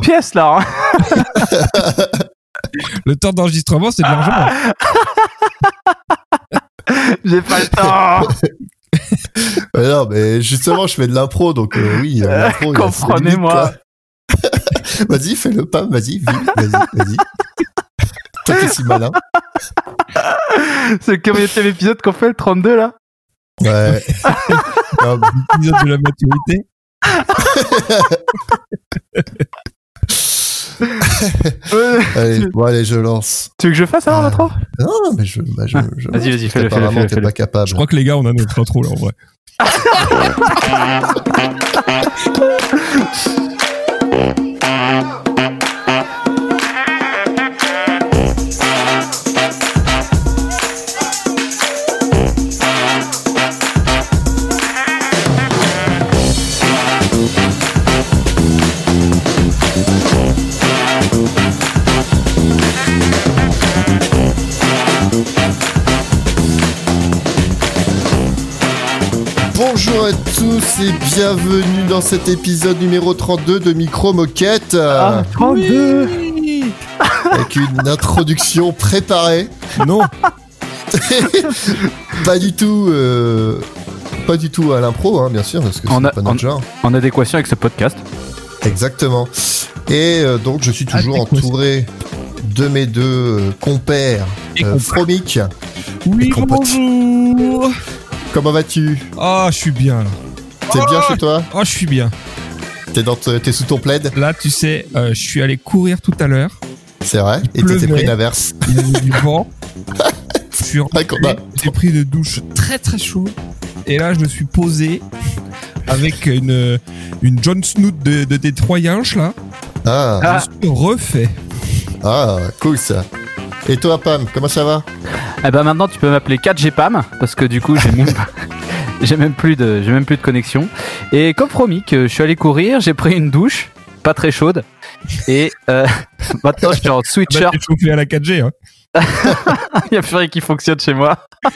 deux pièces là. hein. Le temps d'enregistrement, c'est de l'argent. J'ai pas le temps. Ouais, non, mais justement, je fais de l'impro, donc euh, oui. euh, l'impro, a ses Comprenez-moi. vas-y, fais-le pas, vas-y, vite, vas-y, vas-y. Toi, t'es si malin. C'est le combien épisode qu'on fait le 32 là Ouais. Non, Épisode de la maturité. Allez, bon, allez, je lance. Tu veux que je fasse alors l'intro Non, non, mais je. Bah, je, Ah, je vas-y, vas-y, fais-le, fais-le, t'es pas capable. Je crois que les gars, on a notre intro là en vrai. tous et bienvenue dans cet épisode numéro 32 de Micro Moquette. Ah, 32 avec une introduction préparée. Non, pas du tout. euh, pas du tout à l'impro, hein, bien sûr, parce que c'est pas notre genre. En adéquation avec ce podcast. Exactement. Et euh, donc, je suis toujours Adéquation. entouré de mes deux euh, compères. Et Euh. Fromic, oui, bonjour. comment vas-tu? Ah, je suis bien là. T'es bien Oh. chez toi Ah, je suis bien. T'es dans te- t'es sous ton plaid Là, tu sais, euh, je suis allé courir tout à l'heure. C'est vrai Il Et t'étais pleuvait. pris une averse Il y avait du vent. Je suis rentré, j'ai pris une douche très très chaude. Et là, je me suis posé avec une, une John Snoot de, de des 3 inches là. Ah, Ah. Je me suis refait. ah, cool ça. Et toi, Pam, comment ça va? Eh ben maintenant tu peux m'appeler 4GPAM parce que du coup j'ai même pas- j'ai même plus de j'ai même plus de connexion. Et comme promis que je suis allé courir, j'ai pris une douche pas très chaude et euh, maintenant je suis en Bah, sweatshirt. t'es chauffé à la 4G. Hein. Il y a plus rien qui fonctionne chez moi.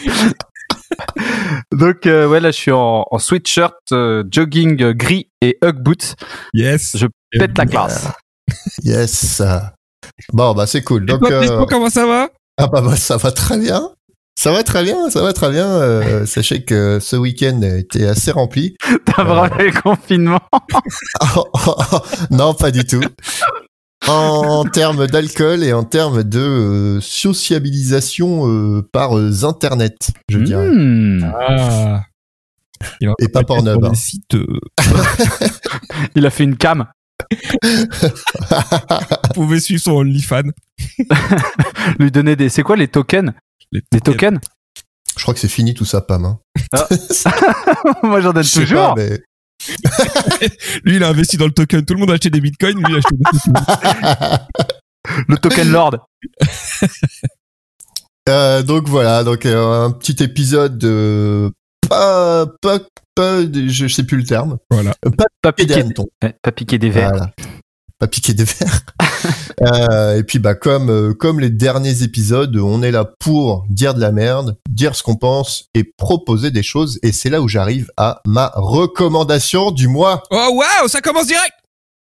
Donc euh, ouais là je suis en, en sweatshirt euh, jogging euh, gris et Hug boots. Yes. Je Pète la classe. Yes. Bon, bah c'est cool. Et Donc, toi, euh, Tristan, comment ça va? Ah bah, bah, ça va très bien. Ça va très bien, ça va très bien. Euh, sachez que ce week-end a été assez rempli. T'as vraiment le confinement. non, pas du tout. En termes d'alcool et en termes de euh, sociabilisation euh, par euh, internet, je dirais. Hmm. Ah. Il va Et pas Pornhub, hein. euh, Il a fait une cam. vous pouvez suivre son OnlyFans. Lui donner des c'est quoi les tokens? Les Des tokens? Je crois que c'est fini tout ça, Pam. hein. Moi j'en donne toujours. pas, mais Lui, il a investi dans le token. Tout le monde a acheté des bitcoins. Lui, il a acheté des. Le token lord. Euh, donc voilà, donc euh, un petit épisode de pas pas pas je sais plus le terme. Voilà. Pas Pas piqué des piquer, ouais, pas piquer des verres. Voilà. Pas piquer des verres. Euh, et puis bah comme euh, comme les derniers épisodes, on est là pour dire de la merde, dire ce qu'on pense et proposer des choses. Et c'est là où j'arrive à ma recommandation du mois. Oh, waouh, ça commence direct.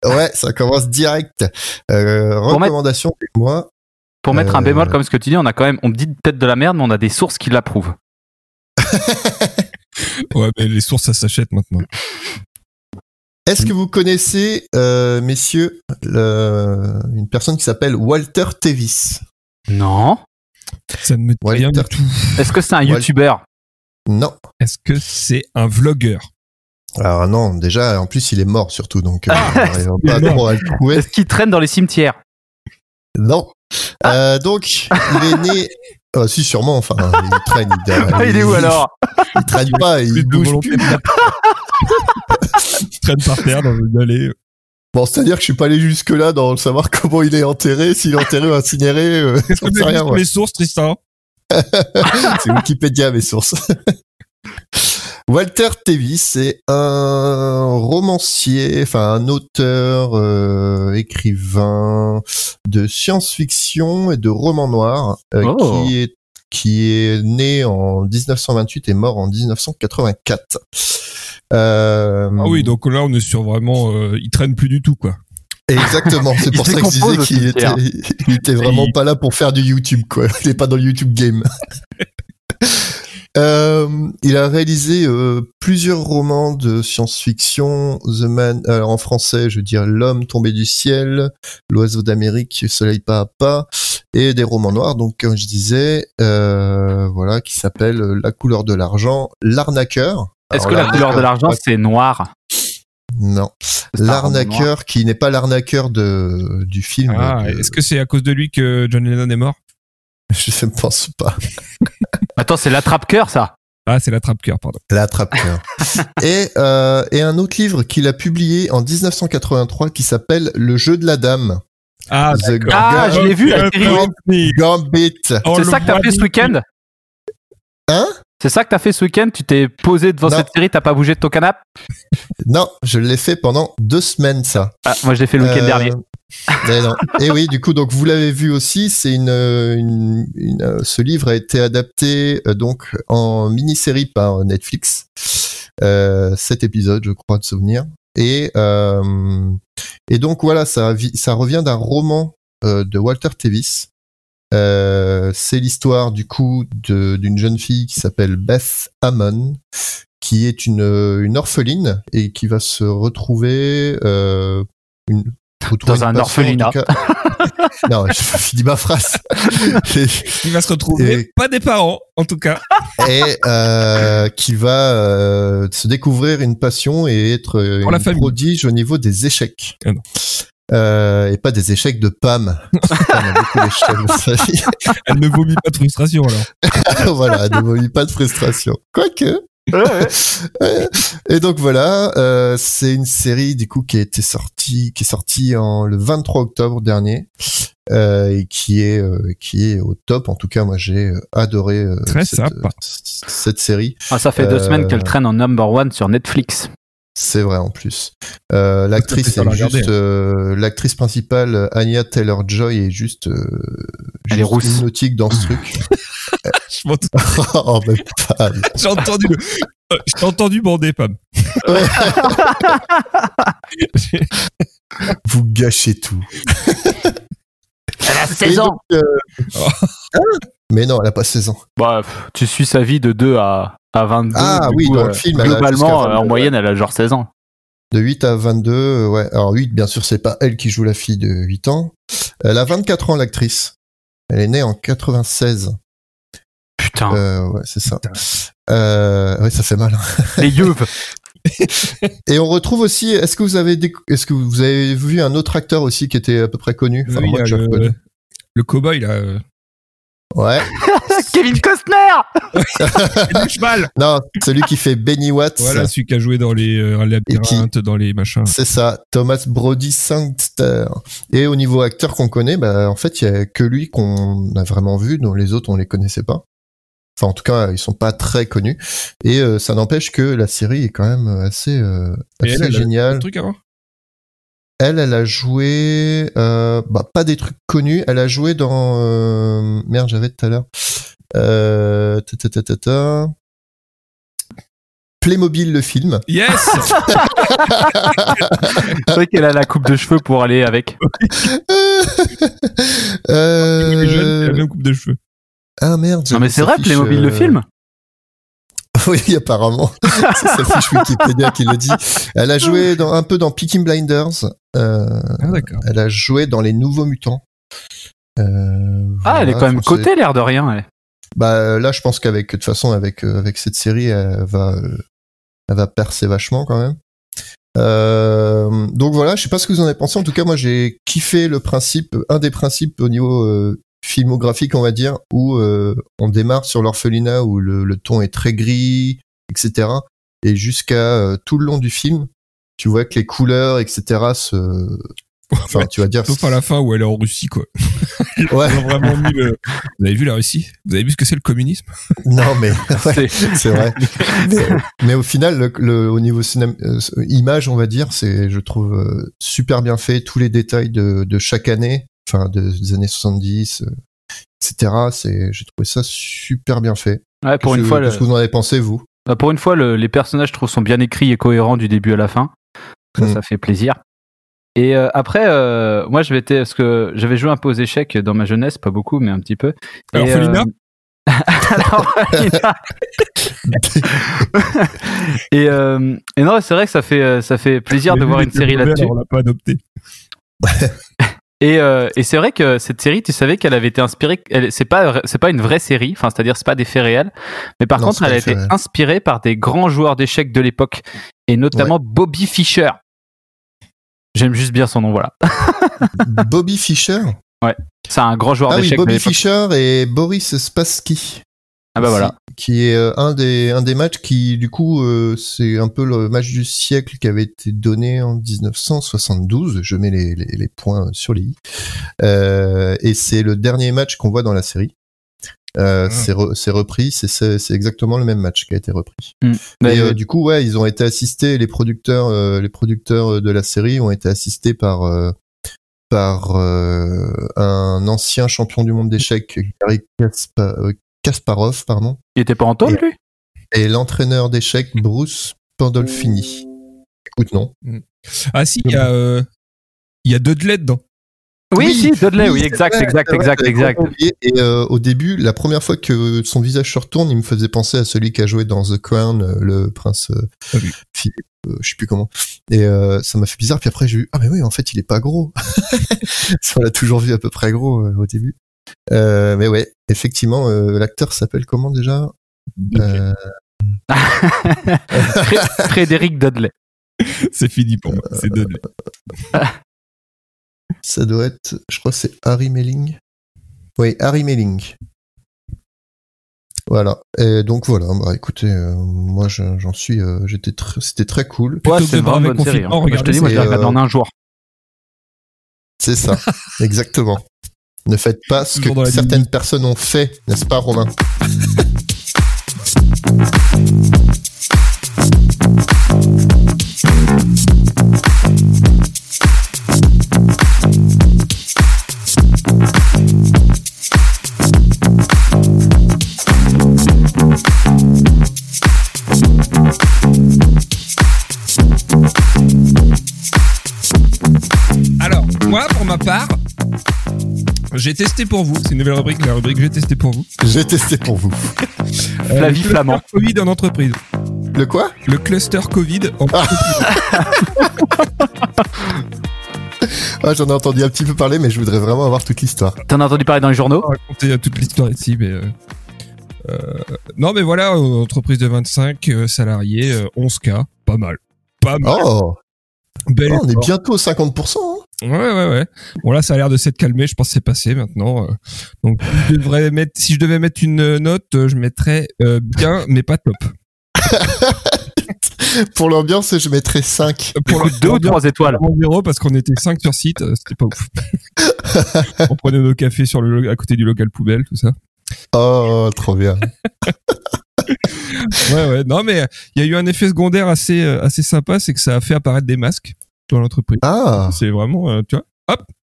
Ouais, ça commence direct. Euh, Pour mettre- recommandation du mois. Pour mettre un bémol comme ce que tu dis, on a quand même, on dit peut-être de la merde, mais on a des sources qui l'approuvent. Ouais, mais les sources, ça s'achète maintenant. Est-ce que vous connaissez, euh, messieurs, le- une personne qui s'appelle Walter Tevis? Non. Ça ne me dit Walter. rien du tout. Est-ce que c'est un youtubeur Non. Est-ce que c'est un vlogueur? Alors non, déjà, en plus, il est mort surtout, donc euh, on Il est pas trop à le trouver. Est-ce qu'il traîne dans les cimetières? Non. Euh, donc, il est né. Ah, si, sûrement. Enfin, il traîne. Il, Ah, Il est où alors? Il traîne pas. Il bouge plus. Traîne par terre dans une allée. Bon, c'est-à-dire que je suis pas allé jusque là dans le savoir comment il est enterré, s'il est enterré ou incinéré. Euh, Qu'est-ce que rien, les sources, Tristan? C'est Wikipédia mes sources. Walter Tevis c'est un romancier, enfin un auteur, euh, écrivain de science-fiction et de romans noirs euh, Oh. qui est qui est né en 1928 et mort en 1984. Euh, Ah oui, donc là, on est sur vraiment. euh, il traîne plus du tout, quoi. Exactement, c'est pour ça que je disais qu'il était, Pierre. il était vraiment Il- pas là pour faire du YouTube, quoi. Il est pas dans le YouTube game. Euh, il a réalisé euh, plusieurs romans de science-fiction, The Man, alors en français, je veux dire L'homme tombé du ciel, L'oiseau d'Amérique, Soleil pas à pas, et des romans noirs. Donc, comme je disais, euh, voilà, qui s'appelle La couleur de l'argent, L'arnaqueur. Est-ce que la couleur de l'argent c'est noir? Non, l'arnaqueur qui n'est pas l'arnaqueur de du film. Ah, de- est-ce que c'est à cause de lui que John Lennon est mort? Je ne pense pas. Attends, c'est l'attrape-cœur ça? Ah, c'est la trappe-cœur, pardon. L'attrape-cœur. et, euh, et un autre livre qu'il a publié en 1983 qui s'appelle Le jeu de la dame. Ah, The. Ah, je l'ai vu la série. Gambit. On C'est ça que t'as fait ce week-end Hein? C'est ça que t'as fait ce week-end? Tu t'es posé devant Non. cette série, t'as pas bougé de ton canapé? Non, je l'ai fait pendant deux semaines, ça. ah, Moi je l'ai fait le week-end Euh, dernier. mais non. Et oui, du coup, donc vous l'avez vu aussi. C'est une, une, une, euh, ce livre a été adapté euh, donc en mini-série par Netflix. Euh, sept épisodes, je crois, de souvenir. Et euh, et donc voilà, ça vi- ça revient d'un roman euh, de Walter Tevis. Euh, c'est l'histoire du coup d'une jeune fille qui s'appelle Beth Hammond, qui est une, une orpheline et qui va se retrouver une, retrouver Dans un orphelinat. en non, je finis ma phrase. Et- Il va se retrouver, Et- pas des parents, en tout cas. et euh, qui va euh, se découvrir une passion et être euh, Pour la une famille. prodige au niveau des échecs. Ah. Euh, et pas des échecs de Pam. Elle ne vomit pas de frustration, alors. voilà, ne vomit pas de frustration. Quoique. Ouais. Et donc voilà, euh, c'est une série du coup qui a été sortie, qui est sortie en le 23 octobre dernier euh, et qui est euh, qui est au top. En tout cas, moi j'ai euh, adoré euh, Très cette, sympa. euh, cette série. Ah, ça fait deux semaines qu'elle traîne en number one sur Netflix. C'est vrai en plus. Euh, l'actrice est juste euh, l'actrice principale Anya Taylor Joy est juste euh, Elle est juste rousse. hypnotique dans ce truc. Je m'entends- oh même pas. J'ai entendu le... Euh, J'ai entendu bander, Pam. Vous gâchez tout. Elle a Et 16 ans donc, euh, hein Mais non, elle a pas 16 ans. Bah, tu suis sa vie de 2 à, à 22. Ah du oui, coup, dans euh, le film, elle a Globalement, euh, en 22, moyenne, elle a genre 16 ans. De 8 à 22, euh, ouais. Alors 8, bien sûr, c'est pas elle qui joue la fille de 8 ans. Elle a 24 ans, l'actrice. Elle est née en 96. Putain, Euh, ouais, c'est ça. Euh, ouais, ça fait mal. hein. les yeux. Et on retrouve aussi, est-ce que vous avez est-ce que vous avez vu un autre acteur aussi qui était à peu près connu? Enfin, Oui, moi, que le... reconnu. le cowboy, là. euh, Ouais. Kevin Costner cheval Non, celui qui fait Benny Watts. Voilà, celui qui a joué dans les euh, labyrinthes, dans les machins. C'est ça, Thomas Brody Sangster. Et au niveau acteur qu'on connaît, bah, en fait, il y a que lui qu'on a vraiment vu, dont les autres, on les connaissait pas. Enfin, en tout cas, ils sont pas très connus. Et euh, ça n'empêche que la série est quand même assez, euh, assez elle, elle a géniale. Un truc avant Elle, elle a joué, euh, bah, pas des trucs connus. Elle a joué dans, euh, merde, j'avais tout à l'heure. Euh, ta, ta, ta, ta, ta. Playmobil le film. Yes C'est vrai qu'elle a la coupe de cheveux pour aller avec. Euh, a la même coupe de cheveux. Ah merde. Non mais c'est vrai, Playmobil le euh, film Oui, apparemment. c'est sa fiche Wikipédia qui le dit. Elle a joué dans, un peu dans Peaky Blinders. Euh, Ah, d'accord. elle a joué dans Les Nouveaux Mutants. Euh, Ah, elle est quand même cotée, l'air de rien. elle. Bah là, je pense qu'avec de toute façon avec euh, avec cette série, elle va euh, elle va percer vachement quand même. Euh, donc voilà, je sais pas ce que vous en avez pensé. En tout cas, moi, j'ai kiffé le principe, un des principes au niveau euh, filmographique, on va dire, où euh, on démarre sur l'orphelinat où le, le ton est très gris, etc. Et jusqu'à euh, tout le long du film, tu vois que les couleurs, etc. se, enfin, tu vas dire, Sauf à la fin où elle est en Russie, quoi. ouais, Ils ont vraiment mis le... Vous avez vu la Russie? Vous avez vu ce que c'est le communisme? Non mais ouais. C'est- c'est vrai. mais, mais au final, le, le- au niveau cinéma, euh, image, on va dire, c'est, je trouve, euh, super bien fait. Tous les détails de, de chaque année, enfin, de- des années 70, euh, etc. C'est, j'ai trouvé ça super bien fait. Ouais, pour Qu'est-ce une que- fois, le- qu'est-ce que vous en avez pensé, vous? Bah, pour une fois, le- les personnages, je trouve, sont bien écrits et cohérents du début à la fin. Ça, Mm. ça fait plaisir. Et euh, après, euh, moi, je vais parce que j'avais joué un peu aux échecs dans ma jeunesse, pas beaucoup, mais un petit peu. Alors, Et, Folina Alors, et, euh, et non, c'est vrai que ça fait ça fait plaisir de voir une série là-dessus. On l'a pas adopté. Et, euh, et c'est vrai que cette série, tu savais qu'elle avait été inspirée. C'est pas c'est pas une vraie série, enfin c'est-à-dire c'est pas des faits réels, mais par Non, contre elle a été inspirée par des grands joueurs d'échecs de l'époque et notamment Bobby Fischer. J'aime juste bien son nom, voilà. Bobby Fischer? C'est un grand joueur Ah oui, d'échecs de Bobby. Fischer et Boris Spassky. Ah bah voilà. Qui est euh, un des un des matchs qui du coup euh, c'est un peu le match du siècle qui avait été donné en 1972. Je mets les, les, les points sur les i. Euh, et c'est le dernier match qu'on voit dans la série. Euh, Ah. C'est re- c'est repris, c'est- c'est c'est exactement le même match qui a été repris. Bah, et euh, euh, du coup, ouais, ils ont été assistés, les producteurs, euh, les producteurs de la série ont été assistés par par euh, un ancien champion du monde d'échecs, Gary Kaspa- euh, Kasparov, pardon, il était pas en tôle, lui? et l'entraîneur d'échecs Bruce Pandolfini. Écoute, non. Ah si, il y a, euh, il y a Dudley dedans. Oui, si, Dudley, oui, exact, vrai, exact, vrai, exact, exact. Et euh, au début, la première fois que son visage se retourne, il me faisait penser à celui qui a joué dans The Crown, euh, le prince euh, Ah oui. Philippe, euh, je sais plus comment. Et euh, ça m'a fait bizarre. Puis après, j'ai vu ah mais oui, en fait, il est pas gros. On l'a toujours vu à peu près gros euh, au début. Euh, mais ouais, effectivement, euh, l'acteur s'appelle comment déjà? Euh, Fré- Frédéric Dudley. C'est fini pour moi. C'est Dudley. Ça doit être, je crois, que c'est Harry Melling. Oui, Harry Melling. Voilà. Et donc voilà. Bah écoutez, euh, moi je- j'en suis, euh, j'étais, tr- c'était très cool. Ouais, c'est vraiment bonne série. hein. Moi, je te dis, moi, je l'ai regardé en un jour. C'est ça, exactement. Ne faites pas ce que certaines personnes ont fait, n'est-ce pas, Romain? Alors, moi, pour ma part, j'ai testé pour vous. C'est une nouvelle rubrique, la rubrique j'ai testé pour vous. J'ai testé pour vous. Euh, Flavie le Flamand. cluster Covid en entreprise. Le quoi? Le cluster Covid en Ah, j'en ai entendu un petit peu parler, mais je voudrais vraiment avoir toute l'histoire. T'en as entendu parler dans les journaux? Pas raconter euh, toute l'histoire ici, mais. euh, euh, non, mais voilà, entreprise de 25 euh, salariés, euh, 11 cas, pas mal. Pas mal. Oh, oh, on est bientôt aux 50%. hein. Ouais, ouais, ouais. Bon, là, ça a l'air de s'être calmé. Je pense que c'est passé maintenant. euh. Donc, je devrais mettre, si je devais mettre une note, euh, je mettrais euh, bien, mais pas top. Pour l'ambiance, je mettrais 5. Pour deux ou trois étoiles. Vraiment zéro parce qu'on était 5 sur site, euh, c'était pas ouf. On prenait nos cafés sur le, à côté du local poubelle, tout ça. Oh, trop bien. Ouais, ouais. Non, mais il y a eu un effet secondaire assez, euh, assez sympa, c'est que ça a fait apparaître des masques dans l'entreprise. Ah, C'est vraiment, euh, tu vois,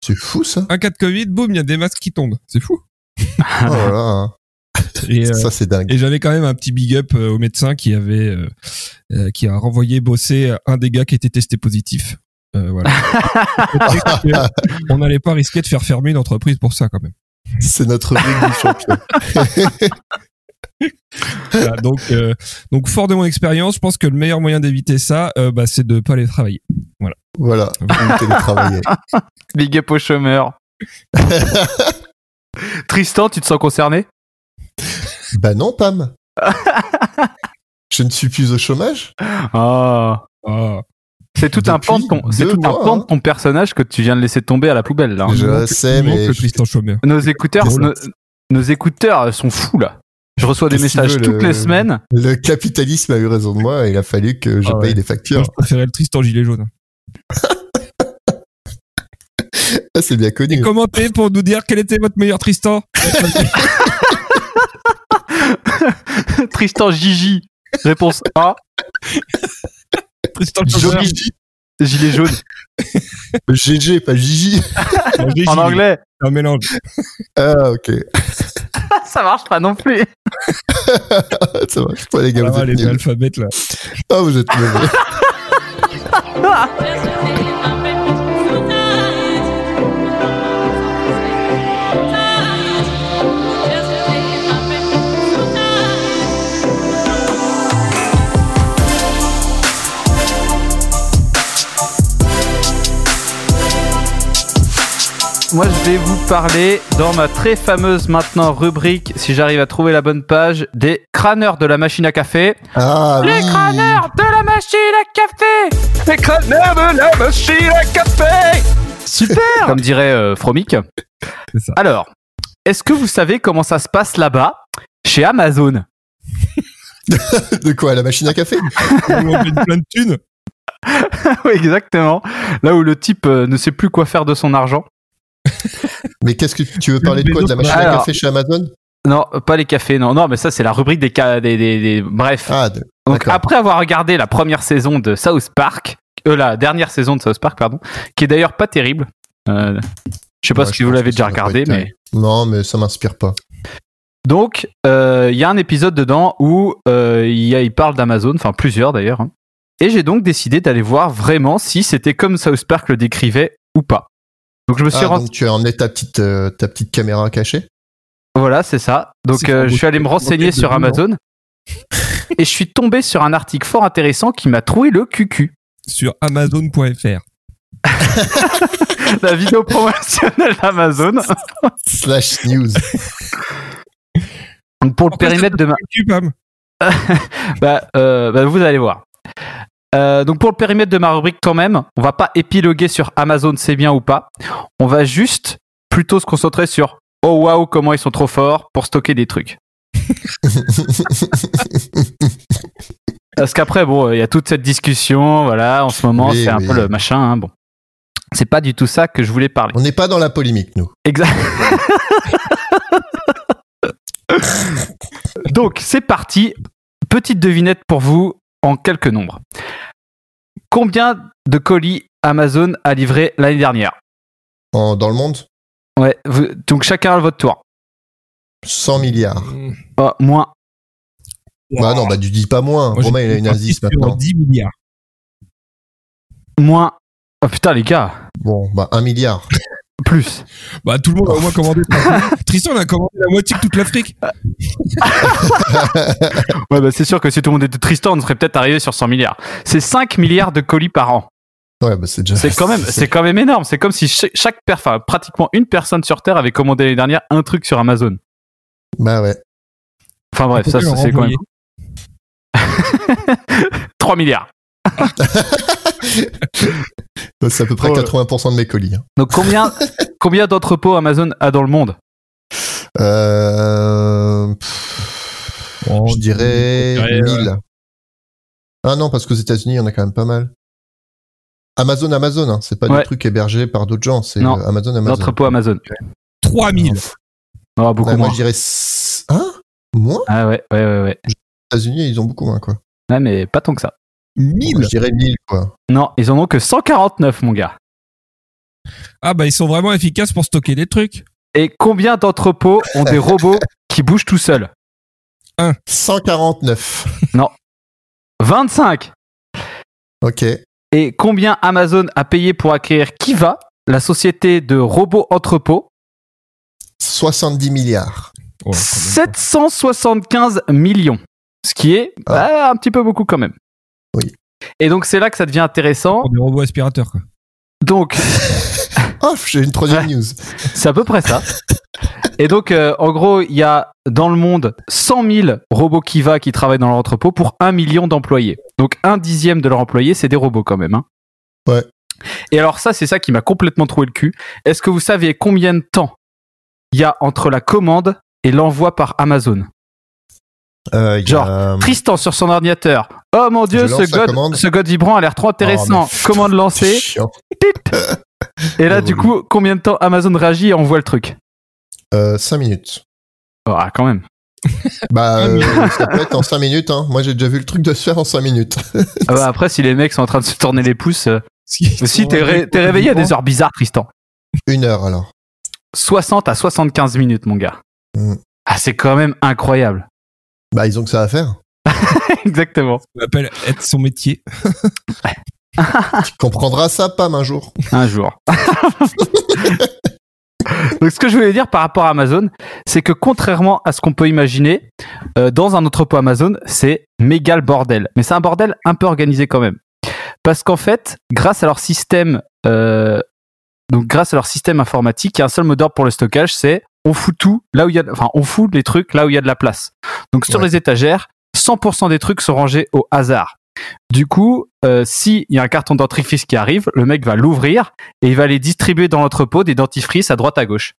c'est fou ça. un cas de Covid, boum, il y a des masques qui tombent. C'est fou. Oh là là. Et, euh, Ça, c'est dingue. et j'avais quand même un petit big up euh, au médecin qui avait, euh, euh, qui a renvoyé bosser un des gars qui était testé positif. Euh, voilà. On n'allait pas risquer de faire fermer une entreprise pour ça quand même. C'est notre rubrique du champion. Voilà, donc, euh, donc fort de mon expérience, je pense que le meilleur moyen d'éviter ça, euh, bah, c'est de pas aller travailler. Voilà, télétravaillez. Big up aux chômeurs. Tristan, tu te sens concerné? Bah non, Pam. Je ne suis plus au chômage. Ah. Ah. C'est tout un pan de ton, c'est tout un mois, pan de ton personnage que tu viens de laisser tomber à la poubelle là. Je sais, mais le je- Tristan chômeur. Nos écouteurs, nos écouteurs sont fous là. Je reçois des messages veut, toutes le- les semaines. le capitalisme a eu raison de moi. Il a fallu que je Ah ouais. paye des Moi, factures. je préférais le Tristan gilet jaune. Ah, c'est bien connu. Commentez pour nous dire quel était votre meilleur Tristan? Tristan Gigi. Réponse A. Tristan. Gigi. Gilet jaune. GG, pas Gigi. En anglais. Un mélange. Ah, ok. Ça marche pas non plus. Ça je pas les gars, Ah, vous êtes les nuls. alphabets là. Ah, vous êtes mauvais. moi je vais vous parler dans ma très fameuse maintenant rubrique, si j'arrive à trouver la bonne page, des crâneurs de la machine à café. Ah Les oui. crâneurs de la machine à café Les crâneurs de la machine à café Super Comme dirait euh, Fromic. Ça. Alors, est-ce que vous savez comment ça se passe là-bas, chez Amazon? De quoi La machine à café? On gagne plein de thunes. Oui, exactement. Là où le type euh, ne sait plus quoi faire de son argent. Mais qu'est-ce que tu veux parler de quoi De la machine à café chez Amazon? Non, pas les cafés, non, non, mais ça c'est la rubrique des cas, des, des, des- bref. Ah, de- Donc après avoir regardé la première saison de South Park, euh, la dernière saison de South Park, pardon, qui est d'ailleurs pas terrible. Euh, je sais pas Ouais, si vous l'avez déjà regardé, mais. Non, mais ça m'inspire pas. donc euh, il y a un épisode dedans où euh, il parle d'Amazon, enfin plusieurs d'ailleurs. hein. Et j'ai donc décidé d'aller voir vraiment si c'était comme South Park le décrivait ou pas. Donc je me suis Ah, rendu. donc tu as emmené ta petite, euh, ta petite caméra cachée Voilà, c'est ça. Donc euh, je suis allé me renseigner sur. Amazon. et je suis tombé sur un article fort intéressant qui m'a trouvé le cucu. Sur Amazon.fr. La vidéo promotionnelle d'Amazon. Slash news. Donc pour le périmètre de ma... Bah, euh, bah, vous allez voir. Euh, donc pour le périmètre de ma rubrique quand même, on va pas épiloguer sur Amazon c'est bien ou pas. On va juste plutôt se concentrer sur oh waouh comment ils sont trop forts pour stocker des trucs. Parce qu'après bon il y a toute cette discussion voilà en ce moment Oui, c'est un peu le machin hein, bon. C'est pas du tout ça que je voulais parler. On n'est pas dans la polémique, nous. Exact. Donc, c'est parti. Petite devinette pour vous en quelques nombres. Combien de colis Amazon a livré l'année dernière En- dans le monde Ouais, vous- donc chacun à votre tour. 100 milliards. Oh, moins, Bah non, bah tu dis pas moins. Moi, Romain, il a une maintenant. 10 milliards. moins. Oh putain, les gars, Bon, bah 1 milliard. plus. Bah, tout le monde a au moins commandé. Tristan, on a commandé la moitié de toute l'Afrique. Ouais, bah c'est sûr que si tout le monde était Tristan, on serait peut-être arrivé sur 100 milliards. C'est 5 milliards de colis par an. Ouais, bah c'est déjà. C'est quand même, c'est quand même énorme. C'est comme si cha- chaque enfin, pratiquement une personne sur Terre avait commandé l'année dernière un truc sur Amazon. Bah ouais. Enfin bref, ça leur c'est quand même. renvoyer. 3 milliards. C'est à peu près Oh. 80% de mes colis. hein. Donc combien, combien d'entrepôts Amazon a dans le monde? Euh, pff, Oh, je dirais je dirais, 1000. Ah non, parce qu'aux États-Unis, il y en a quand même pas mal. Amazon, Amazon, hein. c'est pas Ouais. des trucs hébergés par d'autres gens, c'est Non. euh, Amazon, Amazon. Amazon 3000. Oh, beaucoup Ouais, moi, moins. je dirais. Hein? Moins? Ah ouais, ouais, ouais, ouais. aux États-Unis, ils ont beaucoup moins, quoi. Ouais, mais pas tant que ça. 1000. Je dirais 1000, quoi. Non, ils en ont que 149, mon gars. Ah, bah, ils sont vraiment efficaces pour stocker des trucs. Et combien d'entrepôts ont des robots qui bougent tout seuls? 149. 25 Ok. Et combien Amazon a payé pour acquérir Kiva, la société de robots entrepôts? 70 milliards. Oh, quand même pas. 775 millions. Ce qui est Ah. bah, un petit peu beaucoup quand même. Oui. Et donc c'est là que ça devient intéressant. Des robots aspirateurs, quoi. Donc Oh, j'ai une troisième Ouais. news. c'est à peu près ça. Et donc euh, en gros il y a dans le monde 100 000 robots Kiva qui travaillent dans leur entrepôt pour un million d'employés. Donc un dixième de leurs employés c'est des robots quand même. hein. Ouais. Et alors ça c'est ça qui m'a complètement trouvé le cul. Est-ce que vous savez combien de temps il y a entre la commande et l'envoi par Amazon? Euh, a, Genre, euh, Tristan sur son ordinateur. Oh mon dieu, ce god, ce god vibrant a l'air trop intéressant. Oh, Commande lancée. Et là, du coup, combien de temps Amazon réagit et envoie le truc Euh, 5 minutes. Oh, ah, quand même. Bah, Ah, euh, ça peut être en 5 minutes. Hein. Moi, j'ai déjà vu le truc de se faire en 5 minutes. Ah bah, après, si les mecs sont en train de se tourner les pouces. euh, Si, Si t'es ré- t'es réveillé à des heures bizarres, Tristan. Une heure, alors. 60 à 75 minutes, mon gars. Mm. Ah, c'est quand même incroyable. Bah, ils ont que ça à faire. Exactement. On appelle être son métier. Tu comprendras ça, Pam, un jour. Un jour. Donc, ce que je voulais dire par rapport à Amazon, c'est que contrairement à ce qu'on peut imaginer, euh, dans un entrepôt Amazon, c'est méga le bordel. Mais c'est un bordel un peu organisé quand même. Parce qu'en fait, grâce à leur système euh, donc grâce à leur système informatique, il y a un seul mot d'ordre pour le stockage, c'est on fout tout là où il y a, enfin on fout les trucs là où il y a de la place. Donc sur Ouais. les étagères, 100% des trucs sont rangés au hasard. Du coup, euh, s'il y a un carton dentifrice qui arrive, le mec va l'ouvrir et il va les distribuer dans l'entrepôt des dentifrices à droite à gauche.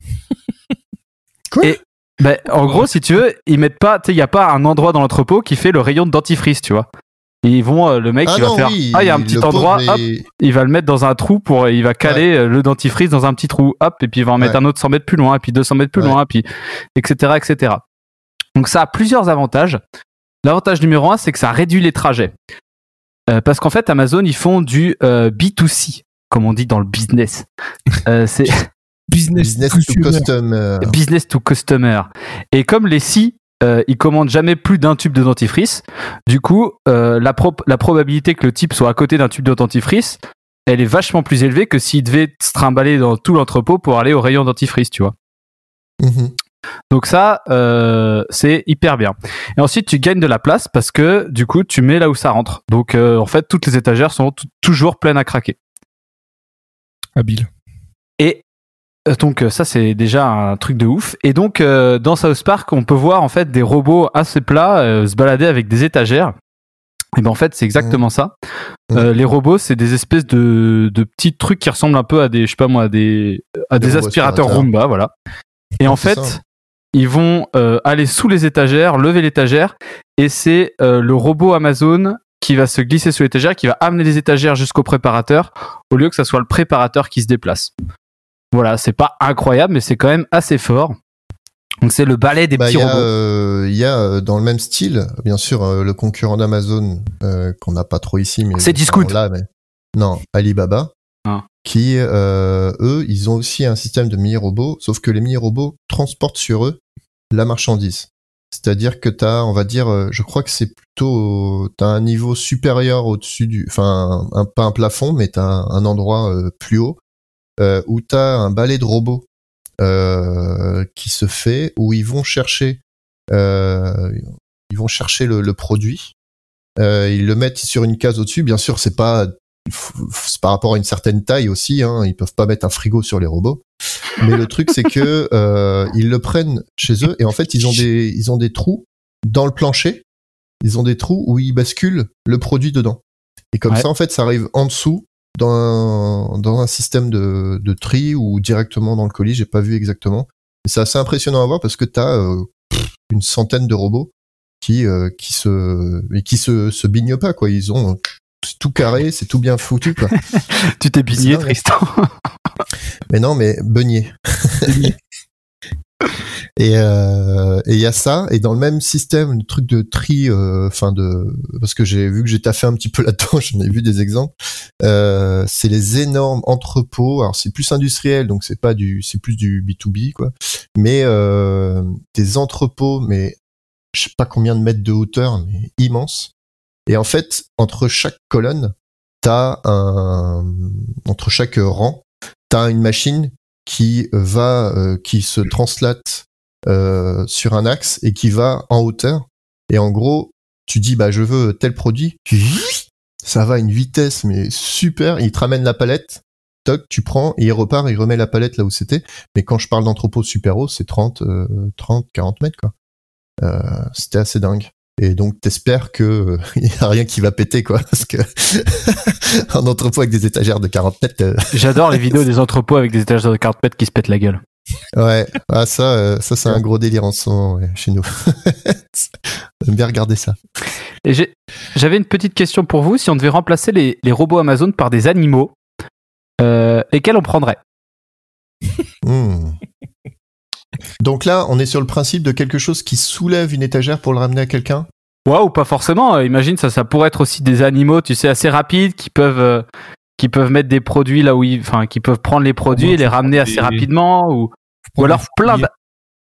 Quoi? Et ben, en gros, si tu veux, ils mettent pas, il y a pas un endroit dans l'entrepôt qui fait le rayon de dentifrice, tu vois. Et ils vont, euh, le mec, Ah il va faire, oui, ah, il y a un petit pauvre endroit, hop, il va le mettre dans un trou pour, il va caler euh, le dentifrice dans un petit trou, hop, et puis il va en mettre Ouais. un autre 100 mètres plus loin, et puis 200 mètres plus Ouais. loin, puis etc., etc. Donc ça a plusieurs avantages. L'avantage numéro un, c'est que ça réduit les trajets. Euh, parce qu'en fait, Amazon, ils font du euh, B2C, comme on dit dans le business. Euh, c'est Business, Business to consumer. custom. euh, business to customer. Et comme les si, euh, ils commandent jamais plus d'un tube de dentifrice, du coup, euh, la, pro- la probabilité que le type soit à côté d'un tube de dentifrice, elle est vachement plus élevée que s'il devait se trimballer dans tout l'entrepôt pour aller au rayon dentifrice, tu vois. mhm. Donc ça, euh, c'est hyper bien. Et ensuite, tu gagnes de la place parce que du coup, tu mets là où ça rentre. Donc euh, en fait, toutes les étagères sont toujours pleines à craquer. Habile. Et donc euh, ça, c'est déjà un truc de ouf. Et donc euh, dans South Park, on peut voir en fait des robots assez plats euh, se balader avec des étagères. Et ben en fait, c'est exactement ça. Mhm. Euh, les robots, c'est des espèces de, de petits trucs qui ressemblent un peu à des, je sais pas moi, à des, à Des des, robots aspirateurs. Roomba, voilà. Et en fait, ça. ils vont euh, aller sous les étagères, lever l'étagère, et c'est euh, le robot Amazon qui va se glisser sous l'étagère, qui va amener les étagères jusqu'au préparateur, au lieu que ça soit le préparateur qui se déplace. Voilà, c'est pas incroyable, mais c'est quand même assez fort. Donc c'est le balai des Bah, petits il y a, robots. euh, il y a euh, dans le même style, bien sûr, euh, le concurrent d'Amazon euh, qu'on n'a pas trop ici, mais C'est Discount. Là, mais non, Alibaba, Ah. qui euh, eux, ils ont aussi un système de mini robots, sauf que les mini robots transportent sur eux la marchandise. C'est-à-dire que t'as, on va dire, euh, je crois que c'est plutôt, t'as un niveau supérieur au-dessus du, enfin, un, pas un plafond, mais t'as un, un endroit euh, plus haut euh, où t'as un balai de robots euh, qui se fait où ils vont chercher euh, ils vont chercher le, le produit. Ils le mettent sur une case au-dessus. Bien sûr c'est pas par rapport à une certaine taille aussi hein, ils peuvent pas mettre un frigo sur les robots. Mais le truc c'est que ils le prennent chez eux et en fait ils ont des ils ont des trous dans le plancher. Ils ont des trous où ils basculent le produit dedans. Et comme Ouais. ça en fait ça arrive en dessous dans un, dans un système de, de tri ou directement dans le colis, j'ai pas vu exactement. Mais c'est assez impressionnant à voir parce que t'as euh, pff, une centaine de robots qui euh, qui se et qui se se bignent pas quoi. Ils ont c'est tout carré, c'est tout bien foutu quoi. Tu t'es bigné. Tristan. Mais non, mais beignet. et euh, et il y a ça et dans le même système, le truc de tri, euh, enfin de parce que j'ai vu que j'ai taffé un petit peu là-dedans, j'en ai vu des exemples. Euh, c'est les énormes entrepôts. Alors c'est plus industriel, donc c'est pas du, c'est plus du B2B quoi. Mais euh, des entrepôts, mais je sais pas combien de mètres de hauteur, mais immenses. Et en fait, entre chaque colonne, t'as un, entre chaque rang, t'as une machine qui va, euh, qui se translate euh, sur un axe et qui va en hauteur. Et en gros, tu dis bah je veux tel produit, ça va à une vitesse mais super. Il te ramène la palette, toc, tu prends et il repart, il remet la palette là où c'était. Mais quand je parle d'entrepôt super haut, c'est 30, euh, 30, 40 mètres quoi. Euh, c'était assez dingue. Et donc t'espères que euh, il y a rien qui va péter quoi, parce que en entrepôt avec des étagères de 40 mètres, euh, J'adore les vidéos des entrepôts avec des étagères de 40 mètres qui se pètent la gueule. Ouais, ah, ça, euh, ça c'est un gros délire en ouais, chez nous. J'aime bien regarder ça. J'avais une petite question pour vous. Si on devait remplacer les, les robots Amazon par des animaux, euh, lesquels on prendrait? Hmm. Donc là, on est sur le principe de quelque chose qui soulève une étagère pour le ramener à quelqu'un? Ouais, ou pas forcément. Euh, Imagine, ça, ça pourrait être aussi des animaux, tu sais, assez rapides, qui peuvent, euh, qui peuvent mettre des produits là où ils, enfin, qui peuvent prendre les produits et les ramener assez des- rapidement, ou, ou alors plein de,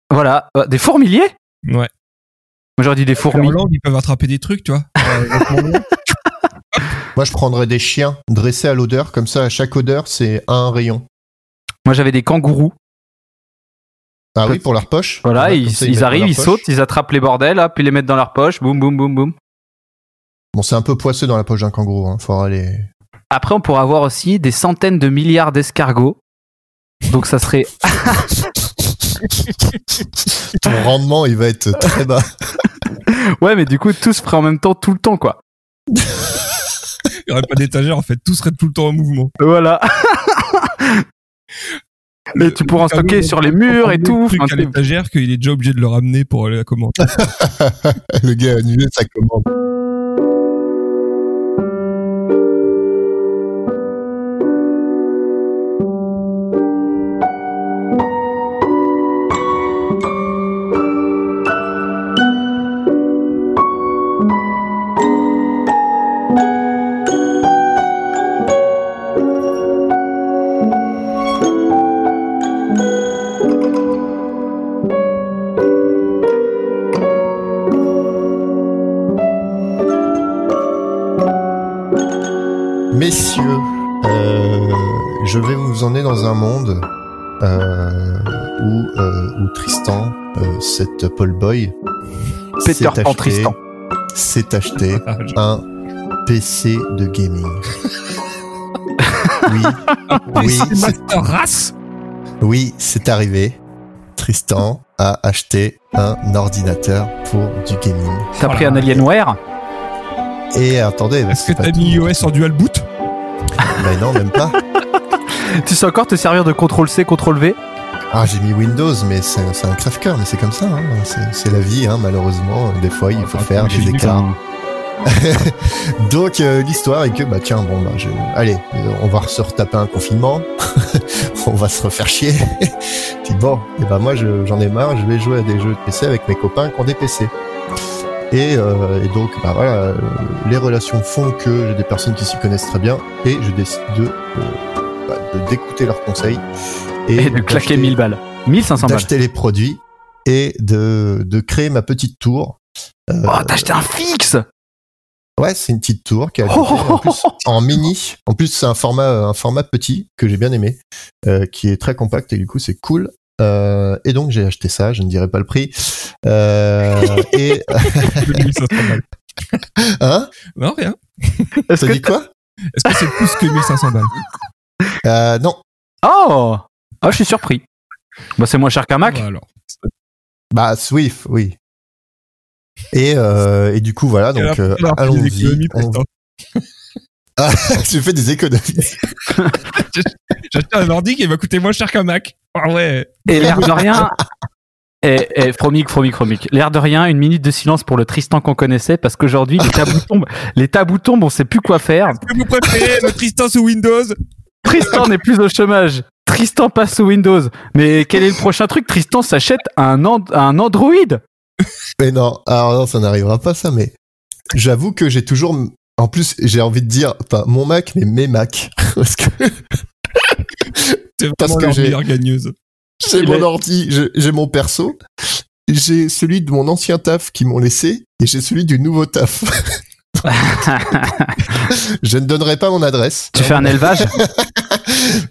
voilà, Euh, des fourmiliers? Ouais. Moi, j'aurais dit des En fourmis. langue, ils peuvent attraper des trucs, tu vois. Euh, Moi, je prendrais des chiens dressés à l'odeur, comme ça, à chaque odeur, c'est un rayon. Moi, j'avais des kangourous. Ah oui, pour leur poche? Voilà, Ouais, ils, ça, arrivent, ils poche. sautent, ils attrapent les bordels, ils les mettent dans leur poche, boum, boum, boum, boum. Bon, c'est un peu poisseux dans la poche d'un kangourou. Hein. Faudra les, Après, on pourrait avoir aussi des centaines de milliards d'escargots. Donc ça serait Ton rendement, il va être très bas. ouais, mais du coup tout se ferait en même temps tout le temps quoi. Il y aurait pas d'étagère, en fait. Tout serait tout le temps en mouvement. Voilà. Mais tu pourras en stocker sur les murs et tout. truc Enfin, à l'étagère qu'il est déjà obligé de le ramener pour aller la commande. Le gars a annulé sa commande. Messieurs, euh, je vais vous emmener dans un monde euh, où, euh, où Tristan, euh, cette Paul Boy, Peter s'est Pan acheté- Tristan. s'est acheté un PC de gaming. oui, oui, C'est Race oui, c'est arrivé. Tristan a acheté un ordinateur pour du gaming. T'as Oh pris un Alienware Et attendez, Est-ce c'est que t'as mis iOS en dual boot Ben non, même pas. Tu sais encore te servir de CTRL C, CTRL V? Ah, j'ai mis Windows, mais c'est un crève-cœur, mais c'est comme ça. Hein. C'est la vie, hein, malheureusement. Des fois, il faut Ah, faire des écarts. Donc, euh, l'histoire est que, bah tiens, bon, bah, je... allez, euh, on va se retaper un confinement. on va se refaire chier. Puis bon, et bah moi, je- j'en ai marre. Je vais jouer à des jeux de PC avec mes copains qui ont des PC. Et, euh, et donc, bah voilà, euh, les relations font que j'ai des personnes qui s'y connaissent très bien et je décide de euh, bah, d'écouter leurs conseils Et de claquer d'acheter- 1000 balles. 1500 balles. d'acheter les produits et de, de créer ma petite tour. Euh, Oh, t'as acheté un fixe ouais, c'est une petite tour qui a Oh, en, plus, en mini. En plus, c'est un format, un format petit que j'ai bien aimé, euh, qui est très compact et du coup, c'est cool. Euh, et donc, j'ai acheté ça. Je ne dirai pas le prix. Euh, et 1500 balles. hein? Non, rien. T'as que dit quoi? Est-ce que c'est plus que 1500 balles? Euh, Non. Oh Oh, je suis surpris. Bah, c'est moins cher qu'un Mac. Bah, alors. Bah, Swift, oui. Et, euh, et du coup, voilà. Donc, euh, allons-y. Ah, j'ai fait des économies. J'ai acheté un ordi qui va coûter moins cher qu'un Mac. Ah ouais. Et l'air de rien. Et, et Fromic, Fromic, Fromic. L'air de rien, une minute de silence pour le Tristan qu'on connaissait parce qu'aujourd'hui, les tabous tombent. Les tabous tombent, on sait plus quoi faire. Que vous préférez le Tristan sous Windows? Tristan n'est plus au chômage. Tristan passe sous Windows. Mais quel est le prochain truc? Tristan s'achète un, and- un Android. Mais non, alors non, ça n'arrivera pas ça, mais j'avoue que j'ai toujours, en plus, j'ai envie de dire, pas mon Mac, mais mes Mac. Parce que C'est Parce vraiment que j'ai- meilleure gagneuse. j'ai mon est- ordi, j'ai mon perso, j'ai celui de mon ancien taf qui m'ont laissé, et j'ai celui du nouveau taf. Je ne donnerai pas mon adresse. tu fais un élevage?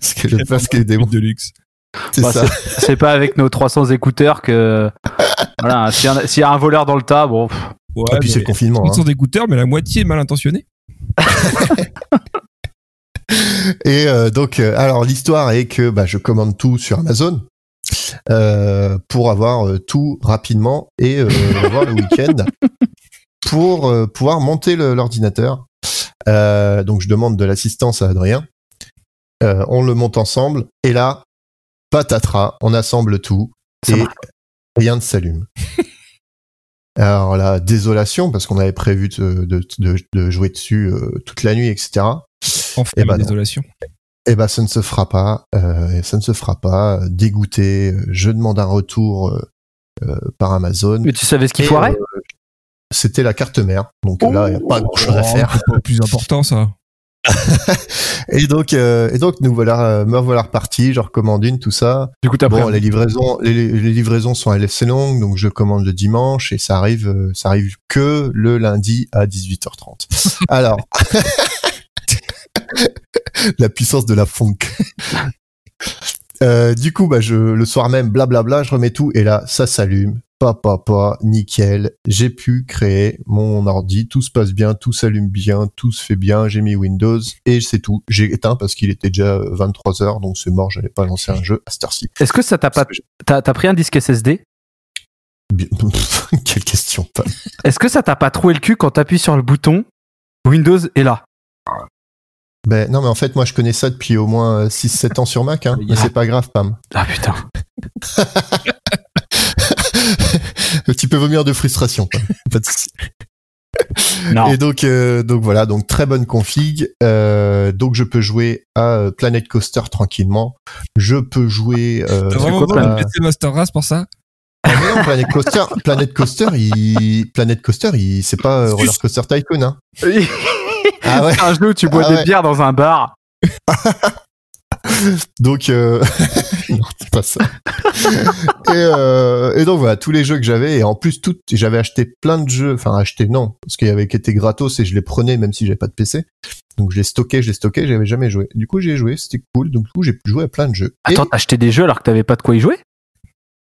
Parce que je pense qu'il y a des de luxe. c'est Bah, ça. C'est pas avec nos 300 écouteurs que. Voilà, s'il y, a- s'il y a un voleur dans le tas, bon. pff, Ouais, Et puis c'est le confinement. Ils hein. sont écouteurs, mais la moitié est mal intentionnée. Et euh, donc, euh, alors l'histoire est que bah, je commande tout sur Amazon euh, pour avoir euh, tout rapidement et euh, avoir le week-end pour euh, pouvoir monter le- l'ordinateur. Euh, donc je demande de l'assistance à Adrien. Euh, on le monte ensemble et là, patatras, on assemble tout ça et marche. rien ne s'allume. Alors là, désolation parce qu'on avait prévu de, de, de- de jouer dessus euh, toute la nuit, etc. Enfin, Eh ben désolation. Eh ben, ça ne se fera pas. Euh, ça ne se fera pas. Dégoûté, euh, je demande un retour euh, par Amazon. Mais tu savais ce qu'il Et, foirait? euh, C'était la carte mère. Donc là, il n'y a pas grand-chose à Oh, faire. c'est pas le plus important, ça. Et donc, euh, et donc nous voilà, euh, me voilà reparti. Je recommande une, tout ça. Du coup, Bon, les livraisons, les, les livraisons sont assez longues, donc je commande le dimanche et ça arrive, euh, ça arrive que le lundi à 18h30. Alors, la puissance de la funk. Euh, du coup, bah, je, le soir même, blablabla, je remets tout et là, ça s'allume. pas, pas, pas, nickel. J'ai pu créer mon ordi, tout se passe bien, tout s'allume bien, tout se fait bien. J'ai mis Windows et c'est tout. J'ai éteint parce qu'il était déjà 23 heures, donc c'est mort. J'allais pas lancer un jeu à cette heure-ci. Est-ce que ça t'a pas. T'as t'as pris un disque SSD Bien- Quelle question. Est-ce que ça t'a pas troué le cul quand t'appuies sur le bouton? Windows est là Ben non, mais en fait, moi, je connais ça depuis au moins 6-7 ans sur Mac, hein. Mais c'est pas grave, Pam. Ah putain. tu peux vomir de frustration, Pam. Pas de souci. Non. Et donc, euh, donc voilà, donc très bonne config. Euh, donc je peux jouer à euh, Planet Coaster tranquillement. Je peux jouer. Euh, vraiment quoi, à- de PC Master Race pour ça Ah, mais non, Planet Coaster, Planet Coaster, il, Planet Coaster, il, c'est pas euh, Roller Coaster Tycoon, hein. Ah ouais. C'est un jeu où tu bois Ah des ouais. bières dans un bar. Donc, euh... non, c'est pas ça. et, euh, et donc voilà, tous les jeux que j'avais, et en plus, tout, j'avais acheté plein de jeux, enfin acheté non, parce qu'il y avait qui étaient gratos et je les prenais même si j'avais pas de PC. Donc je les stockais, je les stockais, j'avais jamais joué. Du coup, j'ai joué, c'était cool. Donc du coup, j'ai pu jouer à plein de jeux. Et- Attends, t'as acheté des jeux alors que t'avais pas de quoi y jouer?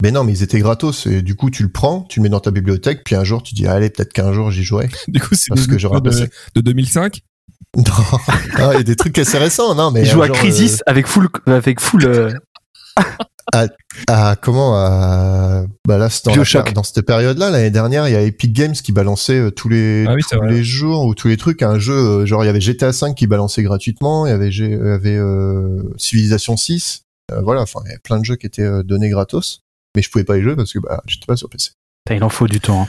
Mais non, mais ils étaient gratos. Et du coup, tu le prends, tu le mets dans ta bibliothèque, puis un jour, tu dis, allez, peut-être qu'un jour, j'y jouerai. Du coup, c'est Parce que j'aurais jeux de, passé. de 2005. Non, Ah, il y a des trucs assez récents, non, mais. Il joue euh, à genre, Crisis avec full. Avec full euh, euh, à comment à, Bah là, dans, la cette période-là, l'année dernière, il y a Epic Games qui balançait euh, tous les, Ah oui, tous les jours ou tous les trucs. Un jeu, euh, genre, il y avait GTA V qui balançait gratuitement, il y avait, G- il y avait euh, Civilization 6. euh, voilà, enfin, il y avait plein de jeux qui étaient euh, donnés gratos. Mais je pouvais pas y jouer parce que bah, j'étais pas sur PC. Il en faut du temps. hein.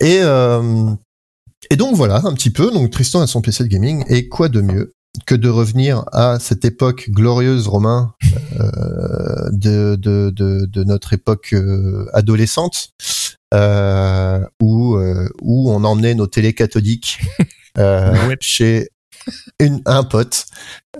Et, euh, et donc voilà, un petit peu. Donc Tristan a son PC de gaming. Et quoi de mieux que de revenir à cette époque glorieuse, Romain, euh, de, de, de, de notre époque euh, adolescente, où, où on emmenait nos télés cathodiques Ouais. chez une, un pote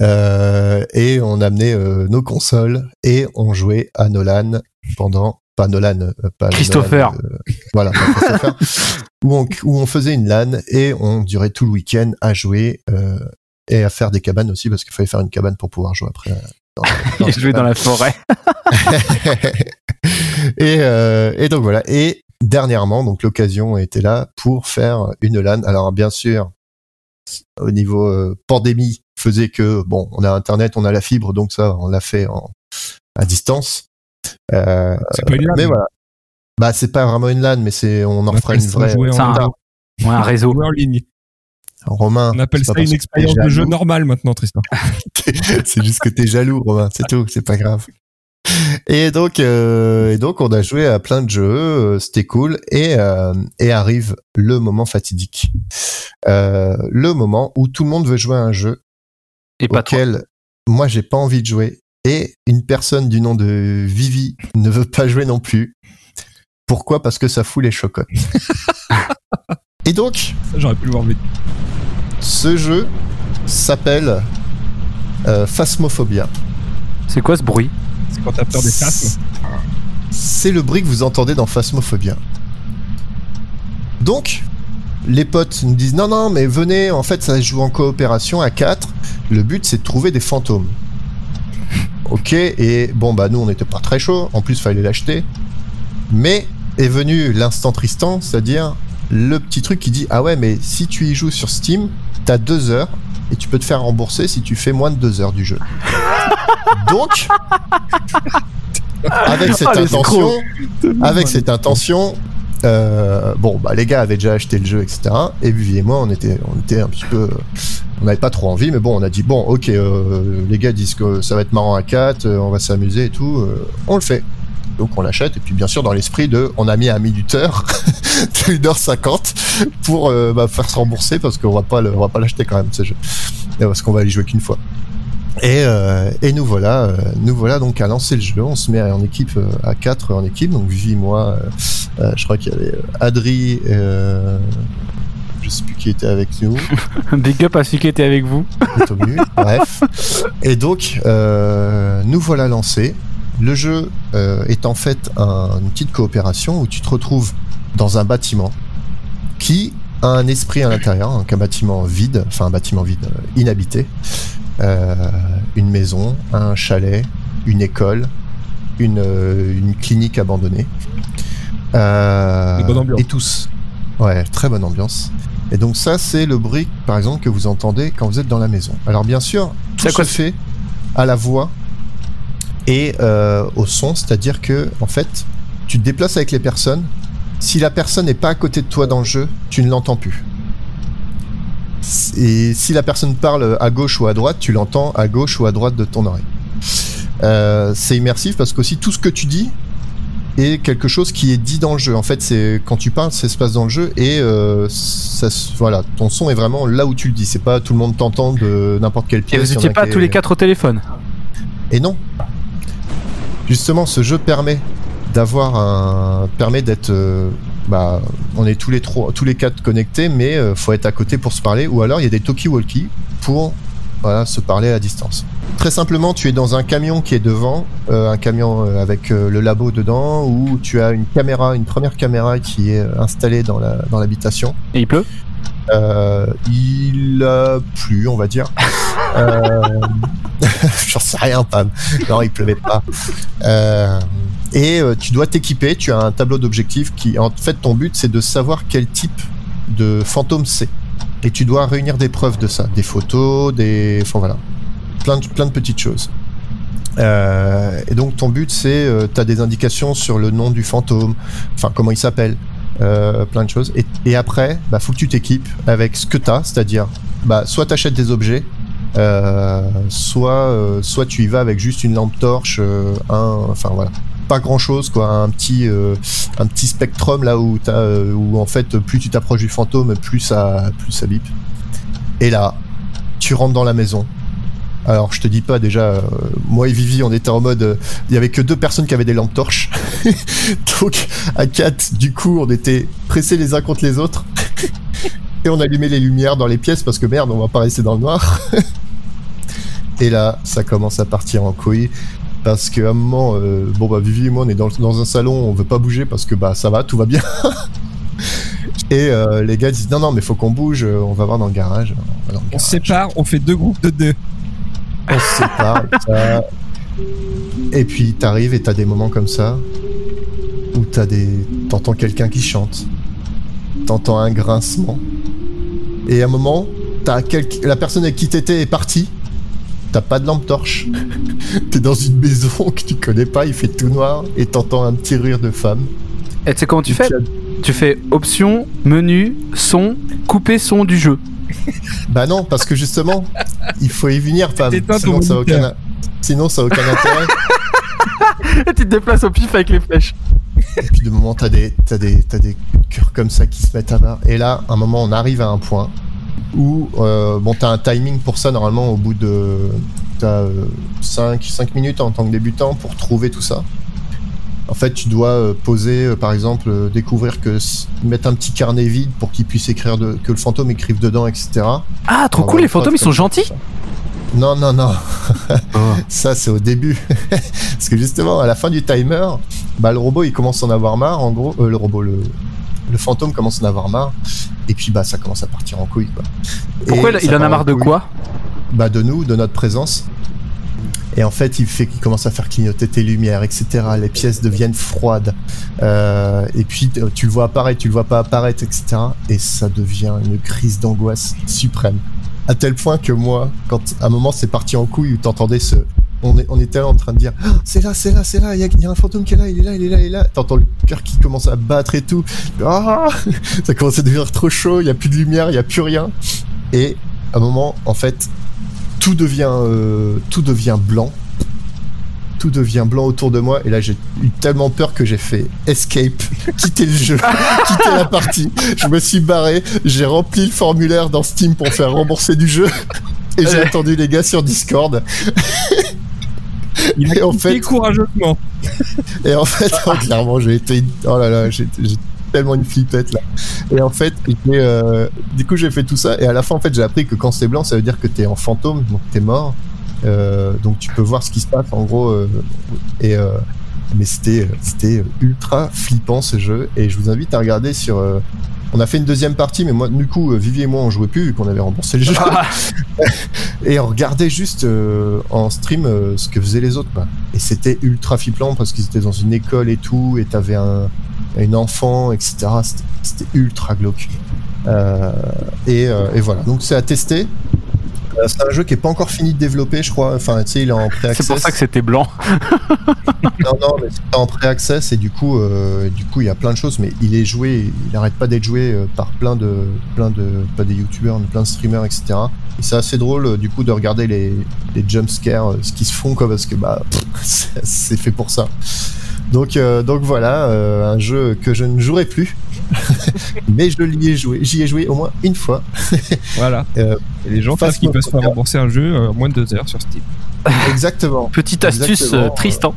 euh, et on amenait euh, nos consoles et on jouait à Nolan pendant pas Nolan euh, pas Christopher. Nolan, euh, voilà pas Christopher où on, où on faisait une LAN et on durait tout le week-end à jouer euh, et à faire des cabanes aussi parce qu'il fallait faire une cabane pour pouvoir jouer après. euh, dans- dans Il jouait dans la forêt. et, euh, et donc voilà. Et dernièrement, donc l'occasion était là pour faire une LAN. Alors bien sûr, au niveau pandémie, faisait que bon, on a Internet, on a la fibre, donc ça, on l'a fait en, à distance. Euh, C'est pas une LAN, mais voilà. Bah c'est pas vraiment une LAN, mais c'est on en fera une vraie. en C'est un-. Ouais, un réseau. En ligne. Romain, On appelle ça pas une expérience de jeu normale maintenant, Tristan. c'est juste que t'es jaloux, Romain, c'est tout, c'est pas grave. Et donc, euh, et donc, on a joué à plein de jeux, euh, c'était cool, et, euh, et arrive le moment fatidique, Euh, le moment où tout le monde veut jouer à un jeu Et pas auquel moi j'ai pas envie de jouer, et une personne du nom de Vivi ne veut pas jouer non plus. Pourquoi? Parce que ça fout les chocottes. et donc, Ça, J'aurais pu le voir vite. ce jeu s'appelle euh, Phasmophobia. C'est quoi ce bruit? C'est quand t'as peur des phasmes. C'est le bruit que vous entendez dans Phasmophobia. Donc, les potes nous disent non, non, mais venez, en fait, ça se joue en coopération à 4. Le but, c'est de trouver des fantômes. Ok, et bon, bah, nous, on n'était pas très chaud. En plus, fallait l'acheter. Mais est venu l'instant Tristan, c'est-à-dire le petit truc qui dit ah ouais, mais si tu y joues sur Steam, t'as deux heures et tu peux te faire rembourser si tu fais moins de deux heures du jeu. Donc, avec cette Ah, intention, avec cette intention, euh, bon, bah, les gars avaient déjà acheté le jeu, etc. Et Vivi et moi, on était, on était un petit peu, on n'avait pas trop envie, mais bon, on a dit bon, ok, euh, les gars disent que ça va être marrant à 4, on va s'amuser et tout, euh, on le fait. Donc on l'achète. Et puis bien sûr dans l'esprit de on a mis un minuteur de 1h50 pour euh, bah, faire se rembourser parce qu'on va pas va pas l'acheter quand même ce jeu. Parce qu'on va y jouer qu'une fois. Et, euh, et nous voilà euh, nous voilà donc à lancer le jeu. On se met en équipe euh, à 4 en équipe. Donc Vivi moi euh, euh, je crois qu'il y avait euh, Adri euh, je sais plus qui était avec nous Big up à celui qui était avec vous. Bref. Et donc, euh, nous voilà lancés. Le jeu euh, est en fait un- une petite coopération où tu te retrouves dans un bâtiment qui a un esprit à l'intérieur, donc un bâtiment vide, enfin un bâtiment vide, euh, inhabité, Euh, une maison, un chalet, une école, une, euh, une clinique abandonnée. Euh, bonne ambiance. Et tous. Ouais, très bonne ambiance. Et donc ça, c'est le bruit, par exemple, que vous entendez quand vous êtes dans la maison. Alors bien sûr, tout se fait à la voix et euh, au son, c'est-à-dire que en fait, tu te déplaces avec les personnes. Si la personne n'est pas à côté de toi dans le jeu, tu ne l'entends plus. Et si la personne parle à gauche ou à droite, tu l'entends à gauche ou à droite de ton oreille. Euh, c'est immersif parce qu'aussi tout ce que tu dis est quelque chose qui est dit dans le jeu. En fait, c'est quand tu parles, ça se passe dans le jeu et euh, ça, voilà, ton son est vraiment là où tu le dis. C'est pas tout le monde t'entend de n'importe quelle Et pièce. vous il y en étiez a pas tous les quatre au téléphone. et non. Justement, ce jeu permet d'avoir un permet d'être euh, bah on est tous les trois tous les quatre connectés mais euh, faut être à côté pour se parler ou alors il y a des talkie-walkie pour voilà, se parler à distance. Très simplement, tu es dans un camion qui est devant, euh, un camion euh, avec euh, le labo dedans, où tu as une caméra, une première caméra qui est euh, installée dans la dans l'habitation. Et il pleut? Euh, il a plu, on va dire. Euh, J'en sais rien, Pam. Non, il pleuvait pas. Euh, et tu dois t'équiper. Tu as un tableau d'objectifs qui, en fait, ton but, c'est de savoir quel type de fantôme c'est. Et tu dois réunir des preuves de ça, des photos, des, enfin voilà, plein de, plein de petites choses. Euh, et donc ton but, c'est, euh, tu des indications sur le nom du fantôme, enfin comment il s'appelle, euh, plein de choses. Et, et après, bah, faut que tu t'équipes avec ce que tu as, c'est-à-dire, bah, soit tu achètes des objets, euh, soit, euh, soit tu y vas avec juste une lampe torche, euh, un, enfin voilà, pas grand chose quoi, un petit, euh, un petit spectrum là où t'as, euh, où en fait plus tu t'approches du fantôme, plus ça, plus ça bip. Et là, tu rentres dans la maison. Alors je te dis pas déjà, euh, moi et Vivi on était en mode, euh, il y avait que deux personnes qui avaient des lampes torches, donc à quatre du coup on était pressés les uns contre les autres. Et on allumait les lumières dans les pièces parce que merde, on va pas rester dans le noir. et là, ça commence à partir en couille. Parce qu'à un moment, euh, bon bah Vivi et moi, on est dans, dans un salon, on veut pas bouger parce que bah ça va, tout va bien. et euh, les gars disent non non mais faut qu'on bouge, on va voir dans le garage. On, va dans le On se garage. sépare, on fait deux groupes de deux. On se sépare. et ça. Et puis t'arrives et t'as des moments comme ça où t'as des, t'entends quelqu'un qui chante, t'entends un grincement, et à un moment, t'as la personne avec qui t'étais est partie. T'as pas de lampe torche. T'es dans une maison que tu connais pas, il fait tout noir, et t'entends un petit rire de femme. Et tu sais comment tu Et fais as- Tu fais option, menu, son, couper son du jeu. Bah non, parce que justement, il faut y venir, femme. Sinon ça aucun, sinon ça a aucun intérêt. Et tu te déplaces au pif avec les flèches. Et puis de moment, t'as des, t'as des, t'as des cœurs comme ça qui se mettent à bas. Et là, à un moment, on arrive à un point où, euh, bon, t'as un timing pour ça, normalement, au bout de, t'as 5, 5 minutes en tant que débutant pour trouver tout ça. En fait, tu dois euh, poser, euh, par exemple, euh, découvrir que, mettre un petit carnet vide pour qu'il puisse écrire, de, que le fantôme écrive dedans, etc. Ah, trop cool, les fantômes ils sont gentils. Non, non, non. Ça, c'est au début. Parce que justement, à la fin du timer, bah, le robot, il commence à en avoir marre. En gros, euh, le robot, le, le fantôme commence à en avoir marre. Et puis, bah, ça commence à partir en couille, quoi. Pourquoi Et il- en a marre de quoi? Bah, de nous, de notre présence. Et en fait, il fait qu'il commence à faire clignoter tes lumières, etc. Les pièces deviennent froides. Euh, et puis, tu le vois apparaître, tu le vois pas apparaître, etc. Et ça devient une crise d'angoisse suprême. À tel point que moi, quand à un moment c'est parti en couille, où t'entendais ce. On, est, on était là en train de dire Ah, c'est là, c'est là, c'est là, il y, a- il y a un fantôme qui est là, il est là, il est là, il est là. T'entends le cœur qui commence à battre et tout. Ah ça commence à devenir trop chaud, il y a plus de lumière, il y a plus rien. Et à un moment, en fait, tout devient, euh, tout devient blanc. Tout devient blanc autour de moi. Et là, j'ai eu tellement peur que j'ai fait escape, quitter le jeu, quitter la partie. Je me suis barré. J'ai rempli le formulaire dans Steam pour faire rembourser du jeu. Et j'ai attendu les gars sur Discord. Il Et en fait- courageusement. Et en fait, oh, clairement, j'ai été. Oh là là, j'ai tellement une flippette là. Et en fait, euh, du coup, j'ai fait tout ça. Et à la fin, en fait, j'ai appris que quand c'est blanc, ça veut dire que t'es en fantôme, donc t'es mort. Euh, donc tu peux voir ce qui se passe en gros. euh, et mais c'était c'était ultra flippant ce jeu. Et je vous invite à regarder sur. On a fait une deuxième partie, mais moi, du coup, euh, Vivi et moi, on jouait plus vu qu'on avait remboursé le jeu. et on regardait juste euh, en stream euh, ce que faisaient les autres. Quoi. Et c'était ultra flippant parce qu'ils étaient dans une école et tout, et t'avais un, une enfant, etc. C'était- C'était ultra glauque. Euh, et, euh, et voilà, donc c'est à tester. Euh, c'est un jeu qui est pas encore fini de développer, je crois. Enfin, tu sais, il est en pré-access. C'est pour ça que c'était blanc. Non, non, mais c'est en pré-access et du coup, euh, du coup, il y a plein de choses, mais il est joué, il n'arrête pas d'être joué euh, par plein de, plein de, pas des youtubeurs, mais plein de streamers, etc. Et c'est assez drôle, du coup, de regarder les, les jumpscares, ce qui se font, quoi, parce que bah, c'est- c'est fait pour ça. Donc, euh, donc voilà, euh, un jeu que je ne jouerai plus, mais je l'y ai joué, j'y ai joué au moins une fois. Voilà. Euh, Et les gens savent qu'ils peuvent se faire rembourser un jeu euh, en moins de deux heures sur Steam. Exactement. Petite astuce, Exactement. euh, Tristan.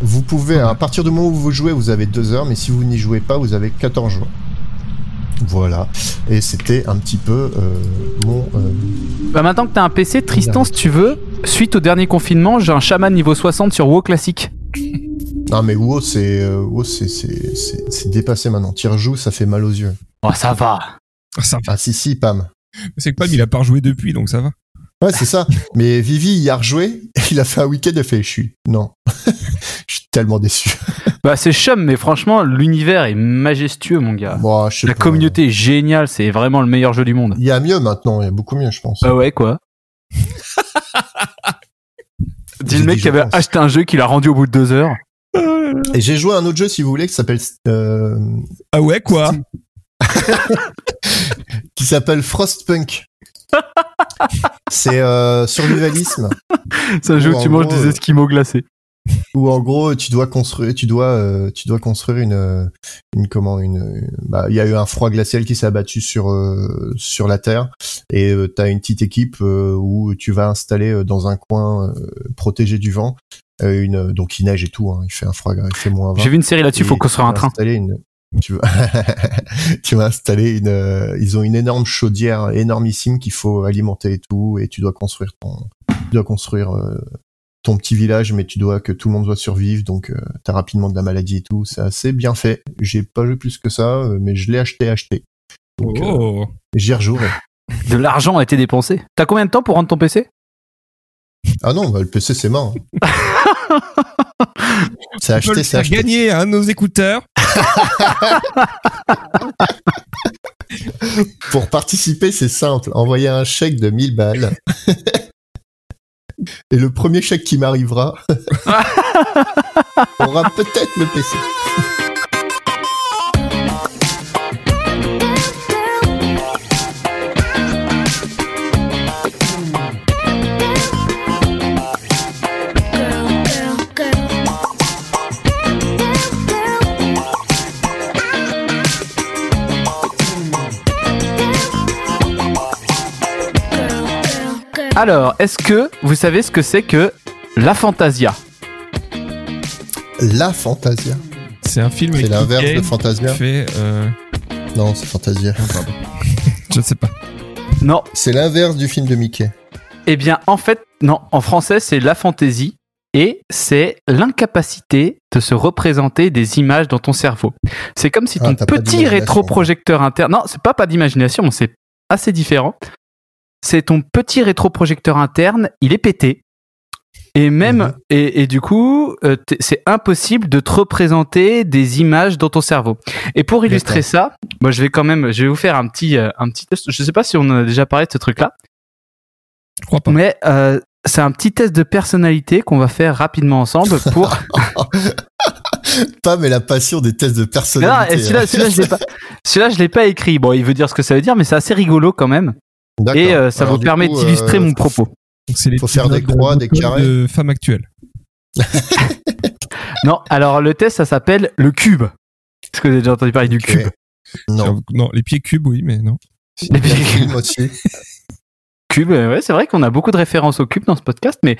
Vous pouvez, à partir du moment où vous jouez, vous avez deux heures, mais si vous n'y jouez pas, vous avez 14 jours. Voilà. Et c'était un petit peu euh, mon. euh, Bah maintenant que t'as un PC, Tristan, si tu veux, suite au dernier confinement, j'ai un chaman niveau 60 sur WoW classique. Non, mais WoW, c'est euh, WoW, c'est c'est- c'est- c'est dépassé maintenant. Tu rejoues, ça fait mal aux yeux. Oh, ça va. Ah, ça va. Ah, si, si, Pam. C'est que Pam, il a pas rejoué depuis, donc ça va. Ouais, c'est ça. mais Vivi, il a rejoué. Il a fait un week-end, il a fait Je suis. Non. Je suis tellement déçu. Bah c'est chum, mais franchement, l'univers est majestueux, mon gars. Bon, je sais La pas. communauté est géniale, c'est vraiment le meilleur jeu du monde. Il y a mieux maintenant, il y a beaucoup mieux, je pense. Bah ouais, quoi. Dis le mec qui avait acheté un jeu qu'il a rendu au bout de deux heures. Et j'ai joué à un autre jeu, si vous voulez, qui s'appelle euh, Ah ouais, quoi qui s'appelle Frostpunk. c'est euh, survivalisme. C'est un jeu où tu manges gros, des euh, esquimaux glacés. où en gros tu dois construire tu dois euh, tu dois construire une euh, une comment une une- bah il y a eu un froid glacial qui s'est abattu sur euh, sur la terre et euh, tu as une petite équipe euh, où tu vas installer euh, dans un coin euh, protégé du vent euh, une donc il neige et tout hein, il fait un froid il fait moins 20 J'ai vu une série là-dessus, Et faut construire un vas train. installer une tu vas, tu vas installer une euh, ils ont une énorme chaudière énormissime qu'il faut alimenter et tout et tu dois construire ton tu dois construire euh, ton petit village mais tu dois que tout le monde doit survivre donc euh, t'as rapidement de la maladie et tout. C'est assez bien fait. J'ai pas joué plus que ça euh, mais je l'ai acheté acheté. Donc euh, Oh. j'y rejouerai De l'argent a été dépensé. T'as combien de temps pour rendre ton PC ah non bah, le PC c'est mort c'est acheté c'est acheté de nos écouteurs. Pour participer, c'est simple. Envoyer un chèque de 1000 balles. Et le premier chèque qui m'arrivera aura peut-être le PC. Alors, est-ce que vous savez ce que c'est que la Fantasia? La Fantasia. C'est un film C'est l'inverse de Fantasia. fait. Euh... Non, c'est Fantasia. ah, pardon. Je sais pas. Non. C'est l'inverse du film de Mickey. Eh bien, en fait, non. En français, c'est la fantaisie et c'est l'incapacité de se représenter des images dans ton cerveau. C'est comme si Ah, ton petit rétroprojecteur interne. Non, c'est pas pas d'imagination, c'est assez différent. C'est ton petit rétroprojecteur interne, il est pété. Et même, Mhm. et, et du coup, euh, c'est impossible de te représenter des images dans ton cerveau. Et pour illustrer ça, moi, je vais quand même, je vais vous faire un petit, euh, un petit test. Je sais pas si on en a déjà parlé de ce truc-là. Je crois pas. Mais euh, c'est un petit test de personnalité qu'on va faire rapidement ensemble pour. Pas mais la passion des tests de non, personnalité. et celui-là, celui-là, je l'ai pas. Celui-là, je l'ai pas écrit. Bon, il veut dire ce que ça veut dire, mais c'est assez rigolo quand même. D'accord. Et euh, ça Alors, vous permet coup, d'illustrer euh, mon propos. Donc c'est les faut faire des croix, des de- carrés. de femmes actuelles. Non, alors le test, ça s'appelle le cube. Est-ce que vous avez déjà entendu parler du cube? Non. Non, les pieds cubes, oui, mais non. Les pieds- aussi. Cube, euh, ouais, c'est vrai qu'on a beaucoup de références au cube dans ce podcast, mais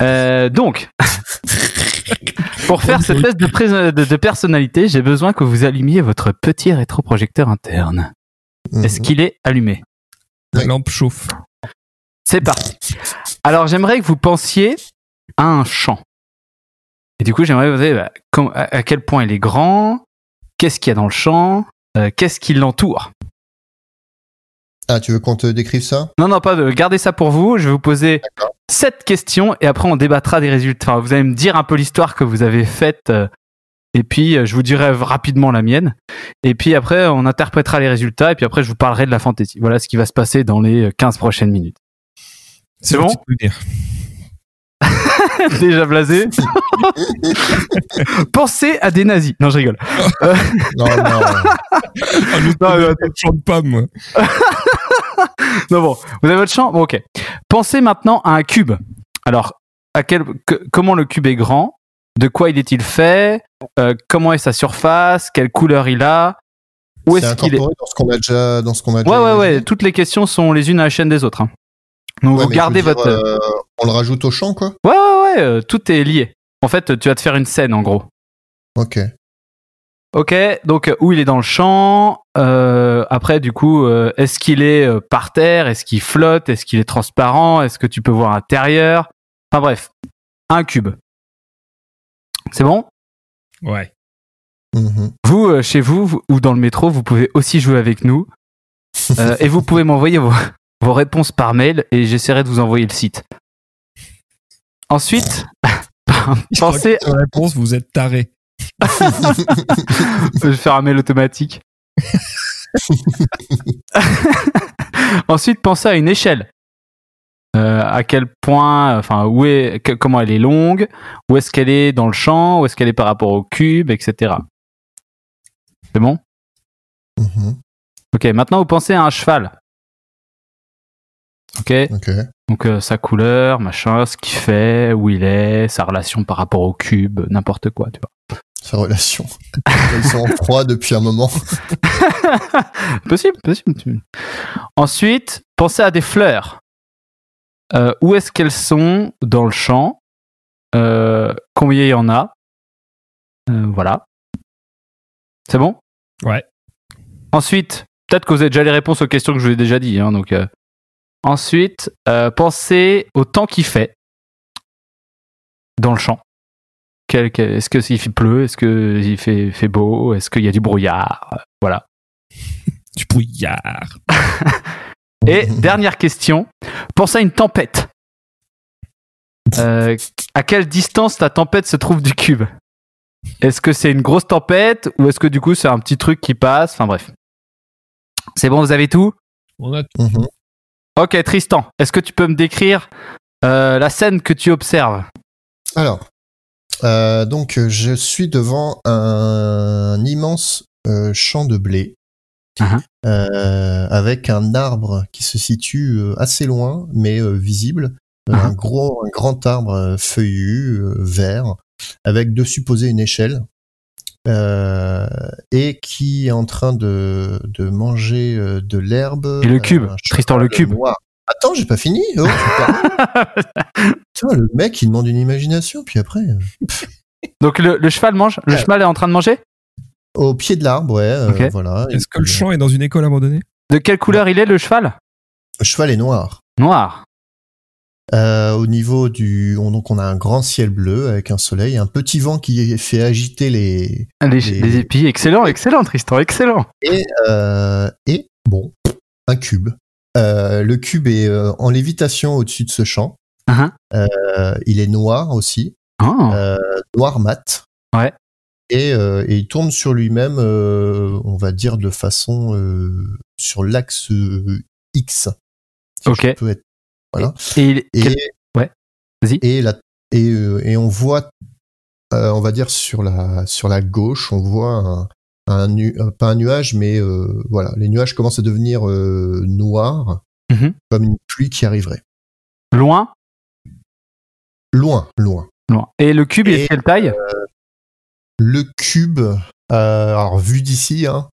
euh, donc, pour faire ce test de, prés- de- de personnalité, j'ai besoin que vous allumiez votre petit rétroprojecteur interne. Est-ce Mhm. qu'il est allumé? La lampe chauffe. C'est parti. Alors, j'aimerais que vous pensiez à un champ. Et du coup, j'aimerais vous dire bah, à quel point il est grand, qu'est-ce qu'il y a dans le champ, euh, qu'est-ce qui l'entoure. Ah, tu veux qu'on te décrive ça? Non, non, pas de. Gardez ça pour vous. Je vais vous poser sept questions et après on débattra des résultats. Enfin, vous allez me dire un peu l'histoire que vous avez faite euh, Et puis, euh, je vous dirai rapidement la mienne. Et puis après, on interprétera les résultats. Et puis après, je vous parlerai de la fantaisie. Voilà ce qui va se passer dans les 15 prochaines minutes. C'est bon. Déjà blasé? Pensez à des nazis. Non, je rigole. Non, non. Ah, je Non, ne chante pas, moi. Non, bon, vous avez votre champ Bon, ok. Pensez maintenant à un cube. Alors, à quel, que- comment le cube est grand? De quoi il est-il fait Euh, Comment est sa surface Quelle couleur il a Où est-ce qu'il est dans ce qu'on a déjà, dans ce qu'on a Ouais, déjà ouais, ouais. Toutes les questions sont les unes à la chaîne des autres. hein. Donc, Ouais, vous gardez dire, votre. euh, on le rajoute au champ, quoi. Ouais, ouais, ouais. euh, tout est lié. En fait, tu vas te faire une scène, en gros. Ok. Ok, donc où il est dans le champ. euh, après, du coup, euh, est-ce qu'il est euh, par terre? Est-ce qu'il flotte? Est-ce qu'il est transparent? Est-ce que tu peux voir à l'intérieur? Enfin bref, un cube. C'est bon? Ouais. Mhm. Vous, euh, chez vous vous- ou dans le métro, vous pouvez aussi jouer avec nous. Euh, et vous pouvez m'envoyer vos, vos réponses par mail et j'essaierai de vous envoyer le site. Ensuite, pensez Sur la réponse, vous êtes taré. Je vais faire un mail automatique. Ensuite, pensez à une échelle. Euh, à quel point, enfin, où est, que- comment elle est longue, où est-ce qu'elle est dans le champ, où est-ce qu'elle est par rapport au cube, etc. C'est bon? Mhm. Ok, maintenant vous pensez à un cheval. Ok, Ok. donc euh, sa couleur, machin, ce qu'il fait, où il est, sa relation par rapport au cube, n'importe quoi, tu vois. Sa relation. Ils sont en froid depuis un moment. possible, possible. Ensuite, pensez à des fleurs. Euh, où est-ce qu'elles sont dans le champ? Euh, Combien il y en a? Euh, Voilà. C'est bon? Ouais. Ensuite, peut-être que vous avez déjà les réponses aux questions que je vous ai déjà dit. hein, donc, ensuite, pensez au temps qu'il fait dans le champ. Est-ce qu'il pleut Est-ce qu'il fait, fait beau Est-ce qu'il y a du brouillard? Voilà. Du brouillard. Et dernière question, pense à une tempête. Euh, à quelle distance la tempête se trouve du cube? Est-ce que c'est une grosse tempête ou est-ce que du coup c'est un petit truc qui passe? Enfin bref. C'est bon, vous avez tout? On a Mhm. Ok, Tristan, est-ce que tu peux me décrire euh, la scène que tu observes? Alors, euh, donc je suis devant un immense euh, champ de blé Mhm. euh, avec un arbre qui se situe euh, assez loin mais euh, visible, Mhm. un gros, un grand arbre feuillu vert avec dessus posé une échelle. euh, et qui est en train de, de manger de l'herbe. Et le cube, Tristan, le cube. noir. Attends, j'ai pas fini. Oh, putain. Le mec, il demande une imagination, puis après, Donc le, le cheval mange Le Ouais. cheval est en train de manger? Au pied de l'arbre, ouais, euh, voilà. Est-ce Et que le champ est dans une école abandonnée? De quelle couleur il est le cheval? Le cheval est noir. Noir. Euh, au niveau du, on, donc on a un grand ciel bleu avec un soleil, un petit vent qui fait agiter les Les, Les- les épis, excellent, excellent Tristan, excellent. et euh, et bon, un cube. Euh, le cube est euh, en lévitation au-dessus de ce champ. Uh-huh. Euh, il est noir aussi, Oh. euh, noir mat. Ouais. Et, euh, et il tourne sur lui-même, euh, on va dire de façon euh, sur l'axe X. si Ok. être- Voilà. Et il- Et, quel- ouais. Vas-y. Et, la, et, on voit, on va dire sur la, sur la gauche, on voit un, un nu, pas un nuage, mais voilà, les nuages commencent à devenir noirs, Mhm. comme une pluie qui arriverait. Loin? Loin, loin. Loin. Et le cube, il est de quelle taille? Le cube, euh, alors vu d'ici, hein,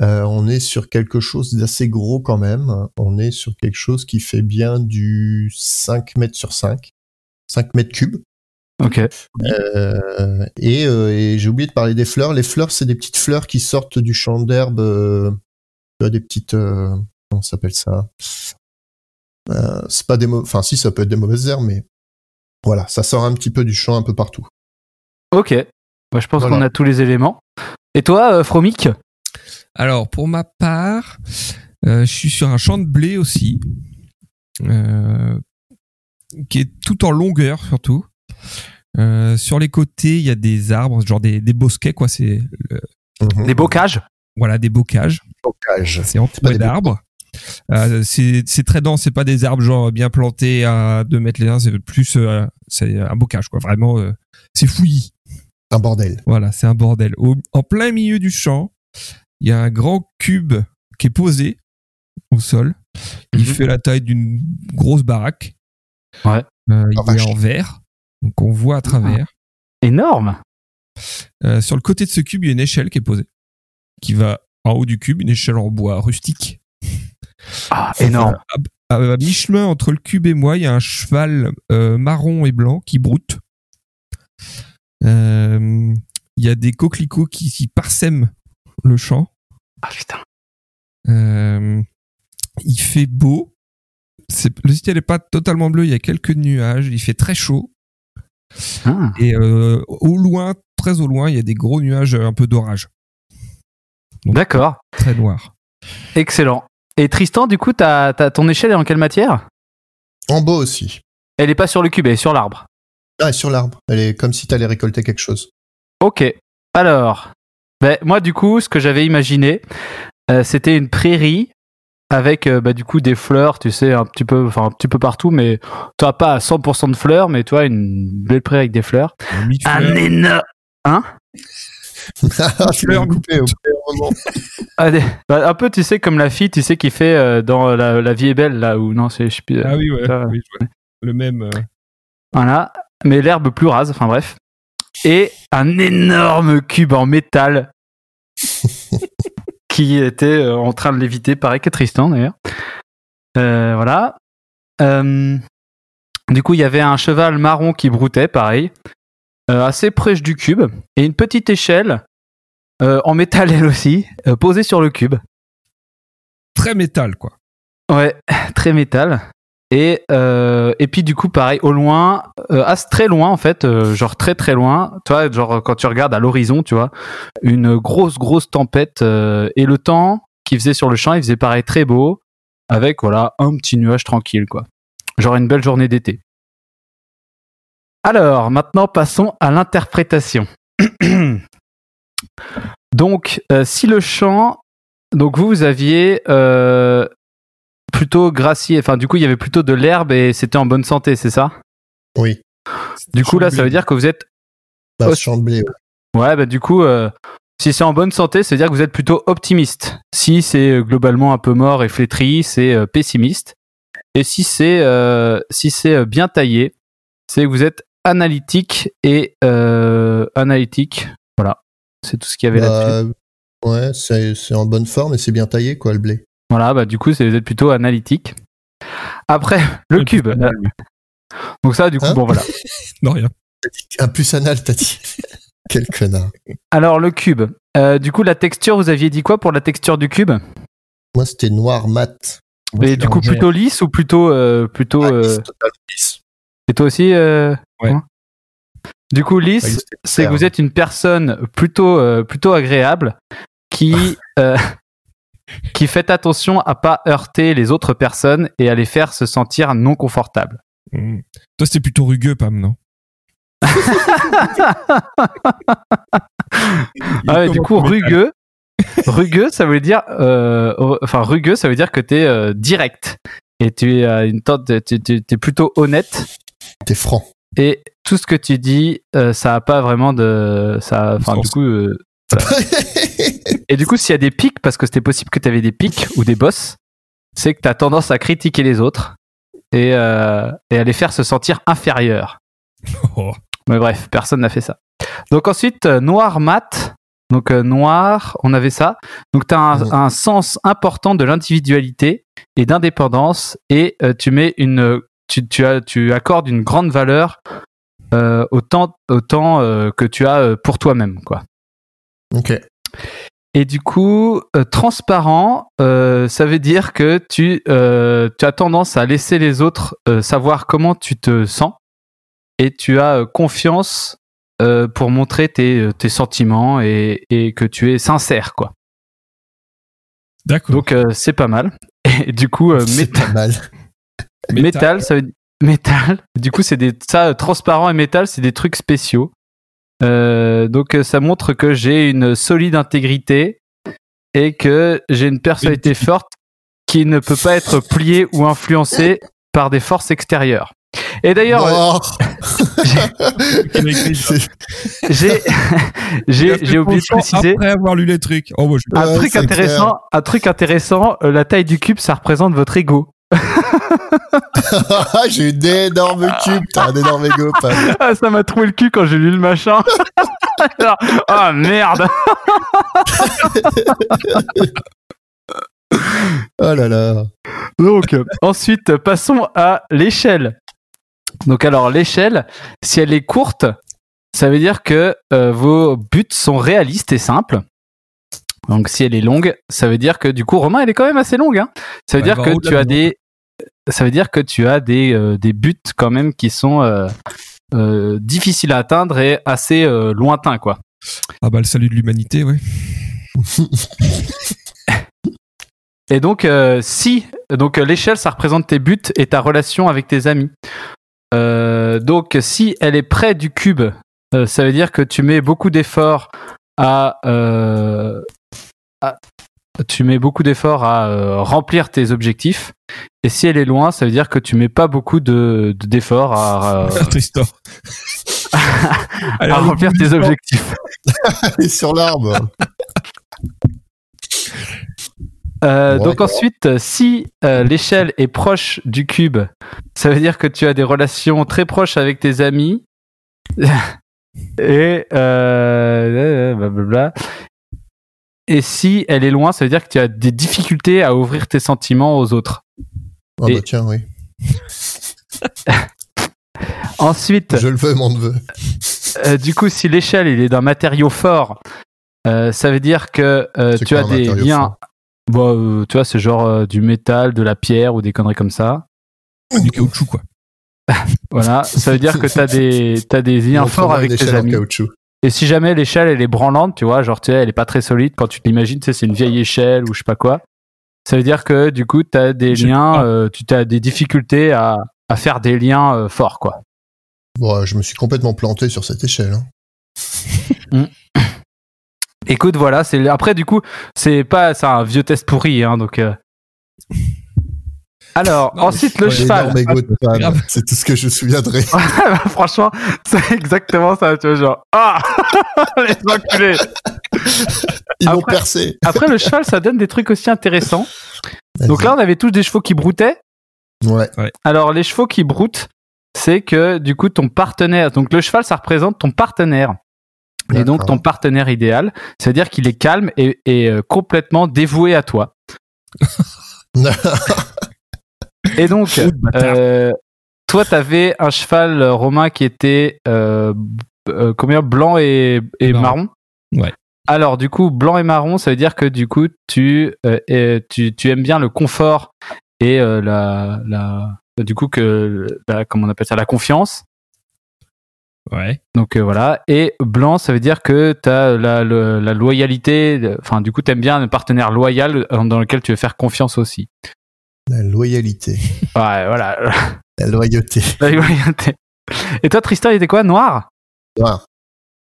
euh, on est sur quelque chose d'assez gros quand même. On est sur quelque chose qui fait bien du 5 mètres sur 5. 5 mètres cubes. Ok. Euh, et euh, et j'ai oublié de parler des fleurs. Les fleurs, c'est des petites fleurs qui sortent du champ d'herbe. euh, des petites. comment ça s'appelle ça? C'est pas des. Enfin, si, ça peut être des mauvaises herbes, mais voilà, ça sort un petit peu du champ un peu partout. Ok. Bah, je pense Voilà. qu'on a tous les éléments. Et toi, euh, Fromic? Alors, pour ma part, euh, je suis sur un champ de blé aussi, euh, qui est tout en longueur surtout. Euh, sur les côtés, il y a des arbres, genre des, des bosquets, quoi. C'est le- Mhm. Des bocages? Voilà des bocages. bocages. C'est entouré d'arbres. Euh, c'est c'est très dense. C'est pas des arbres genre bien plantés à 2 mètres les uns. C'est plus euh, c'est un bocage, quoi. Vraiment, euh, c'est fouillis. Un bordel. Voilà, c'est un bordel. Au- en plein milieu du champ, il y a un grand cube qui est posé au sol. Il Mhm. fait la taille d'une grosse baraque. Ouais. Euh, il est en verre, donc on voit à travers. Énorme. Euh, sur le côté de ce cube, il y a une échelle qui est posée, qui va en haut du cube, une échelle en bois rustique. Ah, énorme. À, à mi-chemin entre le cube et moi, il y a un cheval euh, marron et blanc qui broute. Euh, Il y a des coquelicots qui, qui parsèment le champ. Ah putain. Euh, il fait beau. Le ciel n'est pas totalement bleu, il y a quelques nuages. Il fait très chaud. Ah. Et euh, au loin, très au loin, il y a des gros nuages euh, un peu d'orage. D'accord. Très noirs. Excellent. Et Tristan, du coup, t'as, t'as- ton échelle est en quelle matière? En beau aussi. Elle est pas sur le cube, elle est sur l'arbre. Ah, sur l'arbre. Elle est comme si t'allais récolter quelque chose. Ok. Alors, ben, moi, du coup, ce que j'avais imaginé, euh, c'était une prairie avec, euh, bah, du coup, des fleurs, tu sais, un petit peu, enfin, un petit peu partout, mais toi, pas à 100% de fleurs, mais toi, une belle prairie avec des fleurs. Un énorme. Ah, tu l'as coupé au moment. Ah, bah, un peu, tu sais, comme la fille, tu sais, qui fait euh, dans la, la vie est belle, là, où non, c'est, je sais plus, Ah oui, ouais. ça, oui, vois. Le même. euh, Voilà, mais l'herbe plus rase, enfin bref. Et un énorme cube en métal qui était euh, en train de léviter, pareil que Tristan d'ailleurs. Euh, voilà. Euh, du coup, il y avait un cheval marron qui broutait, pareil, euh, assez proche du cube, et une petite échelle en métal elle aussi, posée sur le cube. très métal, quoi. Ouais, très métal. Et, euh, et puis du coup, pareil, au loin, euh, très loin en fait, euh, genre très très loin, tu vois, genre quand tu regardes à l'horizon, tu vois, une grosse grosse tempête et le temps qui faisait sur le champ, il faisait pareil très beau, avec voilà un petit nuage tranquille quoi, genre une belle journée d'été. Alors maintenant passons à l'interprétation. donc si le champ, donc vous vous aviez plutôt gracier. Enfin, du coup, il y avait plutôt de l'herbe et c'était en bonne santé, c'est ça? Oui. Du coup, là, ça veut dire que vous êtes. Bah, champ de blé. ouais. Ouais, bah, du coup, euh, si c'est en bonne santé, ça veut dire que vous êtes plutôt optimiste. Si c'est euh, globalement un peu mort et flétri, c'est euh, pessimiste. Et si c'est euh, si c'est bien taillé, c'est que vous êtes analytique et analytique. Voilà, c'est tout ce qu'il y avait là-dessus. Bah, ouais, c'est c'est en bonne forme et c'est bien taillé, quoi, le blé. Voilà, bah du coup, c'est vous êtes plutôt analytique. Après, le cube. euh, Donc ça, du coup, Hein bon voilà. Non, rien. Un plus anal, t'as dit. Quel connard. Alors le cube. Euh, du coup, la texture, vous aviez dit quoi pour la texture du cube? Moi, c'était noir mat. Et du coup, plutôt lisse ou plutôt plutôt plutôt Ah, euh, lisse, totalement lisse. et toi aussi euh, Ouais. hein? Du coup, lisse, lisse, c'est que vous êtes une personne plutôt euh, plutôt agréable qui euh, qui fait attention à pas heurter les autres personnes et à les faire se sentir non confortables. Hmm. Toi, c'était plutôt rugueux, Pam, non? Ah ouais, du coup, rugueux, rugueux, ça veut dire, euh, enfin rugueux, ça veut dire que t'es euh, direct et tu es à une tente, t'es plutôt honnête T'es franc. et tout ce que tu dis, euh, ça a pas vraiment de, ça, enfin du coup, euh, et du coup, s'il y a des pics, parce que c'était possible que tu avais des pics ou des bosses, c'est que tu as tendance à critiquer les autres et, euh, et à les faire se sentir inférieurs. Oh. Mais bref, personne n'a fait ça. Donc ensuite, euh, noir mat. Donc euh, noir, on avait ça. Donc tu as un, Mhm. un sens important de l'individualité et d'indépendance et tu mets une, tu, tu, as, tu accordes une grande valeur au temps, au temps que tu as pour toi-même, quoi. Ok. Et du coup, euh, transparent, euh, ça veut dire que tu, euh, tu as tendance à laisser les autres euh, savoir comment tu te sens et tu as euh, confiance euh, pour montrer tes, tes sentiments et, et que tu es sincère, quoi. D'accord. Donc euh, c'est pas mal. Et du coup, euh, C'est métal, pas mal. métal, ça veut métal. Du coup, c'est des ça transparent et métal, c'est des trucs spéciaux. Euh, donc ça montre que j'ai une solide intégrité et que j'ai une personnalité forte qui ne peut pas être pliée ou influencée par des forces extérieures. Et d'ailleurs, j'ai j'ai oublié de préciser Après avoir lu les trucs. Oh, moi, je- un Ouais, truc intéressant, un truc intéressant, euh, la taille du cube ça représente votre ego. j'ai une énorme cube, t'as un énorme ego. Ah, ça m'a trouvé le cul quand j'ai lu le machin. Alors, Ah merde. Oh là là. Donc, ensuite, passons à l'échelle. Donc, alors, l'échelle, si elle est courte, ça veut dire que euh, vos buts sont réalistes et simples. Donc, si elle est longue, ça veut dire que du coup, Romain, elle est quand même assez longue. Hein. Ça veut Ouais, dire que tu as de des, ça veut dire que tu as des euh, des buts quand même qui sont euh, euh, difficiles à atteindre et assez lointains, quoi. Ah bah le salut de l'humanité, ouais. Et donc, si donc l'échelle, ça représente tes buts et ta relation avec tes amis. Donc, si elle est près du cube, ça veut dire que tu mets beaucoup d'efforts à, à- tu mets beaucoup d'efforts à euh, remplir tes objectifs. Et si elle est loin, ça veut dire que tu mets pas beaucoup de de- d'efforts à, à remplir tes objectifs. Et sur l'arbre. Euh, donc ensuite, si euh, l'échelle est proche du cube, ça veut dire que tu as des relations très proches avec tes amis. Et euh, blablabla. Et si elle est loin, ça veut dire que tu as des difficultés à ouvrir tes sentiments aux autres. Ah Et- bah tiens, oui. Ensuite, Je le veux, mon neveu. euh, du coup, si l'échelle il est d'un matériau fort, euh, ça veut dire que euh, tu as des liens. Bon, euh, tu vois, c'est genre euh, du métal, de la pierre ou des conneries comme ça. Du caoutchouc, quoi. Voilà, ça veut dire que t'as des t'as des liens forts avec tes en amis. caoutchouc. Et si jamais l'échelle elle est branlante, tu vois, genre tu sais, elle est pas très solide quand tu l'imagines, tu sais, c'est une vieille échelle ou je sais pas quoi. Ça veut dire que du coup t'as des Je sais liens, euh, tu as des difficultés à à faire des liens euh, forts quoi. Bon, je me suis complètement planté sur cette échelle. hein. Écoute, voilà, c'est après du coup c'est pas c'est un vieux test pourri, hein, donc. euh. Alors Non, ensuite le ouais, cheval. C'est tout ce que je me souviendrai. Franchement, c'est exactement ça, tu vois, genre ah les enculés. Ils m'ont Après- percé. Après le cheval, ça donne des trucs aussi intéressants. Donc là, on avait tous des chevaux qui broutaient. ouais. Alors, les chevaux qui broutent, c'est que du coup, ton partenaire, donc le cheval, ça représente ton partenaire. Et donc, ton partenaire idéal, c'est-à-dire qu'il est calme et, et, euh, complètement dévoué à toi. Et donc, euh, toi, t'avais un cheval euh, romain qui était euh, euh, combien blanc et, et Marron. marron. Ouais. Alors, du coup, blanc et marron, ça veut dire que du coup, tu euh, tu, tu aimes bien le confort et euh, la, la du coup que la, comment on appelle ça la confiance. Ouais. Donc euh, voilà. Et blanc, ça veut dire que tu as la, la loyalité. de- Enfin, du coup, tu aimes bien un partenaire loyal dans lequel tu veux faire confiance aussi. La loyalité. Ouais, voilà. La loyauté. La loyauté. Et toi, Tristan, il était quoi? Noir? Noir.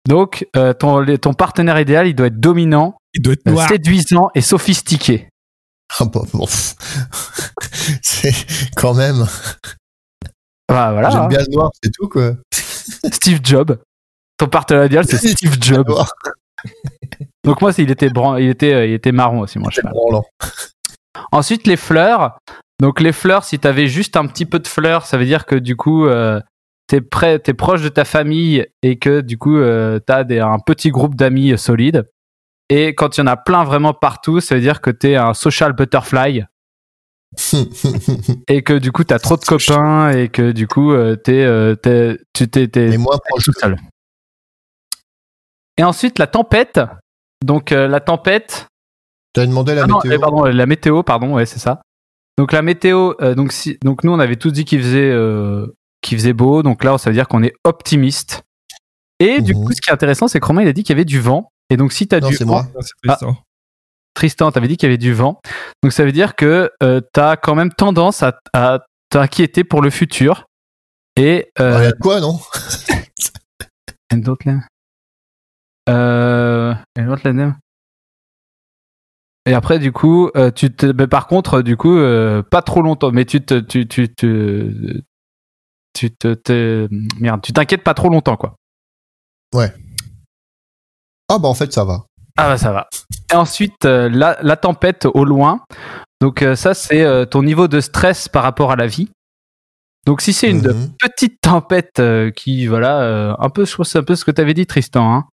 Donc, euh, ton, partenaire idéal, il doit être dominant, Il doit être noir. séduisant et sophistiqué. Ah bah, bon. C'est quand même. Ah, voilà. J'aime hein. bien le noir, c'est tout quoi. Steve Jobs. Ton partenaire idéal, c'est Steve Jobs. Donc moi, il était, bran- il était, euh, il était marron aussi, branlant. Ensuite, les fleurs. Donc les fleurs, si tu avais juste un petit peu de fleurs, ça veut dire que du coup, euh, t'es près, t'es proche de ta famille et que du coup, euh, t'as des, un petit groupe d'amis euh, solides. Et quand il y en a plein vraiment partout, ça veut dire que t'es un social butterfly et que du coup, t'as trop de copains et que du coup, euh, t'es, euh, t'es, tu t'es, t'es- Mais moins t'es proche. tout seul. Et ensuite, la tempête. Donc la tempête, T'as demandé la ah non, météo. eh, pardon, la météo, pardon, ouais, c'est ça. Donc la météo, euh, donc si, donc nous on avait tous dit qu'il faisait, euh, qu'il faisait beau, donc là ça veut dire qu'on est optimiste. Et du Mhm. coup, ce qui est intéressant, c'est que Romain il a dit qu'il y avait du vent. Et donc si t'as Non, du c'est vent, moi. Non, c'est Tristan. Tristan, t'avais dit qu'il y avait du vent. Donc ça veut dire que euh, t'as quand même tendance à, à t'inquiéter pour le futur. Et Il y euh, a de quoi, non and don't let- euh, and don't them. Et après, du coup, euh, tu te, mais par contre, du coup, euh, pas trop longtemps, mais tu te, tu, tu, tu, tu te, te- merde, tu t'inquiètes pas trop longtemps, quoi. Ah bah en fait ça va. Ah bah ça va. Et ensuite, euh, la, la tempête au loin. Donc euh, ça, c'est euh, ton niveau de stress par rapport à la vie. Donc si c'est une Mhm. petite tempête euh, qui, voilà, euh, un peu, je c'est un peu ce que tu avais dit, Tristan. Hein.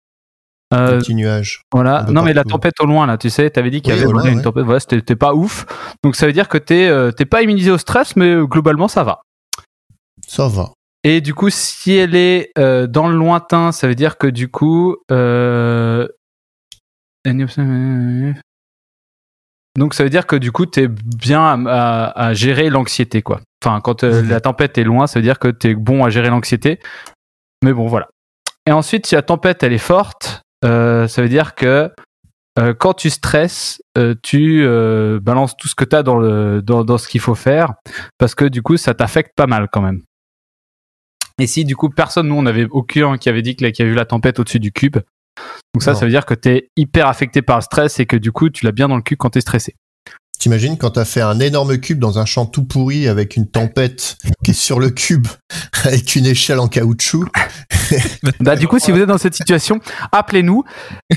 Euh, Petit nuage. voilà. Non mais la tempête au loin, là, tu sais, t'avais dit qu'il y Oui, avait loin, une ouais. tempête. Voilà, c'était pas ouf. Donc ça veut dire que t'es euh, t'es pas immunisé au stress, mais euh, globalement ça va. Ça va. Et du coup, si elle est euh, dans le lointain, ça veut dire que du coup. Donc ça veut dire que du coup, tu es bien à, à- à gérer l'anxiété, quoi. Enfin, quand Mhm. la tempête est loin, ça veut dire que tu es bon à gérer l'anxiété. Mais bon, voilà. Et ensuite, si la tempête, elle est forte, ça veut dire que euh, quand tu stresses, euh, tu euh, balances tout ce que tu as dans, le, dans, dans ce qu'il faut faire, parce que du coup, ça t'affecte pas mal quand même. Et si du coup personne, nous on avait aucun qui avait dit qu'il y a eu la tempête au-dessus du cube. Donc ça, Non. ça veut dire que t'es hyper affecté par le stress et que du coup tu l'as bien dans le cul quand t'es stressé. T'imagines quand t'as fait un énorme cube dans un champ tout pourri avec une tempête qui est sur le cube avec une échelle en caoutchouc. Bah, du coup, si vous êtes dans cette situation, appelez-nous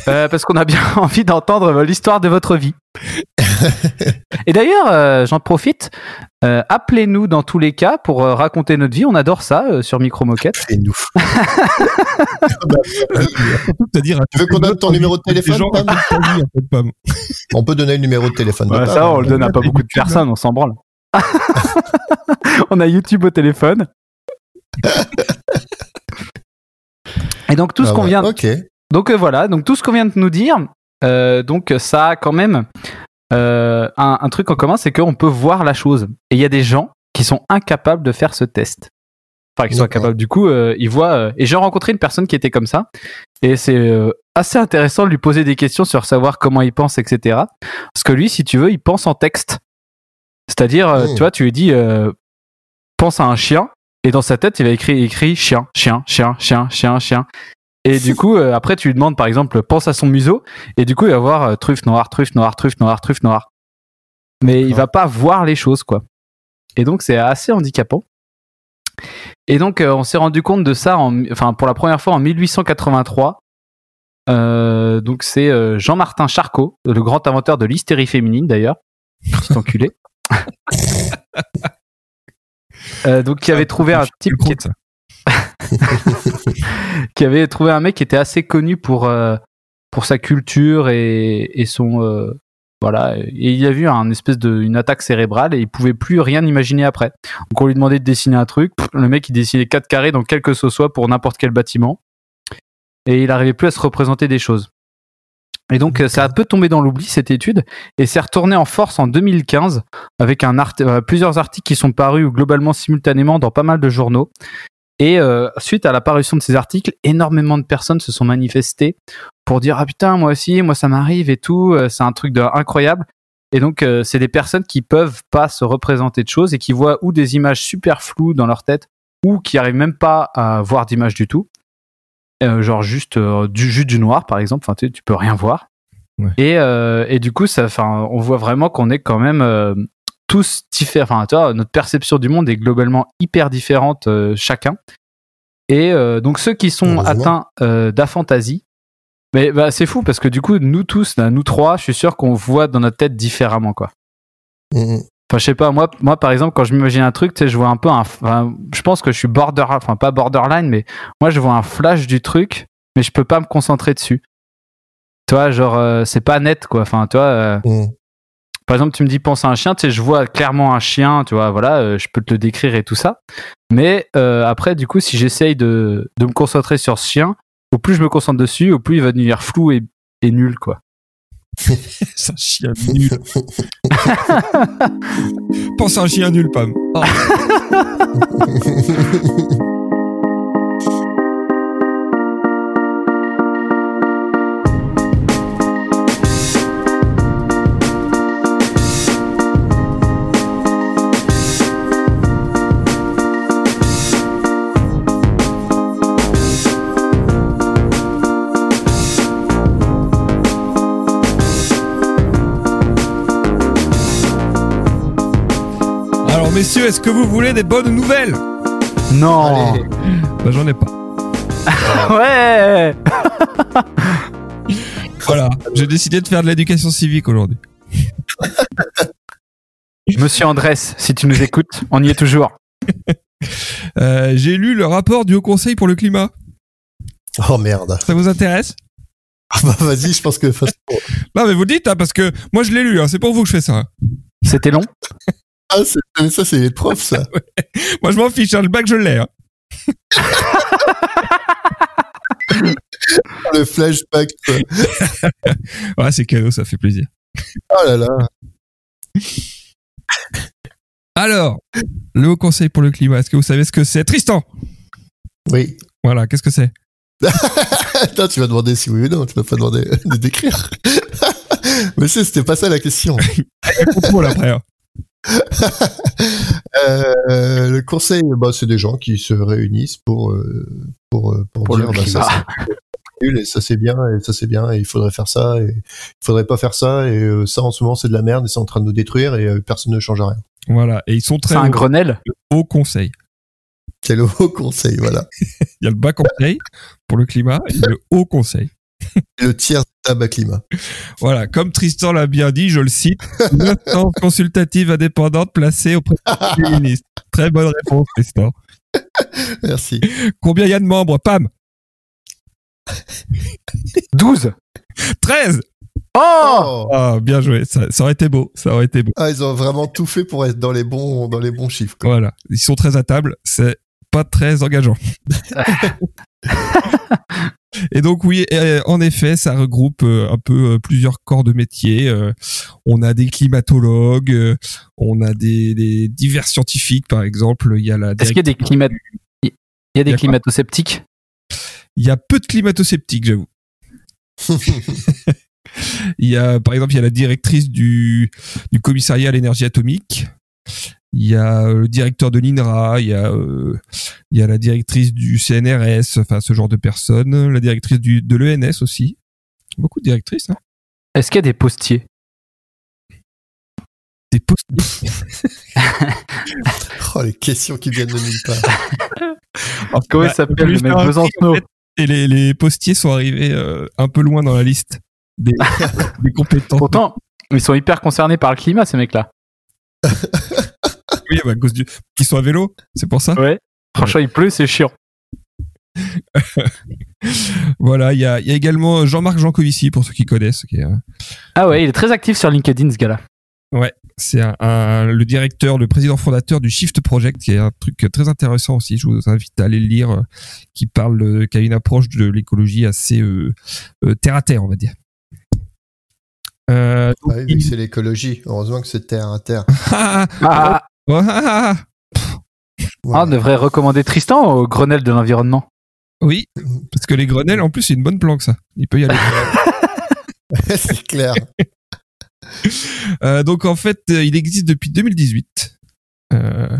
euh, parce qu'on a bien envie d'entendre l'histoire de votre vie. Et d'ailleurs, euh, j'en profite, euh, appelez-nous dans tous les cas pour euh, raconter notre vie. On adore ça euh, sur Micro Moquette. Et nous. C'est-à-dire, Tu veux qu'on donne ton numéro de téléphone, Les gens Pam racontent ta vie, en fait, Pam. On peut donner le numéro de téléphone. de Pam, ça, on le donne à pas beaucoup de personnes, on s'en branle. on a YouTube au téléphone. Et donc tout ce Ah qu'on ouais, vient, Ok. donc euh, voilà, donc tout ce qu'on vient de nous dire, euh, donc ça a quand même euh, un, un truc en commun, c'est qu'on peut voir la chose. Et il y a des gens qui sont incapables de faire ce test. Enfin, qui sont incapables. Du coup, euh, ils voient. et j'ai rencontré une personne qui était comme ça, et c'est assez intéressant de lui poser des questions sur savoir comment il pense, etc. Parce que lui, si tu veux, il pense en texte. C'est-à-dire, euh, Mm. tu vois, tu lui dis, pense à un chien, et dans sa tête, il va écrire écrit chien, chien, chien, chien, chien, chien. Et du coup, euh, après, tu lui demandes, par exemple, pense à son museau, et du coup, il va voir euh, truffe noire, truffe noire, truffe noire, truffe noire. Mais il va pas voir les choses, quoi. Et donc, c'est assez handicapant. Et donc, euh, on s'est rendu compte de ça, en, enfin, pour la première fois en 1883. Euh, donc, c'est Jean-Martin Charcot, le grand inventeur de l'hystérie féminine, d'ailleurs. Petit enculé. Donc, qui avait trouvé un type qui. Qui avait trouvé un mec qui était assez connu pour euh, pour sa culture et, et son euh, voilà. Et il a vu un espèce de une attaque cérébrale et il pouvait plus rien imaginer après. Donc on lui demandait de dessiner un truc. Le mec il dessinait quatre carrés dans quel que ce soit pour n'importe quel bâtiment. Et il arrivait plus à se représenter des choses. Et donc ça a peu tombé dans l'oubli cette étude. Et c'est retourné en force en 2015 avec un art- euh, plusieurs articles qui sont parus globalement simultanément dans pas mal de journaux et euh, suite à l'apparition de ces articles, énormément de personnes se sont manifestées pour dire ah putain moi aussi, moi ça m'arrive et tout, euh, c'est un truc de incroyable. Et donc euh, c'est des personnes qui peuvent pas se représenter de choses et qui voient ou des images super floues dans leur tête ou qui arrivent même pas à voir d'images du tout. Euh, genre juste du juste du noir par exemple, enfin tu, tu peux rien voir. Ouais. Et, et du coup ça, enfin on voit vraiment qu'on est quand même tous différents. Enfin, tu vois, notre perception du monde est globalement hyper différente euh, chacun. Et euh, donc ceux qui sont atteints euh, d'aphantasie, mais bah, c'est fou parce que du coup nous tous, là, nous trois, je suis sûr qu'on voit dans notre tête différemment quoi. Mhm. Enfin, je sais pas, moi, moi par exemple, quand je m'imagine un truc, tu sais, je vois un peu un. enfin, je pense que je suis border, enfin pas borderline, mais moi je vois un flash du truc, mais je peux pas me concentrer dessus. Tu vois, genre, euh, c'est pas net quoi. Enfin, tu vois. euh, Mhm. Par exemple, tu me dis pense à un chien, tu sais, je vois clairement un chien, tu vois, voilà, euh, je peux te le décrire et tout ça. Mais euh, après, du coup, si j'essaye de, de me concentrer sur ce chien, au plus je me concentre dessus, au plus il va devenir flou et, et nul, quoi. C'est un chien nul. Pense à un chien nul, Pam. Oh. messieurs, est-ce que vous voulez des bonnes nouvelles Non. Bah, j'en ai pas. Ouais. Voilà, j'ai décidé de faire de l'éducation civique aujourd'hui. Monsieur Andrés, si tu nous écoutes, on y est toujours. Euh, j'ai lu le rapport du Haut Conseil pour le climat. Oh merde. Ça vous intéresse Ah bah vas-y, je pense que Non, mais vous le dites, hein, parce que moi je l'ai lu, hein, c'est pour vous que je fais ça. C'était long? Ah, c'est- mais ça c'est les profs ça. Moi je m'en fiche, hein, le bac je l'ai. hein. Le flashback. Ouais, c'est cadeau, ça fait plaisir. Oh là là. Alors, le Haut Conseil pour le climat, est-ce que vous savez ce que c'est? Tristan Oui. Voilà, qu'est-ce que c'est? Attends, tu vas demander si oui ou non, tu vas pas demander de décrire. Mais c'est, c'était pas ça la question. Contrôle après. hein. Euh, le conseil, bah, c'est des gens qui se réunissent pour euh, pour euh, pour, Pour dire bah, ça c'est nul et ça c'est bien et ça c'est bien et il faudrait faire ça et il faudrait pas faire ça et euh, ça en ce moment c'est de la merde et c'est en train de nous détruire et euh, personne ne change rien. Voilà, et ils sont très C'est un Grenelle. Haut Conseil. C'est le haut conseil, voilà. Il y a le bas conseil pour le climat et le Haut Conseil. Le tiers climat. Voilà, comme Tristan l'a bien dit, je le cite, une instance consultative indépendante placée auprès du Premier ministre. Très bonne réponse, Tristan. Merci. Combien il y a de membres Pam? 12. 13 Oh Oh Ah, bien joué, ça, ça aurait été beau, ça aurait été beau. ah, ils ont vraiment tout fait pour être dans les bons dans les bons chiffres. quoi. Voilà, ils sont très à table, c'est pas très engageant. Et donc oui, euh, en effet, ça regroupe euh, un peu euh, plusieurs corps de métier. Euh, on a des climatologues, euh, on a des, des divers scientifiques, par exemple. Il y a la Est-ce qu'il y a des climat... Il y a des climato-sceptiques? Il y a peu de climato-sceptiques, j'avoue. Il y a, par exemple, il y a la directrice du, du commissariat à l'énergie atomique. Il y a euh, le directeur de l'INRA. Il y a, euh, il y a la directrice du CNRS. Enfin, ce genre de personnes. La directrice du, de l'ENS aussi. Beaucoup de directrices. Hein. Est-ce qu'il y a des postiers? Des postes. Oh, les questions qui viennent de nulle part. Comment Bah, il s'appelle le mec Besancenot Et les, les postiers sont arrivés euh, un peu loin dans la liste des, des compétences. Pourtant, ils sont hyper concernés par le climat, ces mecs-là. Oui, bah, à cause du. Ils sont à vélo, c'est pour ça. Ouais. Franchement, il pleut, c'est chiant. Voilà, il y a, il y a également Jean-Marc Jancovici, pour ceux qui connaissent. qui est, euh, Ah ouais, il est très actif sur LinkedIn, ce gars-là. c'est un, un- le directeur, le président fondateur du Shift Project, qui est un truc très intéressant aussi. Je vous invite à aller le lire, euh, qui parle, qui a une approche de l'écologie assez euh, euh, terre à terre, on va dire. Euh, Ouais, vu que c'est l'écologie. Heureusement que c'est terre à terre. ah, Ah. Voilà. on devrait recommander Tristan au Grenelle de l'environnement. oui, parce que les Grenelles, en plus, c'est une bonne planque, ça. Il peut y aller. c'est clair. Euh, donc en fait, euh, il existe depuis 2018. Euh,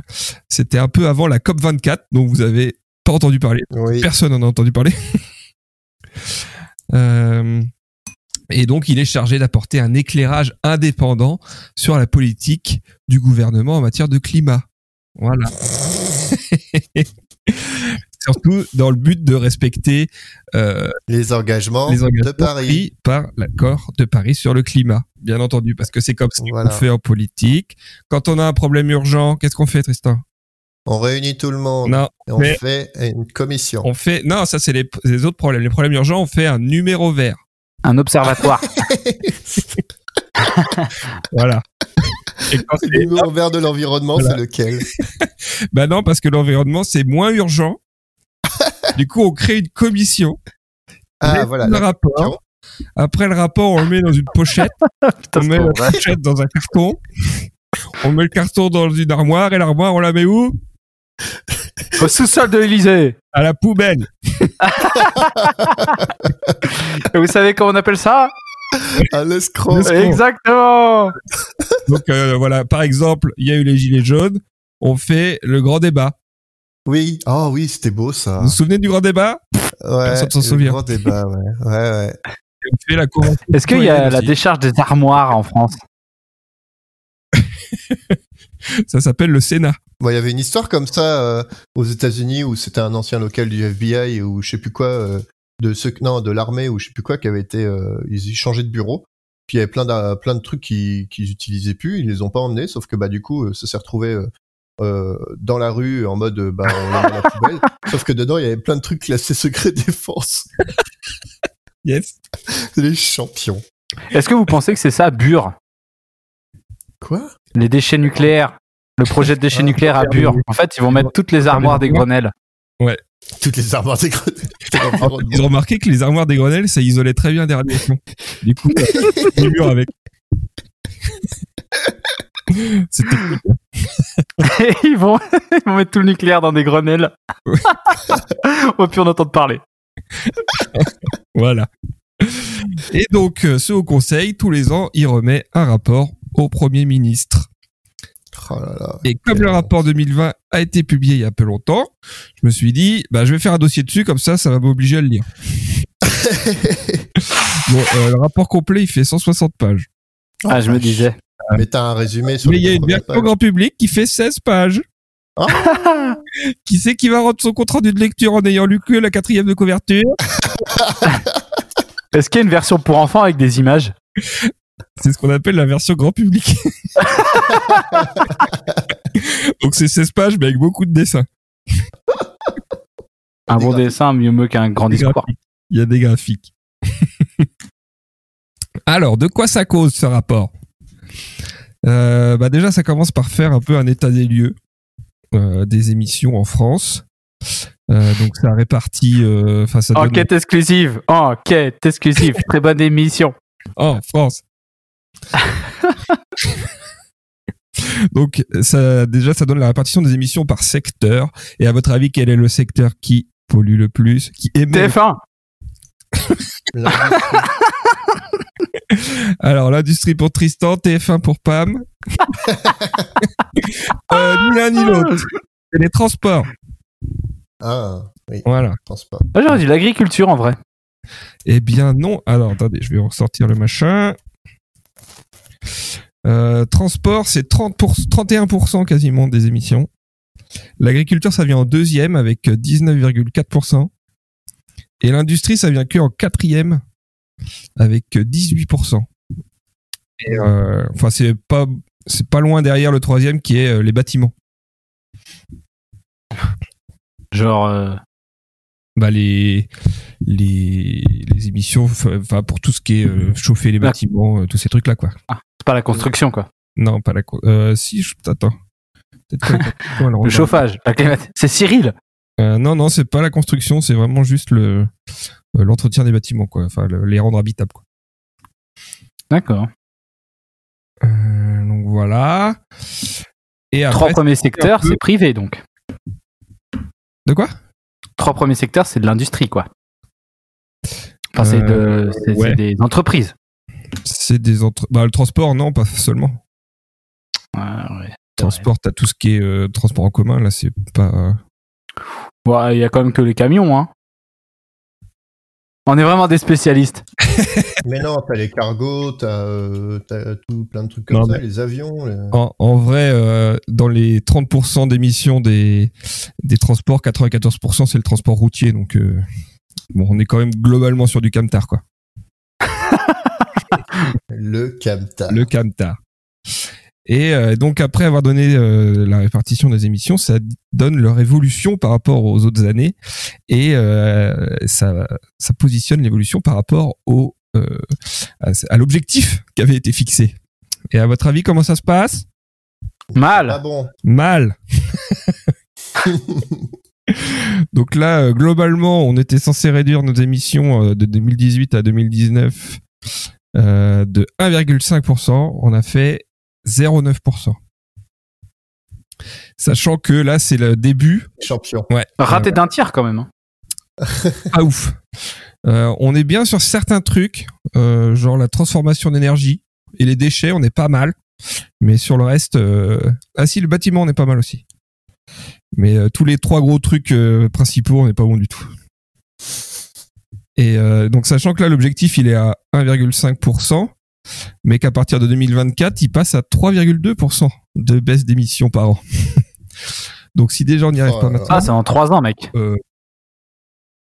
C'était un peu avant la COP 24, dont vous avez pas entendu parler. Oui. Personne n'en a entendu parler. Euh, et donc, il est chargé d'apporter un éclairage indépendant sur la politique du gouvernement en matière de climat. Voilà. Surtout dans le but de respecter euh, Les engagements, les engagements de Paris. pris par l'accord de Paris sur le climat, bien entendu, parce que c'est comme ça Voilà. qu'on fait en politique. Quand on a un problème urgent, qu'est-ce qu'on fait, Tristan? On réunit tout le monde Non, et on fait une commission. on fait non, ça c'est les, les autres problèmes. Les problèmes urgents, on fait un numéro vert. Un observatoire. Voilà. Et quand Le c'est- numéro vert de l'environnement, Voilà. c'est lequel? Bah non, parce que l'environnement c'est moins urgent. du coup, on crée une commission. Ah voilà. le rapport. Après le rapport, on le met dans une pochette. Putain, on met la vrai. pochette dans un carton. On met le carton dans une armoire et l'armoire, on la met où? Au sous-sol de l'Elysée. À la poubelle. Et vous savez comment on appelle ça? Ah, l'escroc. Exactement. Donc euh, voilà, par exemple, il y a eu les gilets jaunes. On fait le grand débat. Oui. Oh oui, c'était beau ça. Vous vous souvenez du grand débat? Ouais. Personne s'en le souvient. Grand débat, ouais. Ouais, ouais. Est-ce qu'il y a la décharge des armoires en France? ça s'appelle le Sénat. Bon, il y avait une histoire comme ça euh, aux États-Unis où c'était un ancien local du FBI ou je sais plus quoi, euh, de ce, non, de l'armée ou je sais plus quoi, qui avait été, euh, ils ont changé de bureau. Puis il y avait plein de, plein de trucs qu'ils qu'ils utilisaient plus, ils les ont pas emmenés, sauf que bah du coup, ça s'est retrouvé euh, euh, dans la rue en mode bah on la poubelle. sauf que dedans il y avait plein de trucs classés secret défense. Yes. Les champions. Est-ce que vous pensez que c'est ça, Bure? Quoi Les déchets nucléaires Le projet de déchets Ah, nucléaires à Bure. En fait, ils vont mettre toutes les armoires des Grenelles. Toutes les armoires des grenades. Ils ont remarqué que les armoires des Grenelles, ça isolait très bien des radiations. Du coup, les murs avec. C'était Et ils vont, ils vont mettre tout le nucléaire dans des Grenelles. On va plus en entendre parler. Voilà. Et donc, euh, ce Haut Conseil, tous les ans, il remet un rapport au Premier ministre. Oh là là. Et comme le rapport 2020 a été publié il y a peu longtemps, je me suis dit, bah, je vais faire un dossier dessus, comme ça, ça va m'obliger à le lire. Bon, euh, le rapport complet, il fait 160 pages. Ah, je me disais. Mais t'as un résumé sur Mais il y a une version grand public qui fait 16 pages. Ah. Qui c'est qui va rendre son compte rendu de lecture en ayant lu que la quatrième de couverture? Est-ce qu'il y a une version pour enfants avec des images? C'est ce qu'on appelle la version grand public. Donc c'est 16 pages, mais avec beaucoup de dessins. Un bon dessin, mieux mieux qu'un grand discours. Il y a des graphiques. Alors, de quoi ça cause ce rapport? Euh, bah Déjà, ça commence par faire un peu un état des lieux euh, des émissions en France. Euh, donc ça répartit, ça donne Enquête exclusive. Enquête exclusive. Très bonne émission. en France. Donc ça, déjà, ça donne la répartition des émissions par secteur. Et à votre avis, quel est le secteur qui pollue le plus, qui émet le TF1. L'industrie. Alors, l'industrie pour Tristan, TF1 pour Pam. euh, ni l'un ni l'autre. C'est les transports. Ah, oui, Voilà. je pense pas. Ah, J'aurais dit l'agriculture en vrai. Eh bien, non. Alors, attendez, je vais ressortir le machin. Euh, transport, c'est 30 pour- 31% quasiment des émissions. L'agriculture, ça vient en deuxième avec 19,4%. Et l'industrie, ça vient que en quatrième avec 18%. Et, euh, enfin, c'est pas, c'est pas loin derrière le troisième qui est euh, les bâtiments. Genre, Bah, les, les, les émissions, enfin, pour tout ce qui est euh, chauffer les bâtiments, euh, tous ces trucs-là, quoi. c'est pas la construction quoi. Non, pas la. Euh, si, je... attends. Le chauffage, la. C'est Cyril. Euh, non, non, c'est pas la construction, c'est vraiment juste le l'entretien des bâtiments, quoi. Enfin, le- les rendre habitables, quoi. D'accord. Donc voilà. Et Trois après, premiers secteurs, peu- c'est privé donc. de quoi? Trois premiers secteurs, c'est de l'industrie quoi. Enfin, c'est Euh, de- ouais. des entreprises. C'est des entre... bah, le transport, non, pas seulement. Ouais, ouais. Transport, t'as tout ce qui est euh, transport en commun, là, c'est pas. Bon, il y a quand même que les camions, hein. On est vraiment des spécialistes. Mais non, t'as les cargos, t'as euh, tout plein de trucs comme Non, ça, les avions. les- En, en vrai, euh, dans les 30% d'émissions des, des transports, 94% c'est le transport routier. Donc, euh, bon, on est quand même globalement sur du camtar, quoi. Le camtar. Le camtar. Et euh, donc, après avoir donné euh, la répartition des émissions, ça donne leur évolution par rapport aux autres années et euh, ça, ça positionne l'évolution par rapport au, euh, à, à l'objectif qui avait été fixé. Et à votre avis, comment ça se passe? Ah Mal. bon Mal. Donc là, globalement, on était censé réduire nos émissions de 2018 à 2019 euh, de 1,5%. On a fait 0,9%. Sachant que là, c'est le début. Champion. Ouais. Raté d'un tiers quand même. hein. Pas ouf. Euh, on est bien sur certains trucs, euh, genre la transformation d'énergie et les déchets, on est pas mal. Mais sur le reste, euh... ah si, le bâtiment, on est pas mal aussi. Mais euh, tous les trois gros trucs euh, principaux, on n'est pas bon du tout. Et euh, donc, sachant que là, l'objectif, il est à 1,5%, mais qu'à partir de 2024, il passe à 3,2%. de baisse d'émissions par an. Donc si déjà on n'y arrive Oh pas là. maintenant, Ah, c'est en 3 ans, mec. euh,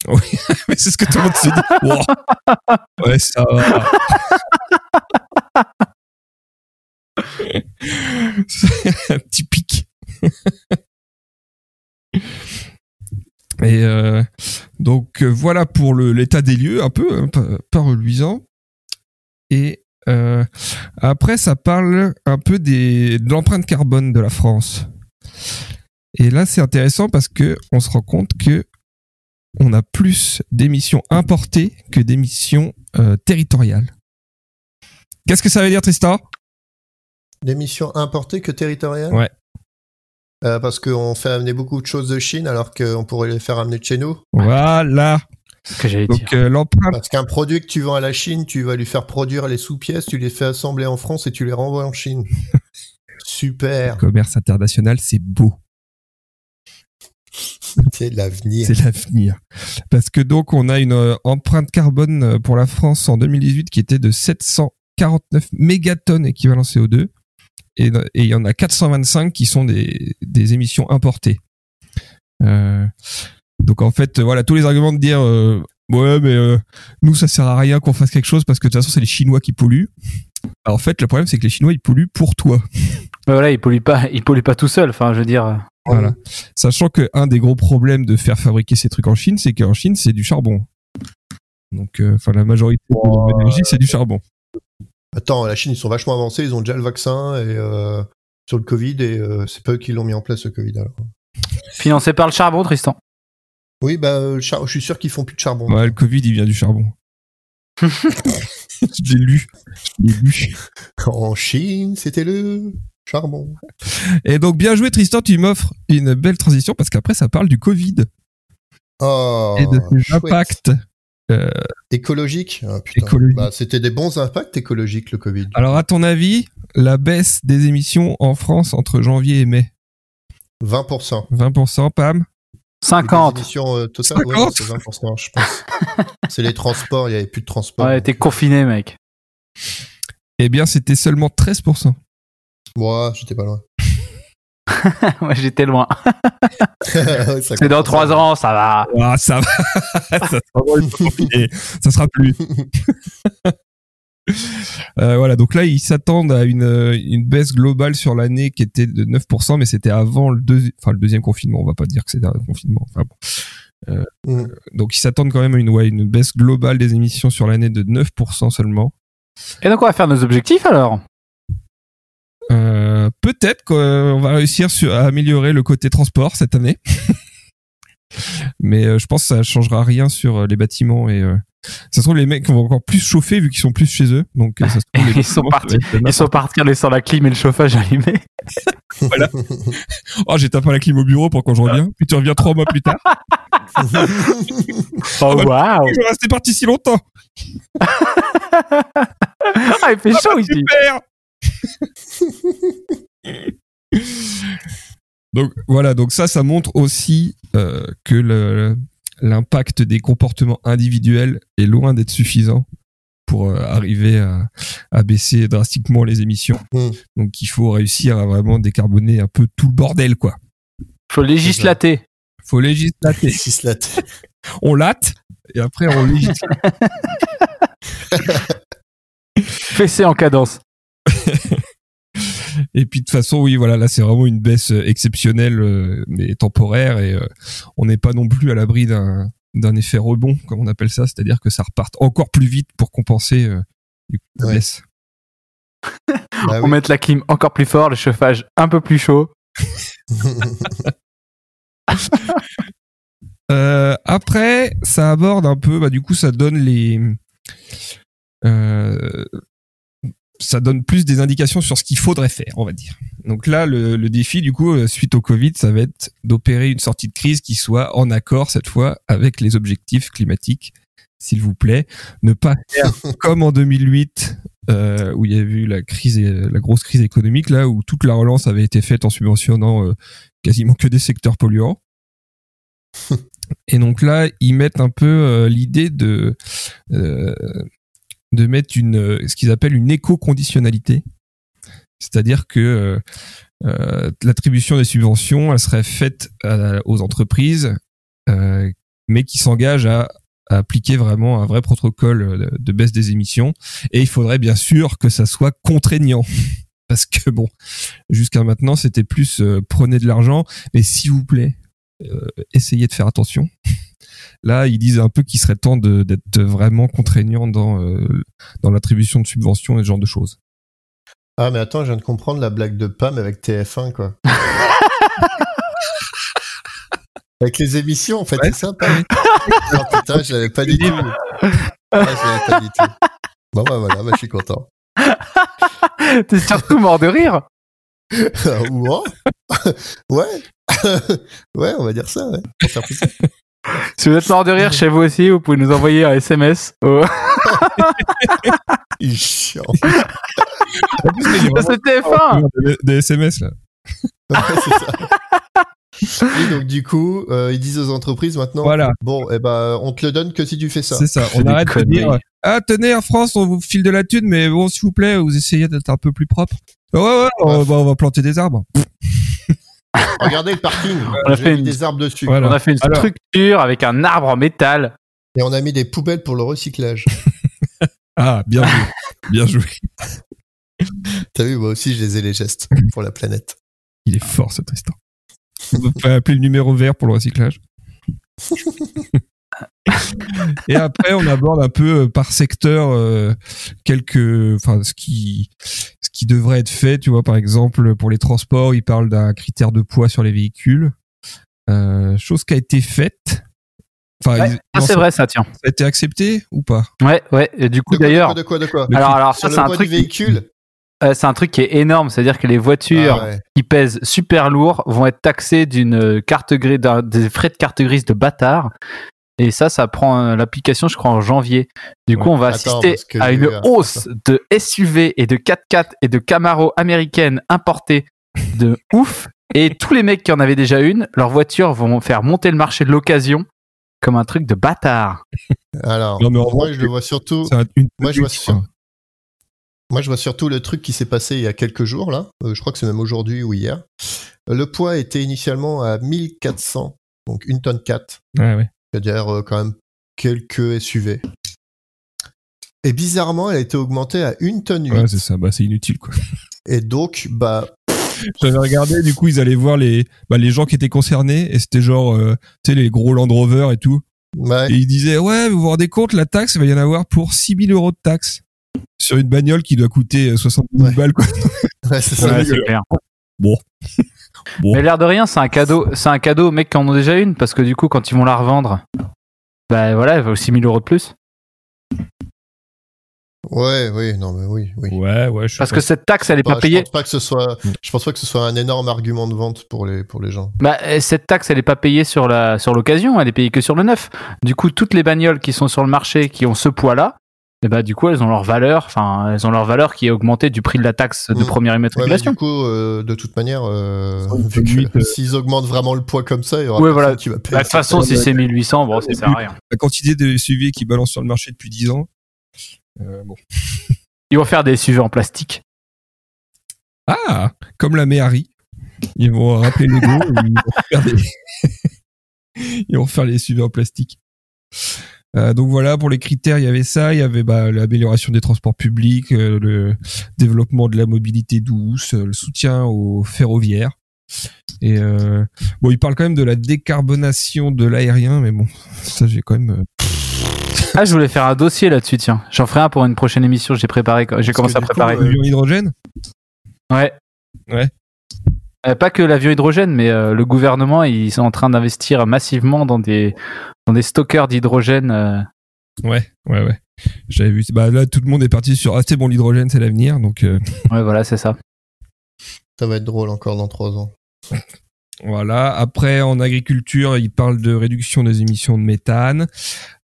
oui, mais c'est ce que tout le monde se dit. Wow. Ouais, ça va. C'est un petit pic. Et euh, donc euh, voilà pour l'état des lieux, un peu, hein, pas, pas reluisant. Et euh, après, ça parle un peu des, de l'empreinte carbone de la France. Et là, c'est intéressant parce que on se rend compte que on a plus d'émissions importées que d'émissions euh, territoriales. Qu'est-ce que ça veut dire, Tristan? Des missions importées que territoriales? Ouais. Euh, parce qu'on fait amener beaucoup de choses de Chine alors qu'on pourrait les faire amener de chez nous? Voilà. Que j'allais dire. Euh, l'empreinte, Parce qu'un produit que tu vends à la Chine, tu vas lui faire produire les sous-pièces, tu les fais assembler en France et tu les renvoies en Chine. Super, commerce international, c'est beau. c'est l'avenir. C'est l'avenir. Parce que donc on a une euh, empreinte carbone euh, pour la France en 2018 qui était de 749 mégatonnes équivalent CO2 et et il y en a 425 qui sont des, des émissions importées. Euh, donc en fait, euh, voilà, tous les arguments de dire euh, ouais mais euh, nous ça sert à rien qu'on fasse quelque chose parce que de toute façon c'est les Chinois qui polluent. Alors, en fait, le problème c'est que les Chinois ils polluent pour toi. Mais voilà, il pollue pas, il pollue pas tout seul. Enfin, je veux dire. Voilà. Sachant que un des gros problèmes de faire fabriquer ces trucs en Chine, c'est qu'en Chine, c'est du charbon. Donc, euh, enfin, la majorité de l'énergie, c'est du charbon. Attends, la Chine, ils sont vachement avancés, ils ont déjà le vaccin et euh, sur le Covid et euh, c'est pas eux qui l'ont mis en place, le Covid. Alors. Financé par le charbon, Tristan. Oui, bah, euh, je suis sûr qu'ils font plus de charbon. Le Covid, il vient du charbon. Je l'ai lu. Je l'ai lu. En Chine, c'était le charbon. Et donc, bien joué, Tristan, tu m'offres une belle transition parce qu'après, ça parle du Covid Oh, et de ses impacts. Écologique Ah. Écologique. Bah, C'était des bons impacts écologiques, le Covid. Alors, à ton avis, la baisse des émissions en France entre janvier et mai? 20%. 20%, Pam? 50. Les émissions euh, totales, ouais, 50. c'est 20%, je pense. c'est les transports, il y avait plus de transports. Ouais, t'es confiné, mec. Eh bien, c'était seulement 13%. Moi, j'étais pas loin. ouais, j'étais loin. Ouais, C'est dans compte. 3 ans, ça va. Ah, ça va. sera. Ça sera plus. Euh, voilà, donc là, ils s'attendent à une, euh, une baisse globale sur l'année qui était de 9%, mais c'était avant le, deuxi- enfin, le deuxième confinement. On va pas dire que c'était un confinement. Enfin, bon. Mm. Donc, ils s'attendent quand même à une, ouais, une baisse globale des émissions sur l'année de 9% seulement. Et donc, on va faire nos objectifs alors? Euh, Peut-être qu'on va réussir sur, à améliorer le côté transport cette année. Mais euh, je pense que ça changera rien sur euh, les bâtiments et euh, ça se trouve les mecs vont encore plus chauffer vu qu'ils sont plus chez eux. Donc ça se trouve, les Ils sont partis. Ils sont partis en laissant la clim et le chauffage allumé. Oh, j'éteins pas la clim au bureau pour quand je reviens. Puis tu reviens trois mois plus tard. Oh, waouh. Je vais rester parti si longtemps. Ah, il fait chaud ici. Super. Donc voilà, donc ça, ça montre aussi euh, que le- l'impact des comportements individuels est loin d'être suffisant pour euh, arriver à, à baisser drastiquement les émissions. Mm. Donc il faut réussir à vraiment décarboner un peu tout le bordel, quoi. Faut législater. Faut législater. On latte et après on législate. Fessé en cadence. Et puis de toute façon, oui, voilà, là c'est vraiment une baisse euh, exceptionnelle euh, mais temporaire et euh, on n'est pas non plus à l'abri d'un d'un effet rebond, comme on appelle ça, c'est-à-dire que ça reparte encore plus vite pour compenser euh, la Ouais. baisse. Bah On oui. met la clim encore plus fort, le chauffage un peu plus chaud. Euh, après, ça aborde un peu, bah du coup, ça donne les, euh, ça donne plus des indications sur ce qu'il faudrait faire, on va dire. Donc là, le, le défi, du coup, euh, suite au Covid, ça va être d'opérer une sortie de crise qui soit en accord cette fois avec les objectifs climatiques, s'il vous plaît. Ne pas faire comme en 2008, euh, où il y a eu la crise, et- la grosse crise économique, là où toute la relance avait été faite en subventionnant euh, quasiment que des secteurs polluants. Et donc là, ils mettent un peu euh, l'idée de euh, de mettre une euh, ce qu'ils appellent une éco-conditionnalité, c'est-à-dire que euh, euh, l'attribution des subventions, elle serait faite à- aux entreprises, euh, mais qui s'engagent à, appliquer vraiment un vrai protocole de, baisse des émissions. Et il faudrait bien sûr que ça soit contraignant. Parce que bon, jusqu'à maintenant, c'était plus euh, prenez de l'argent, mais s'il vous plaît, euh, essayez de faire attention. Là, ils disent un peu qu'il serait temps de- d'être vraiment contraignant dans, euh, dans l'attribution de subventions et ce genre de choses. Ah, mais attends, je viens de comprendre la blague de Pam avec TF1, quoi. avec les émissions, en fait, Ouais. c'est ça, Pam? Oh putain, je l'avais pas dit tout. Ah, je l'avais pas dit tout. Bon, bah voilà, bah, je suis content. T'es surtout mort de rire. Ou. Ouais. ouais, on va dire ça, ouais. Pour faire plaisir. Si vous êtes mort de rire chez vous aussi, vous pouvez nous envoyer un SMS. au- Il est chiant. Ça, c'est TF1 Des, des SMS là. Ouais, c'est ça. Et donc, du coup, euh, ils disent aux entreprises maintenant, Voilà, bon, eh ben, on te le donne que si tu fais ça. c'est ça. On arrête de dire Ah, tenez, en France, on vous file de la thune, mais bon, s'il vous plaît, vous essayez d'être un peu plus propre. Ouais, ouais, on, va, on va planter des arbres. Regardez le parking. On a J'ai fait mis une- des arbres dessus. Voilà. On a fait une Alors. structure avec un arbre en métal. Et on a mis des poubelles pour le recyclage. Ah, bien joué. bien joué. T'as vu, moi aussi, je les ai les gestes pour la planète. Il est fort, ce Tristan. On peut appeler le numéro vert pour le recyclage. Et après, on aborde un peu euh, par secteur euh, quelques, enfin, ce qui, qui devrait être fait. Tu vois, par exemple, pour les transports, il parle d'un critère de poids sur les véhicules, euh, chose qui a été faite. Enfin, Ouais, ça, non, c'est ça vrai, ça, tiens. a été accepté ou pas? Ouais, ouais. Et du coup, De quoi, d'ailleurs, de quoi, de quoi, de alors, alors, Sur ça, c'est un truc, du véhicule? Euh, c'est un truc qui est énorme. C'est-à-dire que les voitures Ah ouais. qui pèsent super lourd vont être taxées d'une euh, carte grise, d'un- des frais de carte grise de bâtard. Et ça, ça prend euh, l'application, je crois, en janvier. Du coup, Ouais. on va Attends, assister à une hausse de SUV et de 4x4 et de Camaro américaines importées de ouf. Et tous les mecs qui en avaient déjà une, leurs voitures vont faire monter le marché de l'occasion comme un truc de bâtard. Alors, Non, mais en moi, vrai, je le vois surtout. C'est un- une Moi, je vois sur- quoi. Moi, je vois surtout le truc qui s'est passé il y a quelques jours, là. Euh, je crois que c'est même aujourd'hui ou hier. Le poids était initialement à 1400, donc une tonne 4. Ouais, ouais. C'est-à-dire euh, quand même quelques SUV. Et bizarrement, elle a été augmentée à une tonne 8. Ouais, c'est ça. Bah, c'est inutile, quoi. et donc, bah, J'avais regardé, du coup, ils allaient voir les, bah, les gens qui étaient concernés, et c'était genre, euh, tu sais, les gros Land Rover et tout. ouais, Et ils disaient, ouais, vous vous rendez compte, la taxe, il va y en avoir pour 6000 euros de taxe. Sur une bagnole qui doit coûter euh, 70 000 Ouais. balles, quoi. ouais, c'est ça. Ouais, c'est clair. Bon. Bon. Mais l'air de rien, c'est un cadeau, c'est un cadeau aux mecs qui en ont déjà une parce que du coup, quand ils vont la revendre, bah voilà, elle vaut 6000 euros de plus. Ouais, oui, non, mais oui, oui. Ouais, ouais, je Parce pas. que cette taxe, elle est pas payée. Je pense pas que ce soit, je pense pas que ce soit un énorme argument de vente pour les, pour les gens. Bah, euh, cette taxe, elle est pas payée sur la sur l'occasion, elle est payée que sur le neuf. Du coup, toutes les bagnoles qui sont sur le marché qui ont ce poids-là, et bah du coup, elles ont leur valeur, enfin, elles ont leur valeur qui est augmentée du prix de la taxe de Mm. première Ouais, immatriculation. du coup, euh, de toute manière, euh, Ouais, vu que huit, euh, s'ils augmentent vraiment le poids comme ça, il y aura Ouais, voilà. qui va payer. Bah, de toute façon, si Ouais. c'est 1800, bon, ça sert à rien. La quantité de SUV qui balancent sur le marché depuis 10 ans. Euh, bon. Ils vont faire des SUV en plastique. Ah, comme la Méhari. Ils vont rappeler Lego et ils vont faire des... ils vont faire les SUV en plastique. Euh, donc voilà, pour les critères, il y avait ça, il y avait bah, l'amélioration des transports publics, euh, le développement de la mobilité douce, euh, le soutien aux ferroviaires. Et bon, il parle quand même de la décarbonation de l'aérien, mais bon, ça j'ai quand même. Ah, je voulais faire un dossier là-dessus, tiens. J'en ferai un pour une prochaine émission. J'ai préparé, j'ai commencé à préparer. l'avion hydrogène? Ouais. Ouais. Pas que l'avion hydrogène, mais le gouvernement, ils sont en train d'investir massivement dans des dans des stockers d'hydrogène. euh. Ouais, ouais, ouais. J'avais vu. Bah là, tout le monde est parti sur ah c'est bon l'hydrogène, c'est l'avenir, donc. euh, Ouais, voilà, c'est ça. Ça va être drôle encore dans trois ans. Voilà. Après, en agriculture, il parle de réduction des émissions de méthane.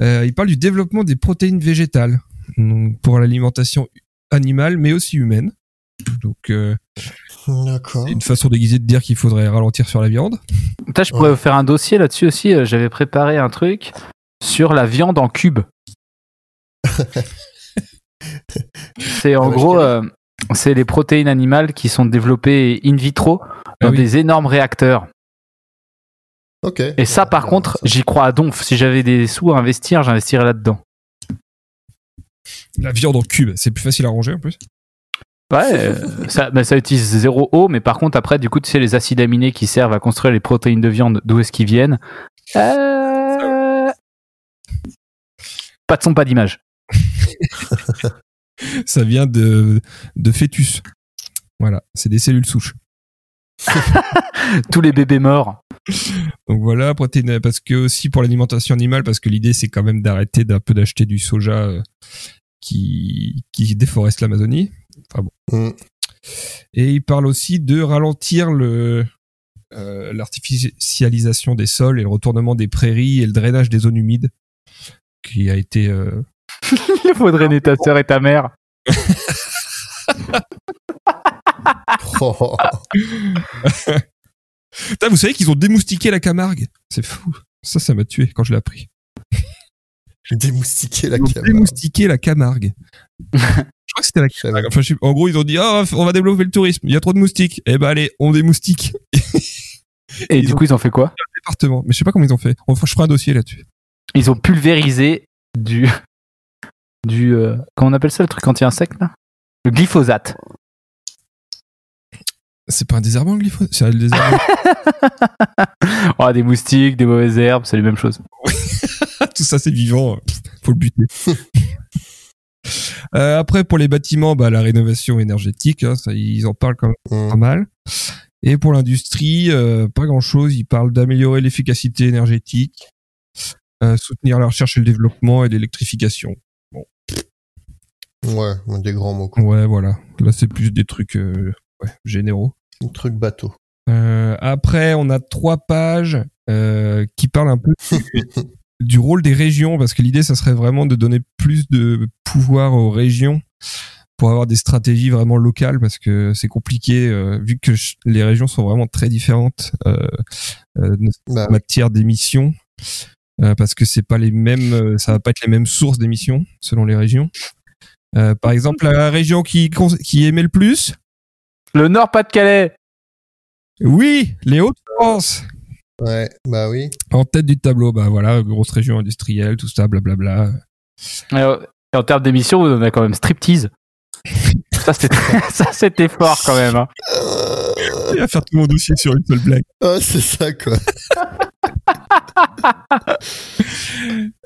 Euh, il parle du développement des protéines végétales donc, pour l'alimentation animale, mais aussi humaine. Donc, euh, D'accord. une façon déguisée de dire qu'il faudrait ralentir sur la viande. Putain, je pourrais vous faire un dossier là-dessus aussi. Euh, J'avais préparé un truc sur la viande en cube. C'est en Ah, gros, euh, c'est les protéines animales qui sont développées in vitro dans Ah oui. des énormes réacteurs. Ok. Et ça, par contre, j'y crois à donf. Si j'avais des sous à investir, j'investirais là-dedans. La viande en cube, c'est plus facile à ranger en plus? Ouais, euh, ça, bah, ça utilise zéro eau, mais par contre, après, du coup, tu sais, les acides aminés qui servent à construire les protéines de viande, d'où est-ce qu'ils viennent Euh, Pas de son, pas d'image. Ça vient de, de fœtus. Voilà, c'est des cellules souches. Tous les bébés morts. Donc voilà, protéines, parce que aussi pour l'alimentation animale, parce que l'idée c'est quand même d'arrêter d'un peu d'acheter du soja euh, qui, qui déforeste l'Amazonie. Enfin bon. Mm. Et il parle aussi de ralentir le euh, l'artificialisation des sols et le retournement des prairies et le drainage des zones humides qui a été euh, Il faut drainer ta sœur et ta mère. Oh. Putain, vous savez qu'ils ont démoustiqué la Camargue C'est fou. Ça, ça m'a tué quand je l'ai appris. Démoustiquer la caméra. démoustiqué la Camargue. je crois que c'était la Camargue. Enfin, je sais- en gros, ils ont dit, oh, on va développer le tourisme. Il y a trop de moustiques. Eh ben, allez, on démoustique. Et Ils du ont- coup, ils ont fait quoi? Département. Mais je sais pas comment ils ont fait. Enfin, je ferai un dossier là-dessus. Ils ont pulvérisé du. du euh, comment on appelle ça le truc anti-insecte là? Le glyphosate. C'est pas un désherbant, le glyphosate? C'est un désherbant. Oh, des moustiques, des mauvaises herbes, c'est les mêmes choses. Tout ça, c'est vivant. Faut le buter. Euh, après, pour les bâtiments, bah, la rénovation énergétique, hein, ça, ils en parlent quand même Mm. pas mal. Et pour l'industrie, euh, pas grand-chose. Ils parlent d'améliorer l'efficacité énergétique, euh, soutenir la recherche et le développement et l'électrification. Ouais, des grands mots. Quoi. Ouais, voilà. Là, c'est plus des trucs euh, ouais, généraux. Un truc bateau. Euh, après, on a trois pages qui parlent un peu du rôle des régions, parce que l'idée, ça serait vraiment de donner plus de pouvoir aux régions pour avoir des stratégies vraiment locales, parce que c'est compliqué, euh, vu que les régions sont vraiment très différentes euh, euh, Bah, en matière d'émissions, euh, parce que c'est pas les mêmes, ça va pas être les mêmes sources d'émissions selon les régions. Euh, par exemple, la région qui, qui émet le plus, Le Nord-Pas-de-Calais oui, les Hauts-de-France. Ouais, bah oui. En tête du tableau, bah voilà, grosse région industrielle, tout ça, blablabla. Et euh, et en termes d'émissions, on a quand même striptease. Ça, c'était, ça, c'était fort quand même. hein. Il va faire tout mon dossier sur une seule blague. Ah, c'est ça, quoi.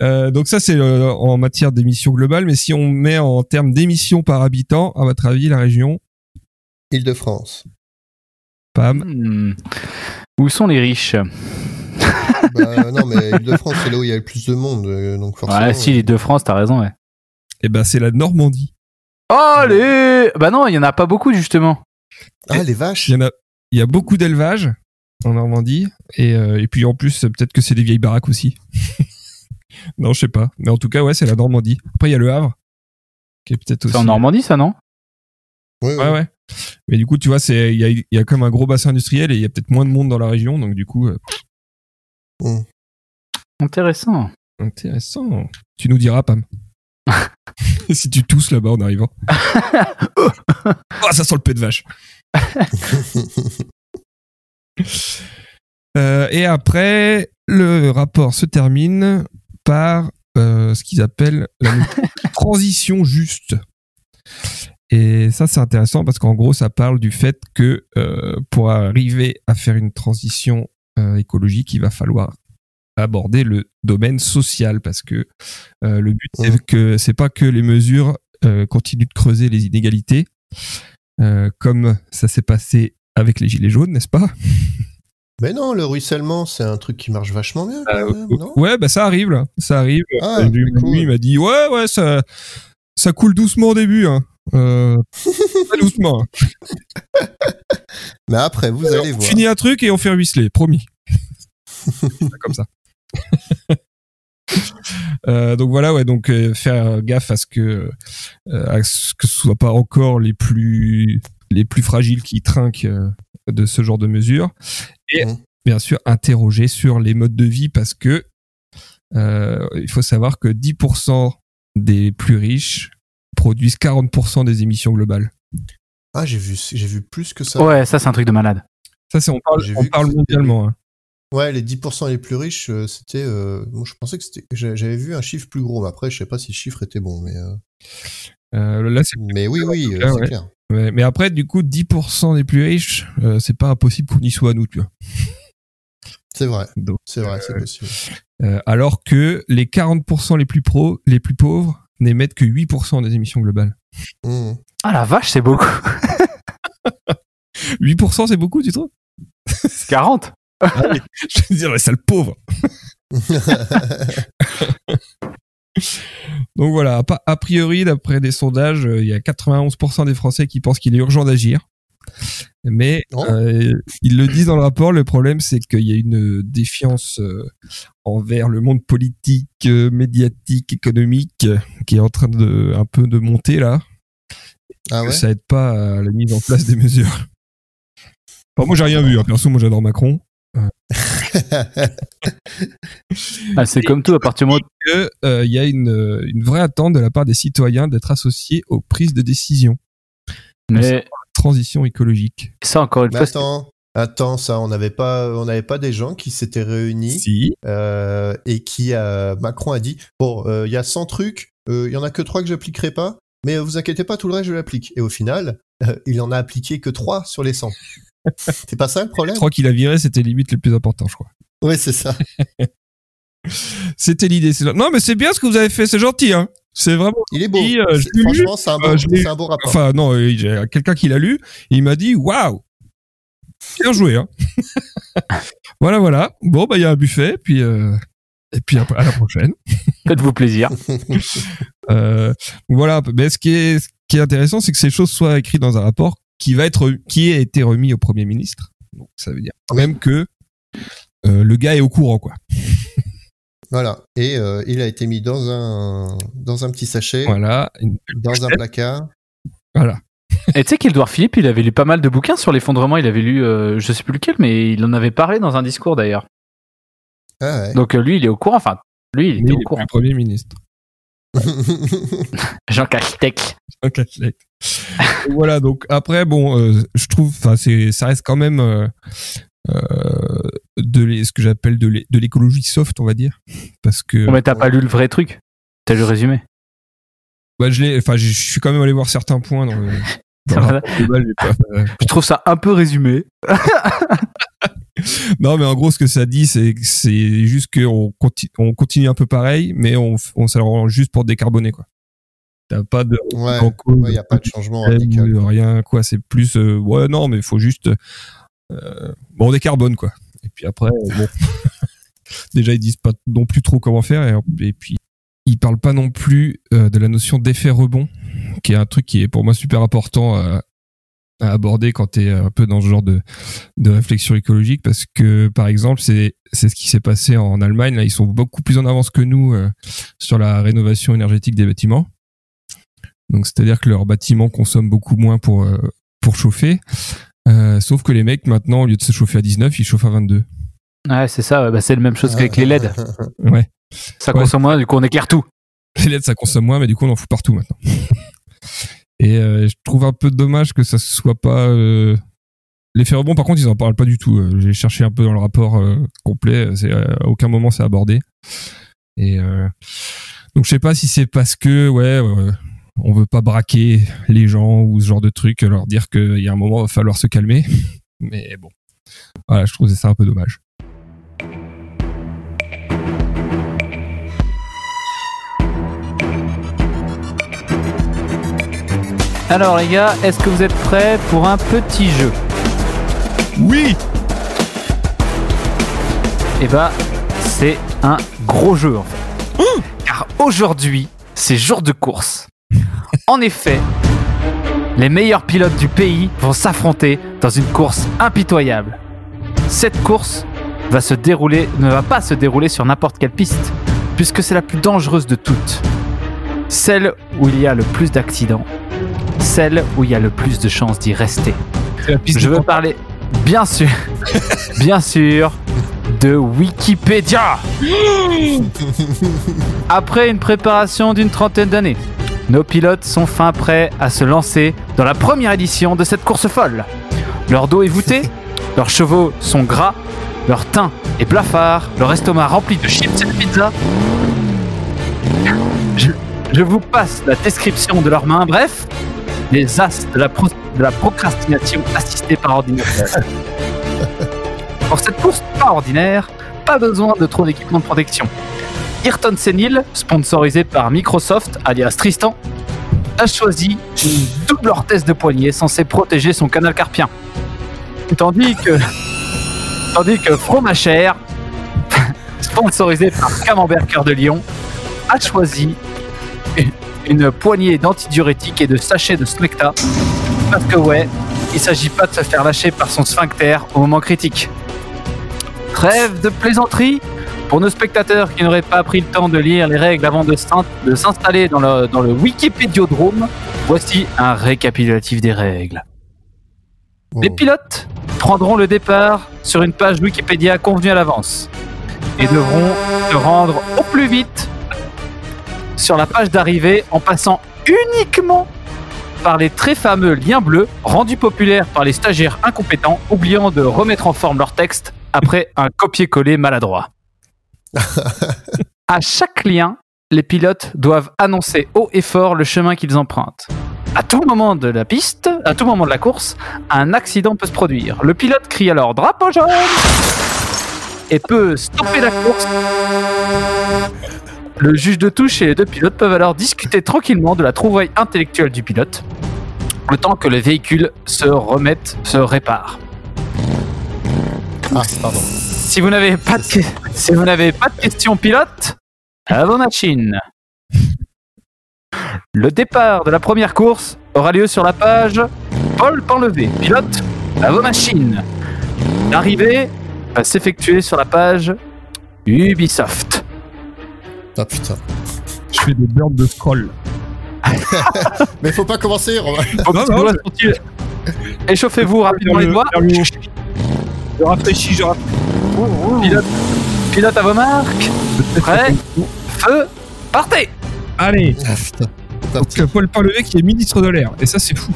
Euh, donc ça, c'est euh, en matière d'émissions globales, mais si on met en termes d'émissions par habitant, à votre avis, la région, Île-de-France. Pam, Hmm. Où sont les riches? Bah non, mais Île-de-France, c'est là où il y a le plus de monde, euh, donc forcément. Ouais, si, les deux France, t'as raison, ouais. eh ben c'est la Normandie. Allez Bah non, il y en a pas beaucoup, justement. Ah, les vaches. Il y en a, il y a beaucoup d'élevage en Normandie, et, euh, et puis en plus, peut-être que c'est des vieilles baraques aussi. non, je sais pas, mais en tout cas, ouais, c'est la Normandie. Après, il y a le Havre, qui est peut-être aussi. C'est en Normandie, ça, non? Ouais, Ouais, ouais. Mais du coup, tu vois, c'est il y a, y a comme un gros bassin industriel et il y a peut-être moins de monde dans la région, donc du coup, euh, Intéressant. intéressant. Tu nous diras, Pam. si tu tousses là-bas en arrivant. oh, ça sent le pet de vache. Euh, et après, le rapport se termine par euh, ce qu'ils appellent la transition juste. Et ça, c'est intéressant parce qu'en gros, ça parle du fait que euh, pour arriver à faire une transition euh, écologique, il va falloir aborder le domaine social parce que euh, le but, c'est que c'est pas que les mesures euh, continuent de creuser les inégalités, euh, comme ça s'est passé avec les gilets jaunes, n'est-ce pas? Mais non, le ruissellement, c'est un truc qui marche vachement bien, quand Euh, même, non? Ouais, bah ça arrive là, ça arrive. Ah, Et lui, c'est cool. lui, il m'a dit ouais, ouais, ça, ça coule doucement au début, hein. Euh, doucement. Mais après, vous allez On voir. finit un truc et on fait ruisseler, promis. Comme ça. Euh, donc voilà, ouais, donc euh, faire gaffe à ce que euh, à ce que ce soit pas encore les plus les plus fragiles qui trinquent de ce genre de mesures et Mhm. bien sûr interroger sur les modes de vie parce que il faut savoir que 10% des plus riches produisent 40% des émissions globales. Ah, j'ai vu, j'ai vu plus que ça. Ouais, ça c'est un truc de malade. Ça, c'est on parle, on parle mondialement. hein. Ouais, les 10% les plus riches, euh, c'était. euh, moi, je pensais que c'était. j'a- J'avais vu un chiffre plus gros, mais après, je sais pas si le chiffre était bon. Mais, euh, Euh, là, c'est mais oui, oui, euh, c'est ouais. clair. Ouais, mais après, du coup, 10% des plus riches, euh, c'est pas impossible qu'on y soit, nous, tu vois. C'est vrai. Donc, C'est vrai, c'est possible. euh, alors que les 40% les plus pros, les plus pauvres, n'émettent que 8% des émissions globales. Mmh. Ah la vache, c'est beaucoup. 8%, c'est beaucoup, tu trouves? 40 Je veux dire, les sales pauvres. Donc voilà, a priori, d'après des sondages, euh, il y a 91% des Français qui pensent qu'il est urgent d'agir. Mais euh, ils le disent dans le rapport, le problème c'est qu'il y a une défiance euh, envers le monde politique, euh, médiatique, économique euh, qui est en train de un peu de monter là. ah ouais Ça aide pas à la mise en place des mesures. Enfin, moi j'ai rien vu, hein. perso moi j'adore Macron. Ah, C'est comme tout, à partir du moment euh, il y a une, euh, une vraie attente de la part des citoyens d'être associés aux prises de décision, Mais transition écologique. ça, encore une Mais fois, attends, attends, ça, on n'avait pas, on n'avait pas des gens qui s'étaient réunis Si. euh, et qui a Macron a dit bon, euh, il y a 100 trucs, euh, il y en a que trois que j'appliquerai pas, mais euh, vous inquiétez pas, tout le reste je l'applique. Et au final, euh, il en a appliqué que trois sur les 100. C'est pas ça le Je problème crois qu'il a viré, c'était limite le plus important, je crois. Oui, c'est ça. C'était l'idée. Non, mais c'est bien ce que vous avez fait, c'est gentil, hein. C'est vraiment. Il est beau. Oui, euh. Franchement, c'est un, Euh, c'est un beau rapport. Enfin, non, euh, j'ai quelqu'un qui l'a lu, et il m'a dit waouh, bien joué, hein. voilà, voilà. Bon, bah, il y a un buffet, puis, euh, et puis à à la prochaine. faites-vous plaisir. Voilà. Mais ce qui est, ce qui est intéressant, c'est que ces choses soient écrites dans un rapport qui va être, qui a été remis au premier ministre. Donc, ça veut dire quand même que le gars est au courant, quoi. Voilà. Et euh, il a été mis dans un dans un petit sachet, Voilà. Dans un placard. Voilà. Et tu sais qu'Edouard Philippe, il avait lu pas mal de bouquins sur l'effondrement. Il avait lu, euh, je sais plus lequel, mais il en avait parlé dans un discours d'ailleurs. Ah ouais. Donc euh, lui, il est au courant. Enfin, lui, il était Mais au il est courant. Premier ministre. Jean Castex. Et voilà, donc après, bon, euh, je trouve, enfin, c'est, ça reste quand même de l'é- ce que j'appelle de l'é- de l'écologie soft, on va dire, parce que Oh, mais t'as pas lu le vrai truc? T'as lu le résumé? bah, je l'ai, enfin, je suis quand même allé voir certains points dans le. dans le rapport global, j'ai pas- euh, Je trouve ça un peu résumé. non, mais en gros, ce que ça dit, c'est que c'est juste qu'on continue, on continue un peu pareil, mais on, on s'arrange juste pour décarboner, quoi. T'as pas de Ouais. Il n'y a pas de changement radical. ou rien quoi c'est plus euh, ouais non mais il faut juste euh, bon on décarbone quoi. Et puis après euh, bon. Déjà ils disent pas non plus trop comment faire et, puis ils parlent pas non plus euh, de la notion d'effet rebond qui est un truc qui est pour moi super important à, à aborder quand tu es un peu dans ce genre de, de réflexion écologique parce que par exemple c'est c'est ce qui s'est passé en Allemagne. Là ils sont beaucoup plus en avance que nous euh, sur la rénovation énergétique des bâtiments. Donc c'est-à-dire que leurs bâtiments consomment beaucoup moins pour euh, pour chauffer. Euh, sauf que les mecs maintenant au lieu de se chauffer à 19, ils chauffent à 22. Ouais, c'est ça. ouais, bah, c'est la même chose qu'avec les LED. Ouais. Ça Ouais. consomme moins, du coup on éclaire tout. Les LED ça consomme moins mais du coup on en fout partout maintenant. Et euh, je trouve un peu dommage que ça soit pas euh... l'effet rebond par contre ils en parlent pas du tout. Euh, J'ai cherché un peu dans le rapport euh, complet, c'est euh, à aucun moment c'est abordé. Et euh... donc je sais pas si c'est parce que ouais on veut pas braquer les gens ou ce genre de truc, leur dire qu'il y a un moment il va falloir se calmer. Mais bon, voilà, je trouve ça un peu dommage. Alors les gars, est-ce que vous êtes prêts pour un petit jeu? Oui, Eh bah, c'est un gros jeu en fait. Car aujourd'hui, c'est jour de course. En effet, les meilleurs pilotes du pays vont s'affronter dans une course impitoyable. Cette course va se dérouler, ne va pas se dérouler sur n'importe quelle piste, puisque c'est la plus dangereuse de toutes. Celle où il y a le plus d'accidents, celle où il y a le plus de chances d'y rester. c'est la piste Je veux parler, bien sûr, bien sûr, de Wikipédia. Après une préparation d'une trentaine d'années, Nos pilotes sont fin prêts à se lancer dans la première édition de cette course folle. Leur dos est voûté, leurs chevaux sont gras, leur teint est blafard, leur estomac rempli de chips et de pizza. Je, je vous passe la description de leurs mains, bref, les as de la, pro- de la procrastination assistée par ordinateur. Pour cette course pas ordinaire, pas besoin de trop d'équipement de protection. Ayrton Senil, sponsorisé par Microsoft, alias Tristan, a choisi une double orthèse de poignet censée protéger son canal carpien. Tandis que, tandis Fromachère, sponsorisé par Camembert Cœur de Lion, a choisi une- une poignée d'antidiurétiques et de sachets de Smecta. Parce que ouais, il s'agit pas de se faire lâcher par son sphincter au moment critique. Trêve de plaisanterie pour nos spectateurs qui n'auraient pas pris le temps de lire les règles avant de s'in- de s'installer dans le, dans le Wikipédiodrome, voici un récapitulatif des règles. Oh. Les pilotes prendront le départ sur une page Wikipédia convenue à l'avance et devront se rendre au plus vite sur la page d'arrivée en passant uniquement par les très fameux liens bleus rendus populaires par les stagiaires incompétents oubliant de remettre en forme leur texte après un copier-coller maladroit. à chaque lien, les pilotes doivent annoncer haut et fort le chemin qu'ils empruntent. À tout moment de la piste, à tout moment de la course, un accident peut se produire. Le pilote crie alors drapeau jaune et peut stopper la course. Le juge de touche et les deux pilotes peuvent alors discuter tranquillement de la trouvaille intellectuelle du pilote, le temps que le véhicule se remette, se répare. Ah, pardon. Si vous n'avez pas de, que- si vous n'avez pas de questions pilote, à vos machines. Le départ de la première course aura lieu sur la page Paul Panlevé, pilote, à vos machines. L'arrivée va s'effectuer sur la page Ubisoft. Ah putain. Je fais des burns de scroll. Mais faut pas commencer, Romain. Échauffez-vous rapidement les doigts. Je rafraîchis, je rafraîchis. Pilote, pilote à vos marques. Prêt Feu, partez Allez, Ah putain. donc Paul Parlevé qui est ministre de l'air. Et ça, c'est fou.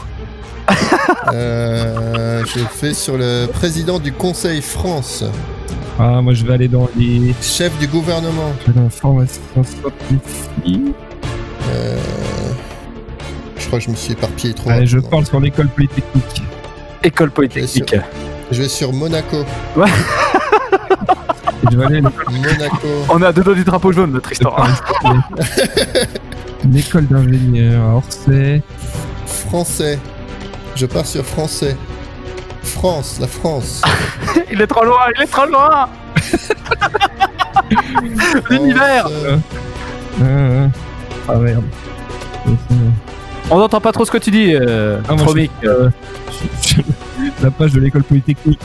Euh, je fais sur le président du Conseil France, Ah, moi, je vais aller dans les. chef du gouvernement. Je vais dans la formation scientifique. Euh, je crois que je me suis éparpillé trop. Allez, je parle sur l'école polytechnique. École polytechnique. Je vais sur Monaco. Et je vais aller à Monaco. On est à deux doigts du drapeau jaune, Tristan. l'école d'ingénieur à Orsay. Français. Je pars sur français. France, la France. Il est trop loin, il est trop loin L'univers France, Euh, Ah, merde. On n'entend pas trop ce que tu dis, euh, Ah, moi. Euh, la page de l'école polytechnique.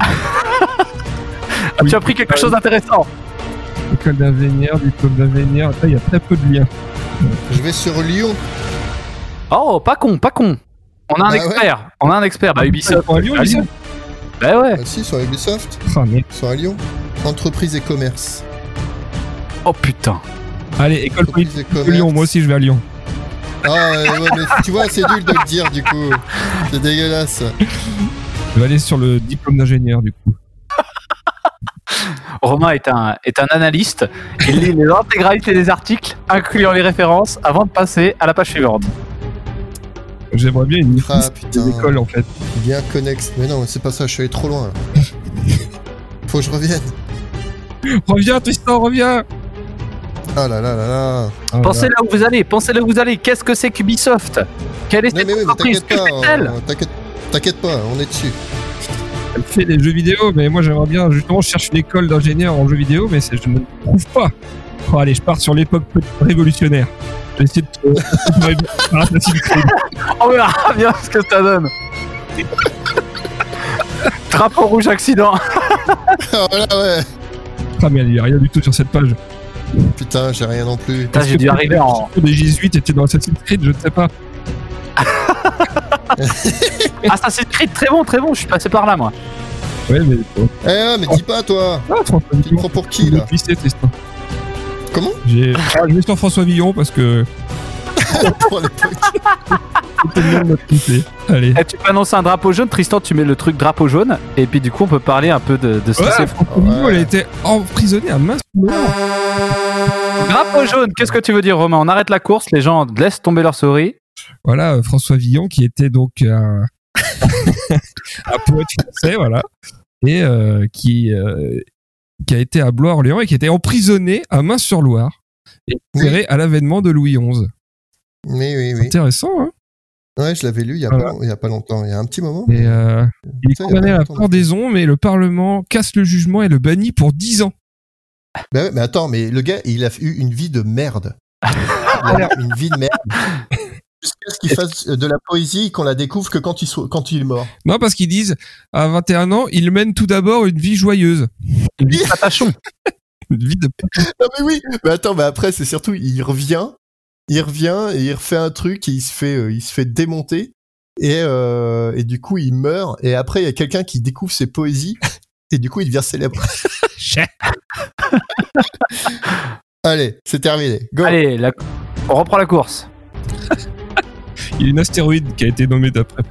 Ah, tu as pris quelque chose d'intéressant. École d'ingénieur, diplôme d'ingénieur. Là, il y a très peu de liens. Je vais sur Lyon. Oh, pas con, pas con. On a un Bah expert. On a un expert. Bah, Ubisoft. Ils sont à Lyon, À Ubisoft Bah ouais. Ah, si, sur Ubisoft. Merde. Sur à Lyon. Entreprise et commerce. Oh putain. Allez, école commerce. Lyon. Moi aussi, je vais à Lyon. Ah, euh, ouais, mais tu vois, c'est nul de le dire du coup. C'est dégueulasse. Je vais aller sur le diplôme d'ingénieur, du coup. Romain est un, est un analyste. Il lit les intégralités des articles, incluant les références, avant de passer à la page suivante. J'aimerais bien une Ah, liste putain. des écoles, en fait. Bien connexe. Mais non, c'est pas ça, je suis allé trop loin. là. Faut que je revienne. Reviens, Tristan, reviens Ah là là là là. Ah, Pensez là où vous allez, pensez là où vous allez. Qu'est-ce que c'est qu'Ubisoft? Quelle est cette mais mais entreprise? t'inquiète T'inquiète pas, on est dessus. Elle fait des jeux vidéo, mais moi j'aimerais bien, justement, je cherche une école d'ingénieur en jeux vidéo, mais je ne trouve pas. Oh, allez, je pars sur l'époque révolutionnaire. Je vais essayer de Creed. On verra bien ce que ça donne. Drapeau rouge accident. Ah voilà, ouais. Ah, mais il n'y a rien du tout sur cette page. Putain, j'ai rien non plus. Putain, j'ai dû arriver en. Des jésuites étaient dans Assassin's Creed, je ne sais pas. Assassin's Creed, très bon, très bon. Je suis passé par là, moi. Ouais, mais. Eh, ouais, mais dis pas, toi. Ah, François Tu prends pour qui, là. Comment J'ai. Ah, je vais sur François Villon parce que. pour l'époque. Tout le monde m'a kiffé. Allez. Eh, tu peux annoncer un drapeau jaune, Tristan, tu mets le truc drapeau jaune, et puis du coup, on peut parler un peu de, de ce qui Ouais, s'est Franco Vigo, elle a été emprisonnée à main Drapeau jaune, qu'est-ce que tu veux dire, Romain? On arrête la course, les gens laissent tomber leur souris. Voilà, euh, François Villon qui était donc un, un poète français, voilà, et euh, qui euh, qui a été à Blois-Orléans et qui était emprisonné à Main-sur-Loire et libéré à l'avènement de Louis XI. Oui, oui, C'est oui. intéressant, hein Ouais, je l'avais lu il y, a Voilà. pas, il y a pas longtemps, il y a un petit moment. Et euh, il est condamné à la pendaison, mais le Parlement casse le jugement et le bannit pour 10 ans. Bah ouais, mais attends, mais le gars, il a eu une vie de merde. Il a eu une vie de merde. Jusqu'à ce qu'il fasse de la poésie, qu'on la découvre que quand il, soit, quand il est mort. Non, parce qu'ils disent, à 21 ans, il mène tout d'abord une vie joyeuse. Une vie de patachon. Une vie de... Non mais oui, mais attends, mais après c'est surtout il revient, il revient et il refait un truc et il se fait, euh, il se fait démonter et euh, et du coup il meurt et après il y a quelqu'un qui découvre ses poésies et du coup il devient célèbre. Allez, c'est terminé. Go. Allez, la- on reprend la course. Il y a une astéroïde qui a été nommée d'après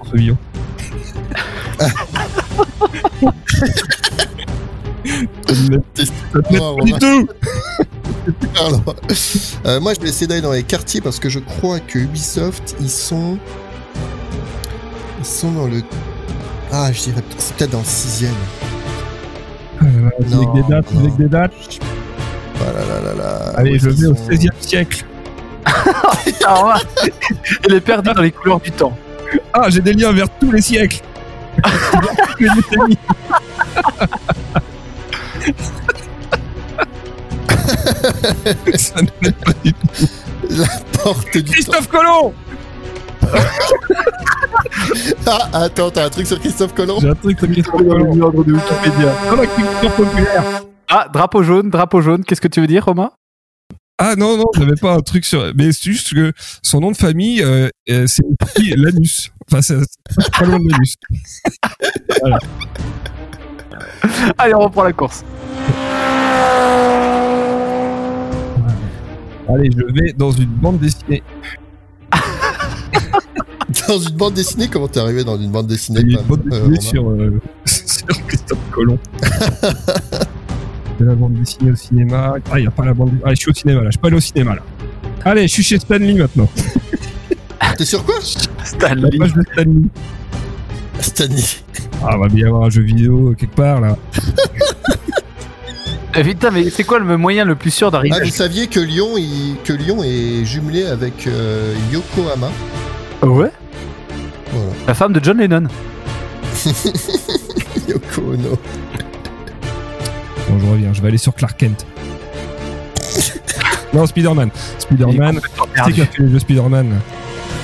du tout euh, moi, je vais essayer d'aller dans les quartiers parce que je crois que Ubisoft, ils sont, ils sont dans le, ah, je dirais, c'est peut-être dans le sixième. Avec Non, des dates, non. avec des dates. Ah là là là là. Allez, je vais au sont- 16e siècle. Là, il est perdu dans les couleurs du temps. Ah, j'ai des liens vers tous les siècles. Ça ne m'aide pas du tout. La porte du temps. Christophe Colomb Ah, attends, t'as un truc sur Christophe Colomb J'ai un truc sur Christophe Colomb. de Wikipédia. Dans la culture populaire. Ah, drapeau jaune, drapeau jaune, qu'est-ce que tu veux dire, Romain? Ah non, non, j'avais pas un truc sur... Mais c'est juste que son nom de famille, euh, euh, c'est écrit l'anus. Enfin, c'est c'est pas loin de l'anus. Allez, on reprend la course. Allez, je vais dans une bande dessinée. Dans une bande dessinée Comment t'es arrivé dans une bande dessinée Il y a une bande Euh, dessinée Romain sur, euh, sur Christophe Colomb. de la bande dessinée au cinéma. Ah, il n'y a pas la bande Ah, je suis au cinéma là. Je peux aller au cinéma là. Allez, je suis chez Stanley maintenant. T'es sur quoi? La Stanley. page de Stanley. Stanley. Ah, va bien y avoir un jeu vidéo euh, quelque part là. Eh, Putain, mais c'est quoi le moyen le plus sûr d'arriver Ah, vous saviez que Lyon, il- que Lyon est jumelé avec euh, Yokohama Ouais Voilà. La femme de John Lennon. Yoko Ono. Bon, je reviens. Je vais aller sur Clark Kent. non, Spider-Man. Spider-Man. C'est qui a fait le jeu Spider-Man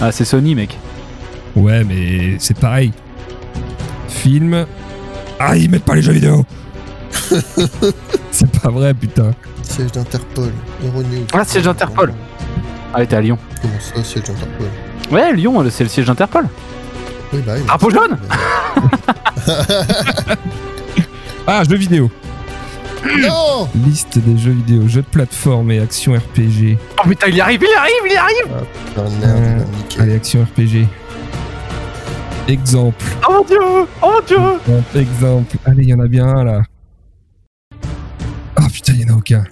Ah, c'est Sony, mec. Ouais, mais c'est pareil. Film. Ah, ils mettent pas les jeux vidéo. c'est pas vrai, putain. Siège d'Interpol. Euronews. Ah, siège d'Interpol. Ah, t'es à Lyon. Comment ça, siège d'Interpol? Ouais, Lyon, c'est le siège d'Interpol. Oui, bah oui. Drapeau jaune Ah, jeux vidéo. Non Liste des jeux vidéo, jeux de plateforme et action RPG. Oh putain, il y arrive, il y arrive, il y arrive Putain, merde, il niquer. Allez, action RPG. Exemple. Oh mon dieu Oh mon dieu Exemple, exemple. Allez, il y en a bien un là. Ah il y en a aucun.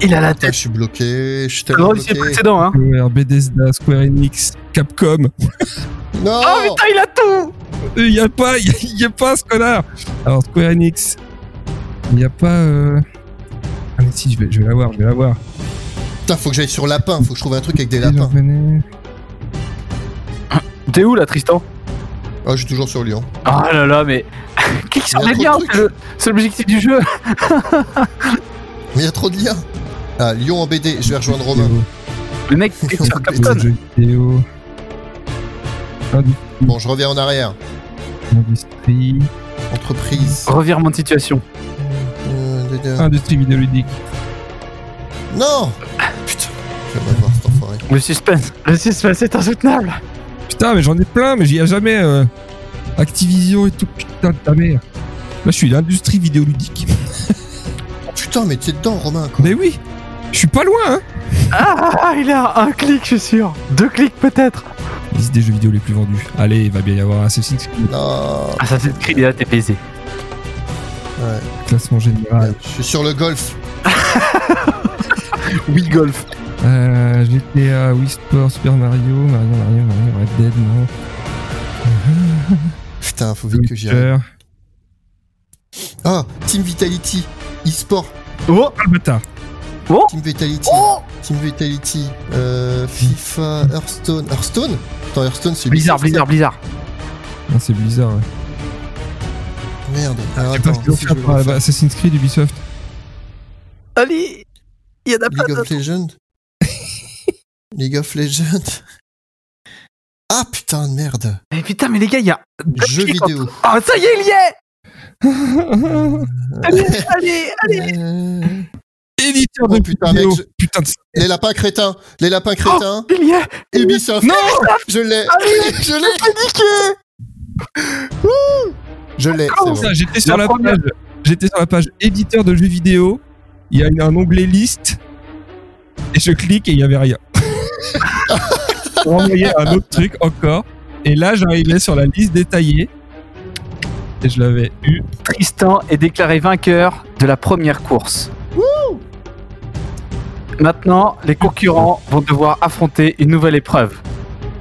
Il a la Ah, tête. je suis bloqué, je suis C'est tellement drôle, c'est le bloqué. précédent, hein. Square, Bethesda, Square Enix, Capcom. Non Oh putain, il a tout Il y a pas, il y a, pas ce connard. Alors Square Enix. Il y a pas. Euh... Ah mais si, je vais, je vais l'avoir, je vais l'avoir. Putain, faut que j'aille sur lapin, faut que je trouve un truc avec des lapins. T'es où là, Tristan? Ah, je suis toujours sur Lyon. Oh là là, mais. Clique sur Il y a les liens, trucs. c'est le- c'est l'objectif du jeu. Mais il y a trop de liens. Ah, Lyon en BD, je vais rejoindre Romain. Le mec, clique sur Capcom. Bon, je reviens en arrière. industrie, Entreprise. Revirement de situation. Euh, de- de- industrie vidéoludique. Non Putain, je vais m'avoir cet enfoiré. Le suspense. Le suspense est insoutenable. Putain, mais j'en ai plein, mais j'y ai jamais. euh, Activision et tout. Putain de ta mère. Là, je suis l'industrie vidéoludique. Putain, mais t'es dedans, Romain, quoi. Mais oui, je suis pas loin, hein. Ah, il a un clic, je suis sûr. Deux clics peut-être. Liste des jeux vidéo les plus vendus. Allez, il va bien y avoir Assassin's Creed. Non. Assassin's Creed, là, t'es baisé. Ouais. Classement général. Je suis sur le golf. Oui, golf. Euh, GTA, Wii Sport, Super Mario, Mario, Mario, Mario, Red Dead, non. Putain, faut vite que j'y arrive. Ah, Team Vitality. E-sport. Oh, Ah, le bâtard. Team Vitality. oh Team Vitality. Euh, FIFA, Hearthstone. Hearthstone? Attends, Hearthstone, c'est Blizzard, Ubisoft, Blizzard, Blizzard. Non, c'est Blizzard, ouais. Merde. Alors attends, si je. Assassin's Creed, Ubisoft. Allez, il y en a pas League of. Legends? League of Legends? Ah putain de merde. Mais putain, mais les gars, il y a. deux Jeux vidéo. Oh, ça y est, il y est Allez, allez, allez Éditeur Oh, de putain, vidéo. mec, je- Putain de... Les lapins crétins. Les lapins crétins. Il y est Ubisoft. Non Je l'ai. Allez, Je l'ai. Je l'ai. c'est bon. Ça, J'étais sur La page. J'étais sur la page éditeur de jeux vidéo. Il y a un onglet liste. Et je clique et il y avait rien. Pour envoyer un autre truc encore. Et là, j'arrivais sur la liste détaillée. Et je l'avais eu. Tristan est déclaré vainqueur de la première course. Maintenant, les concurrents vont devoir affronter une nouvelle épreuve.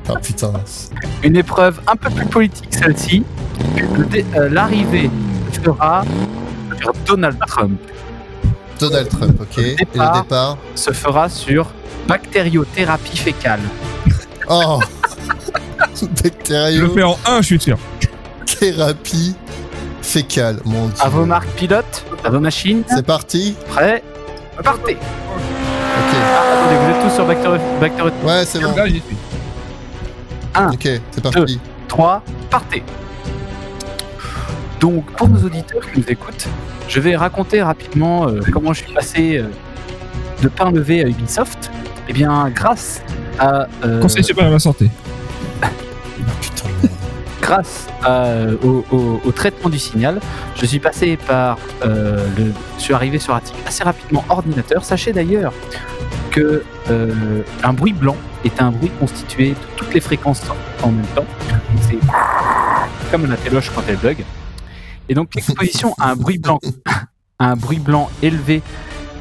Ah putain. Une épreuve un peu plus politique celle-ci. Le euh, L'arrivée sera sur Donald Trump. Donald Trump, ok. Et le départ. Se fera sur bactériothérapie fécale. Oh. Je le fais en 1, je suis sûr. Thérapie fécale. Mon dieu. À vos marques pilotes, à vos machines, C'est parti. prêts Partez Ok. Ah, Attendez, vous êtes tous sur bactério... Ouais, c'est bon. Là, j'y suis. Ok, c'est parti. 3, partez. Donc, pour nos auditeurs qui nous écoutent, je vais raconter rapidement euh, comment je suis passé euh, de pain levé à Ubisoft. Eh bien, grâce à, euh, Conseil supérieur à la santé. Putain de merde. Grâce euh, au, traitement du signal, je suis passé par euh, le, je suis arrivé sur titre assez rapidement ordinateur. Sachez d'ailleurs que euh, un bruit blanc est un bruit constitué de toutes les fréquences en même temps. C'est comme la téloche quand elle bug. Et donc l'exposition à un bruit blanc, un bruit blanc élevé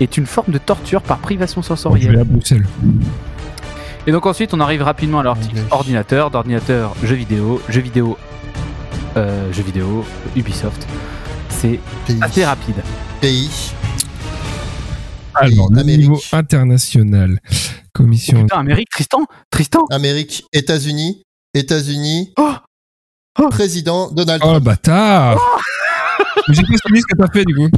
est une forme de torture par privation sensorielle. Et donc ensuite, on arrive rapidement à l'article ordinateur, d'ordinateur, jeux vidéo, jeux vidéo, euh, jeux vidéo, Ubisoft. C'est assez rapide. Pays. Alors, Amérique. niveau international. Oh, Commission. putain, Amérique, Tristan Tristan Amérique, États-Unis, États-Unis, Oh Oh président Donald Oh, Trump. bâtard Mais J'ai pas suivi ce que t'as fait, du coup.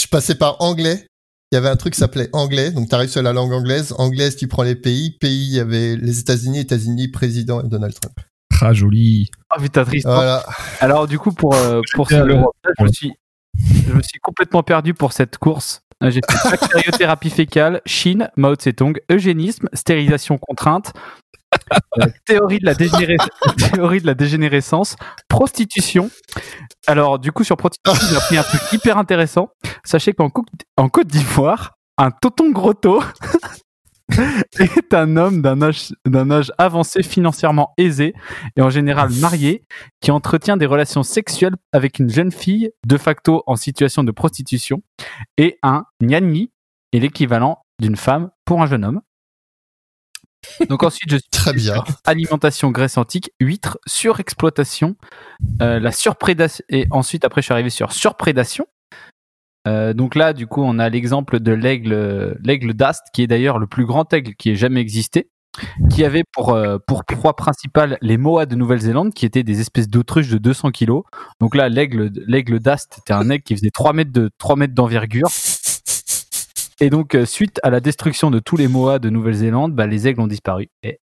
Je passais par anglais. Il y avait un truc qui s'appelait anglais, donc t'arrives sur la langue anglaise. Anglaise, tu prends les pays. Pays, il y avait les États-Unis, États-Unis, président et Donald Trump. Ah, joli. Oh putain, Tristan. Voilà. Alors du coup, pour, euh, pour l'Europe. je me suis, je me suis complètement perdu pour cette course. Euh, J'ai fait bactériothérapie fécale, Chine, Mao Tse-tung, eugénisme, stérilisation contrainte, théorie, de la théorie de la dégénérescence, prostitution. Alors du coup, sur prostitution, j'ai appris un truc hyper intéressant. Sachez qu'en Côte- en Côte d'Ivoire, un toton grotto est un homme d'un âge, d'un âge avancé financièrement aisé et en général marié qui entretient des relations sexuelles avec une jeune fille de facto en situation de prostitution et un nyani est l'équivalent d'une femme pour un jeune homme. Donc ensuite je suis Très bien. alimentation graisse antique, huîtres, surexploitation, euh, la surprédation et ensuite après je suis arrivé sur surprédation. Euh, donc là du coup on a l'exemple de l'aigle l'aigle d'Ast qui est d'ailleurs le plus grand aigle qui ait jamais existé qui avait pour euh, pour proie principale les moas de Nouvelle-Zélande qui étaient des espèces d'autruches de 200 kilos. Donc là l'aigle l'aigle d'Ast était un aigle qui faisait 3 mètres de 3 mètres d'envergure. Et donc euh, suite à la destruction de tous les moas de Nouvelle-Zélande, bah, les aigles ont disparu. Et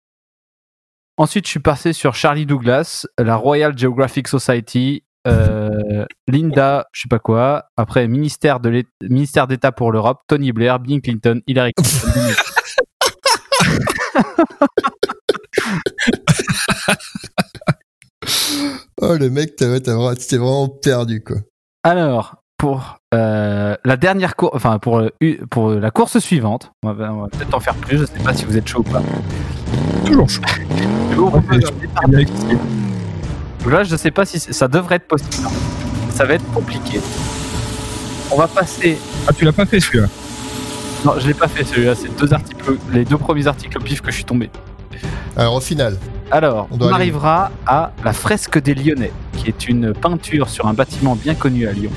Ensuite, je suis passé sur Charlie Douglas, la Royal Geographic Society, euh, Linda, je sais pas quoi. Après, ministère de ministère d'État pour l'Europe, Tony Blair, Bill Clinton, Hillary Clinton. Oh, le mec, t'es vraiment perdu, quoi. Alors, pour euh, la dernière course, enfin pour, euh, pour la course suivante. On va, peut-être en faire plus, je sais pas si vous êtes chaud ou pas. Toujours chaud. Là, je sais pas si ça devrait être possible. Ça va être compliqué. On va passer. Ah, tu l'as pas fait celui-là Non, je l'ai pas fait celui-là. C'est deux articles, les deux premiers articles au pif que je suis tombé. Alors au final, Alors, On arrivera à la fresque des Lyonnais, qui est une peinture sur un bâtiment bien connu à Lyon.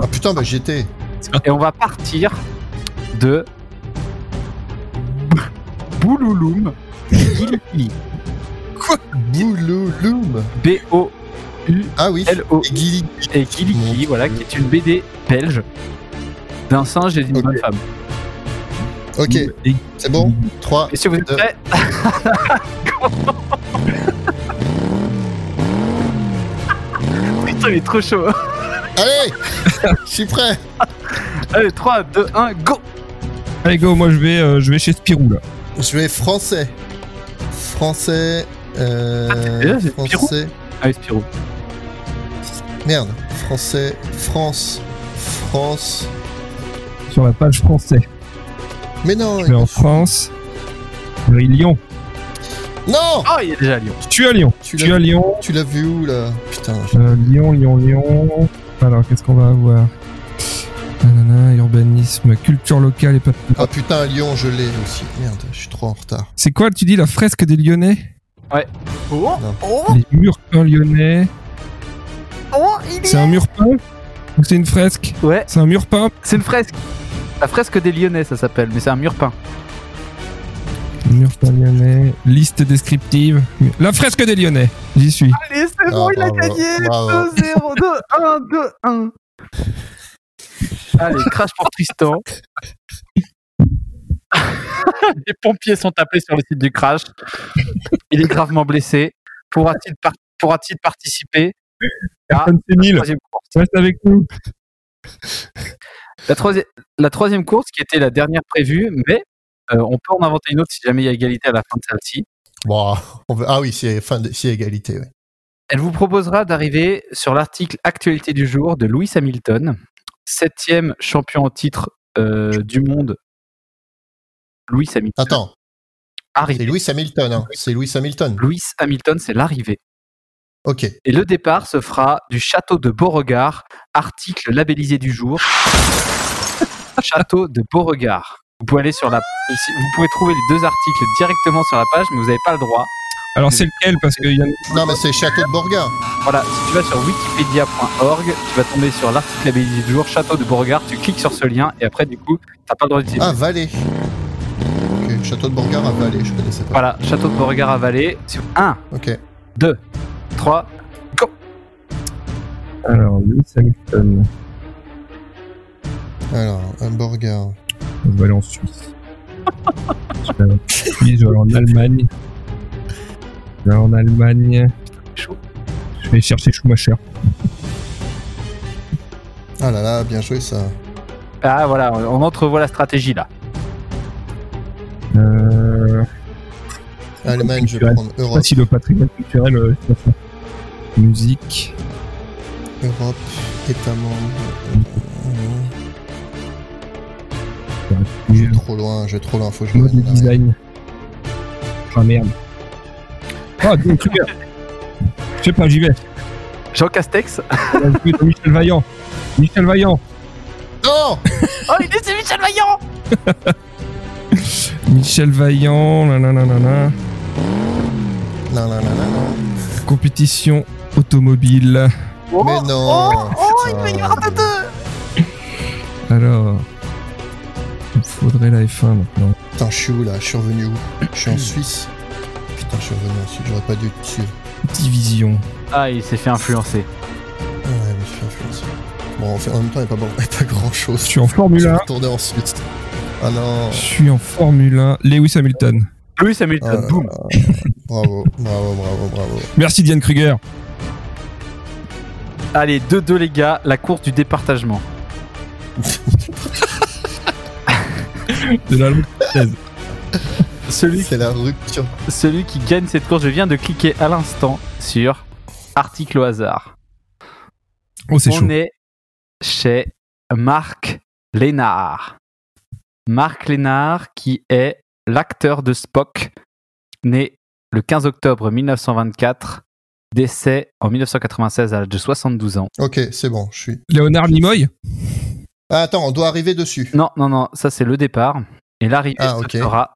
Ah putain, bah j'y étais. Et on va partir de Boulouloum Gili. Boulouloum. B-O-U-L-O Ah oui. Et voilà, qui est une BD belge d'un singe et d'une bonne femme. Ok, c'est bon? 3. Et si vous êtes prêts? Putain, il est trop chaud. Allez Je suis prêt Allez, 3, 2, 1, go Allez, go, moi je vais, euh, je vais chez Spirou là. Je vais français. Français. Euh, c'est déjà, c'est Spirou français. Allez, Spirou. Merde. Français. France. France. Sur la page français. Mais non Je vais en France. Je vais à Lyon. Non Oh, il est déjà à Lyon. Je suis à Lyon. Tu Je suis l'as à Lyon. Tu l'as vu où là? Putain. je- Euh, Lyon, Lyon, Lyon. Alors, qu'est-ce qu'on va avoir Nanana, urbanisme, culture locale et pas. Ah putain, Lyon, je l'ai aussi. Merde, je suis trop en retard. C'est quoi, tu dis, la fresque des Lyonnais? Oh, oh, Les murs peints lyonnais. oh, il C'est un mur peint Ou c'est une fresque? Ouais, C'est un mur peint c'est une fresque. La fresque des Lyonnais, ça s'appelle, mais c'est un mur peint. Mur lyonnais. Liste descriptive. La fresque des Lyonnais. J'y suis. Allez, c'est bon, il a gagné. bravo. 2-0, 2, 1, 2, 1. Allez, crash pour Tristan. Les pompiers sont appelés sur le site du crash. Il est gravement blessé. Pourra-t-il par- pourra-t-il participer? Personne la troisième course Reste avec nous. la, troisi- la troisième course, qui était la dernière prévue, mais euh, on peut en inventer une autre si jamais il y a égalité à la fin de celle-ci. Ah oui, c'est fin de... c'est égalité. Elle vous proposera d'arriver sur l'article Actualité du jour de Lewis Hamilton, septième champion en titre euh, du monde. Lewis Hamilton. Attends, c'est. Lewis Hamilton. Hein. C'est Lewis Hamilton. Lewis Hamilton, c'est l'arrivée. Ok. Et le départ se fera du château de Beauregard, article labellisé du jour. château de Beauregard. Vous pouvez aller sur la, si- vous pouvez trouver les deux articles directement sur la page, mais vous n'avez pas le droit. Alors, c'est lequel? Parce y a. Non, mais c'est Château de Borgard. Voilà, si tu vas sur wikipedia.org, tu vas tomber sur l'article labellisé du jour, château de Beauregard, tu cliques sur ce lien et après du coup, t'as pas le droit d'utiliser. Ah, Valais. Ok, Château de Borgard à Valais, je connaissais pas. Voilà, château de Beauregard à Valais. 1, Ok. 2, 3, go Alors, Lewis Hamilton. Alors, un Borgard. Je vais aller en Suisse. je vais aller en Suisse, je vais aller en Allemagne. Je vais aller en Allemagne. Chaud. Je vais chercher Schumacher. Ah là là, bien joué ça. Ah voilà, on entrevoit la stratégie là. Euh, Allemagne, je vais prendre je sais pas Europe. si le patrimoine culturel. euh. Musique. Europe, État membre. Je vais trop loin, je vais trop loin, faut que je Mode design. Ah merde. Ah, Dean Kruger. Je sais pas, j'y vais. Jean Castex. Jouer dans Michel Vaillant. Michel Vaillant. Non Oh, il est c'est Michel Vaillant Michel Vaillant. Nanana. Non. Compétition automobile. Oh, Mais non Oh, oh, il peut y avoir de deux Alors. Il faudrait la F1 maintenant. Putain, je suis où là? Je suis revenu où? Je suis en Suisse. Putain, je suis revenu en Suisse, j'aurais pas dû te suivre. Division. Ah, il s'est fait influencer. Ouais, je me suis fait influencer. Bon, en, fait, en même temps, il n'y a pas, bon, il y a pas grand chose. Je suis en Formule 1. retourner en Suisse. Ah non Je suis en Formule 1. Lewis Hamilton. Lewis Hamilton, Ah, boum Bravo, bravo, bravo, bravo. Merci Diane Kruger. Allez, 2-2 les gars, la course du départagement. De la. Celui, C'est la rupture. celui qui gagne cette course, je viens de cliquer à l'instant sur article au hasard. Oh, c'est chaud. On est chez Marc Lénard. Marc Lénard qui est l'acteur de Spock, né le 15 octobre 1924, décès en 1996 à l'âge de 72 ans. Ok, c'est bon, je suis. Léonard Nimoy? Ah, attends, on doit arriver dessus. Non, non, non, ça c'est le départ. Et l'arrivée Ah, ce ok. sera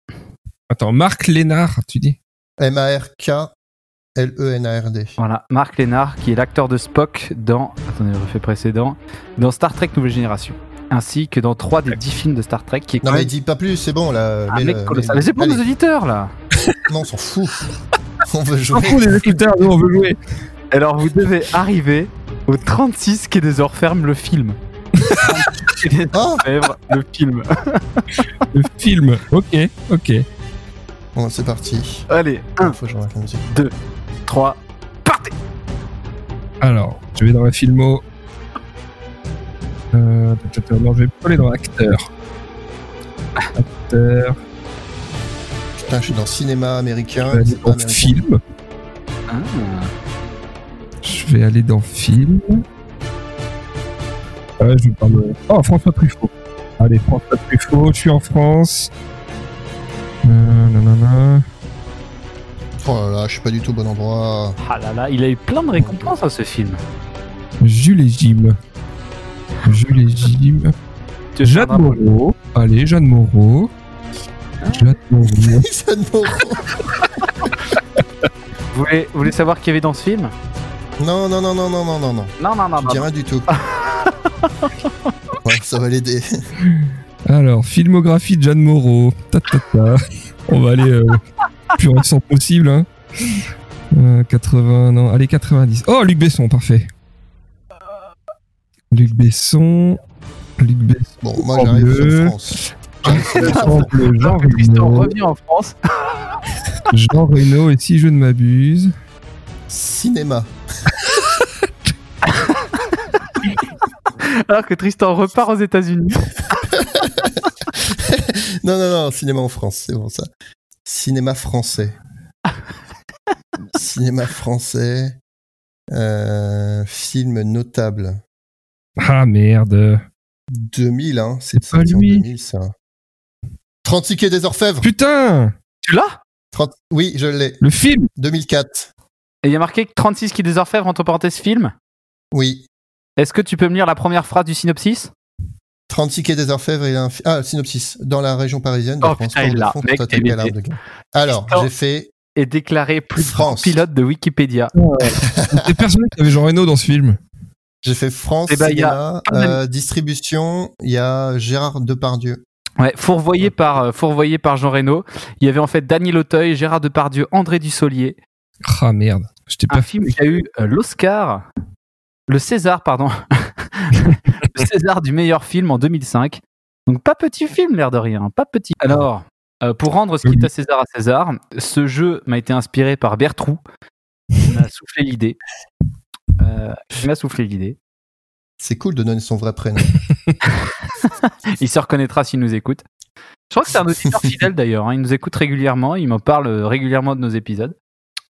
Attends, Marc Lénard, tu dis M-A-R-K-L-E-N-A-R-D. Voilà, Marc Lénard, qui est l'acteur de Spock dans. Attendez, je refais précédent. Dans Star Trek Nouvelle Génération. Ainsi que dans trois des dix films de Star Trek, qui est Non mais dis pas plus, c'est bon là. un mets-le, mec colossal. mets-le. Mais c'est pour nos auditeurs, là Non, on s'en fout. on veut On jouer. fout des écouteurs, nous on veut jouer. Alors, vous devez arriver au 36 quai des Orfèvres, le film. 36 quai des Orfèvres, le film. Le film. Ok, ok. Bon, c'est parti. Allez, 1, Faut que je remarque la musique. 3, partez Alors, je vais dans la filmo. Euh, non, je vais pas aller dans acteur. Acteur. Putain, je suis dans cinéma américain. Je vais aller dans américain. film. Ah. Je vais aller dans film. Ouais, je me... Oh, François Truffaut. Allez, François Truffaut, je suis en France. Euh, nanana. Oh là là, je suis pas du tout au bon endroit. Ah là là, il a eu plein de récompenses à ce film. Jules et Jim. Jules et Jim. Jeanne Moreau. Allez, Jeanne Moreau. Jeanne Moreau. Jason Moreau. Vous voulez, vous voulez savoir qui y avait dans ce film? Non, non, non, non, non, non, non, non. Non, non, non, Je non. rien du tout. ouais, ça va l'aider. Alors, filmographie de Jeanne Moreau. Ta, ta, ta. On va aller euh, plus récent possible. Hein. Euh, 80, non, allez, 90. Oh, Luc Besson, parfait. Luc Besson. Luc Besson. Bon, moi j'arrive sur France. Jean Reno. revient en France. Jean Reno, et si je ne m'abuse. Cinéma. Alors que Tristan repart aux États-Unis. Non, non, non, cinéma en France, c'est bon ça. Cinéma français. cinéma français. Euh, film notable. Ah merde. 2000, hein. C'est C'est pas lui. 2000, ça. 30 tickets des Orfèvres. Putain Tu l'as? 30... Oui, je l'ai. Le film 2004. Et il y a marqué 36 qui des Orfèvres entre parenthèses film? Oui. Est-ce que tu peux me lire la première phrase du synopsis? 30 tickets des Orfèvres et un... Ah, synopsis. Dans la région parisienne, Oh, des putain, il fonds Mec, de. Alors, j'ai fait est déclaré plus France. pilote de Wikipédia. T'es persuadé qu'il y avait Jean Reno dans ce film J'ai fait France, Eh ben, il y a cinéma, euh, distribution, il y a Gérard Depardieu. Ouais, fourvoyé par, euh, fourvoyé par Jean Reno. Il y avait en fait Daniel Auteuil, Gérard Depardieu, André Dussolier. Ah merde. J'étais Un pas film qui a eu euh, l'Oscar, le César, pardon, le César du meilleur film en 2005. Donc pas petit film, l'air de rien, pas petit. Alors, euh, pour rendre ce qui est à César à César, ce jeu m'a été inspiré par Bertrou, qui m'a soufflé l'idée. Euh, qui m'a soufflé l'idée. C'est cool de donner son vrai prénom. Il se reconnaîtra s'il nous écoute. Je crois que c'est un auditeur fidèle d'ailleurs. hein. Il nous écoute régulièrement. Il m'en parle régulièrement de nos épisodes.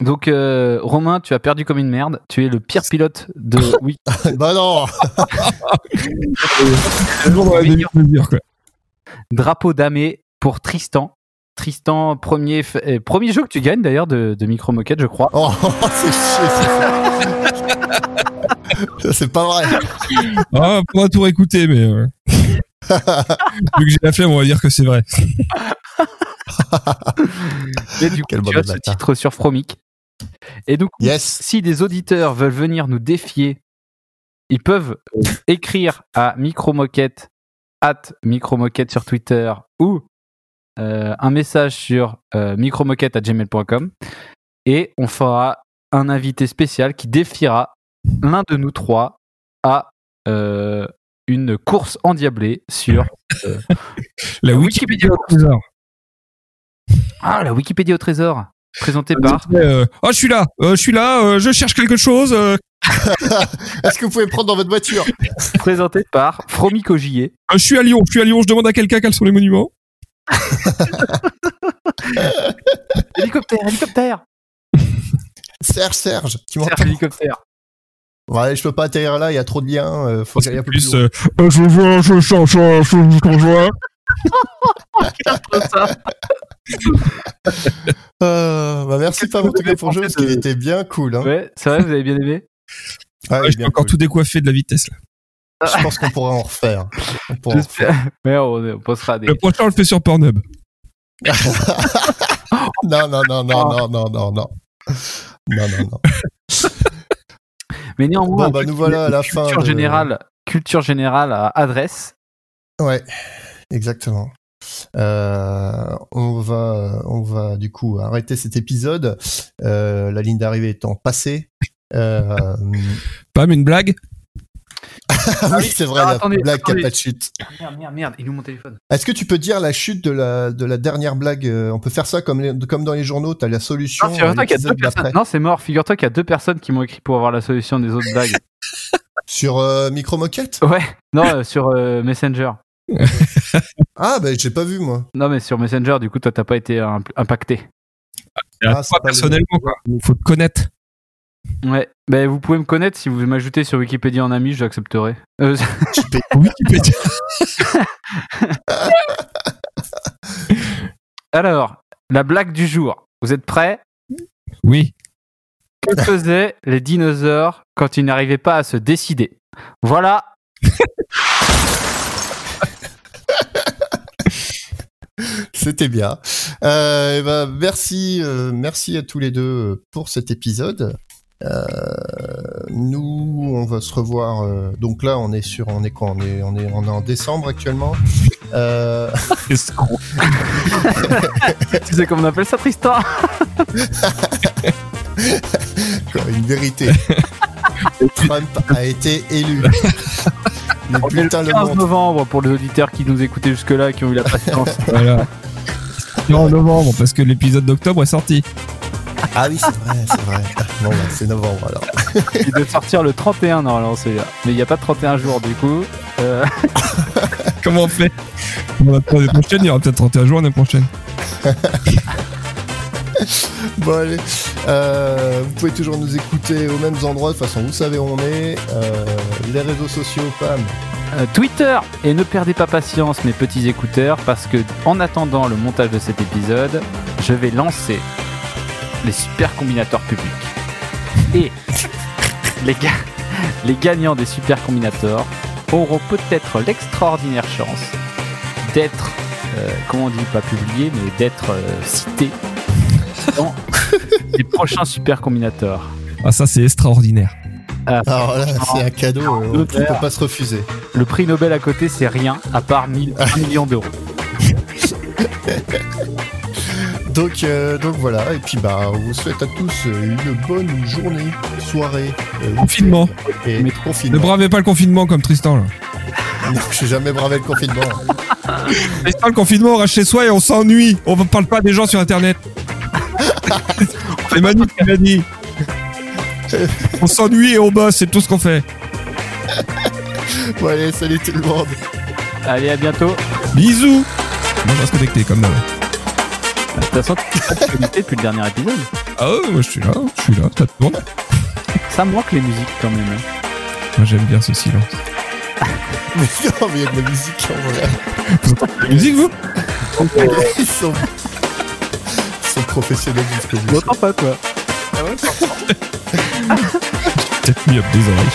Donc, euh, Romain, tu as perdu comme une merde. Tu es le pire pilote de oui. bah non. Drapeau damé pour Tristan. Tristan, premier, f- euh, premier jeu que tu gagnes d'ailleurs de, de Micro Moquette, je crois. Oh, c'est chier ça. C'est pas vrai. Ah, on va tout réécouter, mais. euh, Vu que j'ai la flemme, on va dire que c'est vrai. Et du coup, Quel tu as ce titre sur Fromic. Et donc, Yes. si des auditeurs veulent venir nous défier, ils peuvent écrire à Micromoquette, at Micromoquette sur Twitter ou euh, un message sur euh, micromoquette à gmail.com et on fera un invité spécial qui défiera l'un de nous trois à euh, une course endiablée sur La Wikipédia Wikipédia au trésor. ah, la Wikipédia au trésor présentée par Euh, oh, je suis là, euh, je suis là, euh, je cherche quelque chose. euh, Est-ce que vous pouvez me prendre dans votre voiture? Présentée par Fromic Ogier. euh, je suis à Lyon, je suis à Lyon, je demande à quelqu'un quels sont les monuments. Hélicoptère, hélicoptère Serge, Serge, tu m'entends? Serge hélicoptère. Ouais, je peux pas atterrir là, il y a trop de liens. euh, faut qu'il y ait un peu plus. plus loin. euh, euh, je vois, je change, je je Euh, bah merci pas en tout cas pour le jeu parce qu'il était bien cool. Hein. Ouais, c'est vrai, vous avez bien aimé Ah, Ouais, je suis encore cool. tout décoiffé de la vitesse là. Je pense qu'on pourrait en refaire. On pourra en refaire. Mais on, on postera des. Le prochain on le fait sur Pornhub. non, non, non, non, non, non, non, non. Non, non, non. Mais néanmoins, Bon, bah, nous voilà à la fin culture de- générale, culture générale à adresse. Ouais, exactement. Euh, on va, on va du coup arrêter cet épisode. Euh, la ligne d'arrivée étant passée. Euh, Pam, une blague? Ah oui, c'est vrai, Alors, la attendez, blague qui a pas de chute. Merde, merde, merde, il nous mon téléphone? Est-ce que tu peux dire la chute de la, de la dernière blague euh, On peut faire ça comme, les- comme dans les journaux, t'as la solution. Non, figure-toi qu'il y a deux l'épisode personnes. d'après. Non, c'est mort. Figure-toi qu'il y a deux personnes qui m'ont écrit pour avoir la solution des autres blagues. Sur euh, Micro Moquette ouais. Non, euh, sur euh, Messenger. Ah, bah j'ai pas vu moi. Non, mais sur Messenger, du coup, toi, t'as pas été imp- impacté. Ah, c'est Toi, personnellement quoi. Faut te connaître. Ouais. Ben, vous pouvez me connaître si vous m'ajoutez sur Wikipédia en ami, je l'accepterai. Euh, Wikipédia. alors, la blague du jour. Vous êtes prêts? Oui. Que faisaient les dinosaures quand ils n'arrivaient pas à se décider? Voilà. C'était bien. Euh, eh ben, merci, euh, merci à tous les deux euh, pour cet épisode. Euh, nous, on va se revoir. euh, donc là, on est sur, on est quoi On est, on est, on est en décembre actuellement. Euh. Tu sais comment on appelle ça, Tristan quoi, une vérité. Trump a été élu. Le On est le bulletin le 15 montre. novembre pour les auditeurs qui nous écoutaient jusque-là, qui ont eu la patience. Voilà. Non, en novembre, parce que l'épisode d'octobre est sorti. Ah oui, c'est vrai, c'est vrai. Bon, bah, c'est novembre alors. Il devait sortir le 31 normalement celui-là. Mais il n'y a pas de 31 jours du coup. Euh, Comment on fait? Bon, L'année prochaine, il y aura peut-être 31 jours l'année prochaine. Bon allez, Euh, vous pouvez toujours nous écouter aux mêmes endroits, de toute façon vous savez où on est, Euh, les réseaux sociaux, Pam. euh, Twitter et ne perdez pas patience mes petits écouteurs parce que en attendant le montage de cet épisode, je vais lancer les super combinateurs publics. Et les, les gagnants des super combinateurs auront peut-être l'extraordinaire chance d'être, euh, comment on dit, pas publiés, mais d'être euh, cités dans les prochains super combinateurs. Ah, ça, c'est extraordinaire. Alors là, c'est un cadeau euh, qui ne peut pas se refuser. Le prix Nobel à côté, c'est rien, à part 1000, 1 million d'euros. Donc, euh, donc voilà, et puis bah on vous souhaite à tous euh, une bonne journée, soirée, euh, Confinement. et Mais- Ne bravez pas le confinement comme Tristan, là. Non, j'ai jamais bravé le confinement. Tristan, le confinement, on reste chez soi et on s'ennuie. On ne parle pas des gens sur Internet. c'est Manu qui l'a dit. On s'ennuie et on bosse, c'est tout ce qu'on fait. bon allez, salut tout le monde. Allez, à bientôt. Bisous. Moi, je reste connecté comme d'hab. De toute façon, tu peux te connecter depuis le dernier épisode. Ah ouais, moi je suis là, je suis là, ça tourne. Ça me manque les musiques quand même. hein. Moi j'aime bien ce silence. Mais non, mais il y a de la musique en vrai. La musique, vous? Ils sont, son professionnalisme. Je pas, quoi. Ah Peut-être mis des oreilles.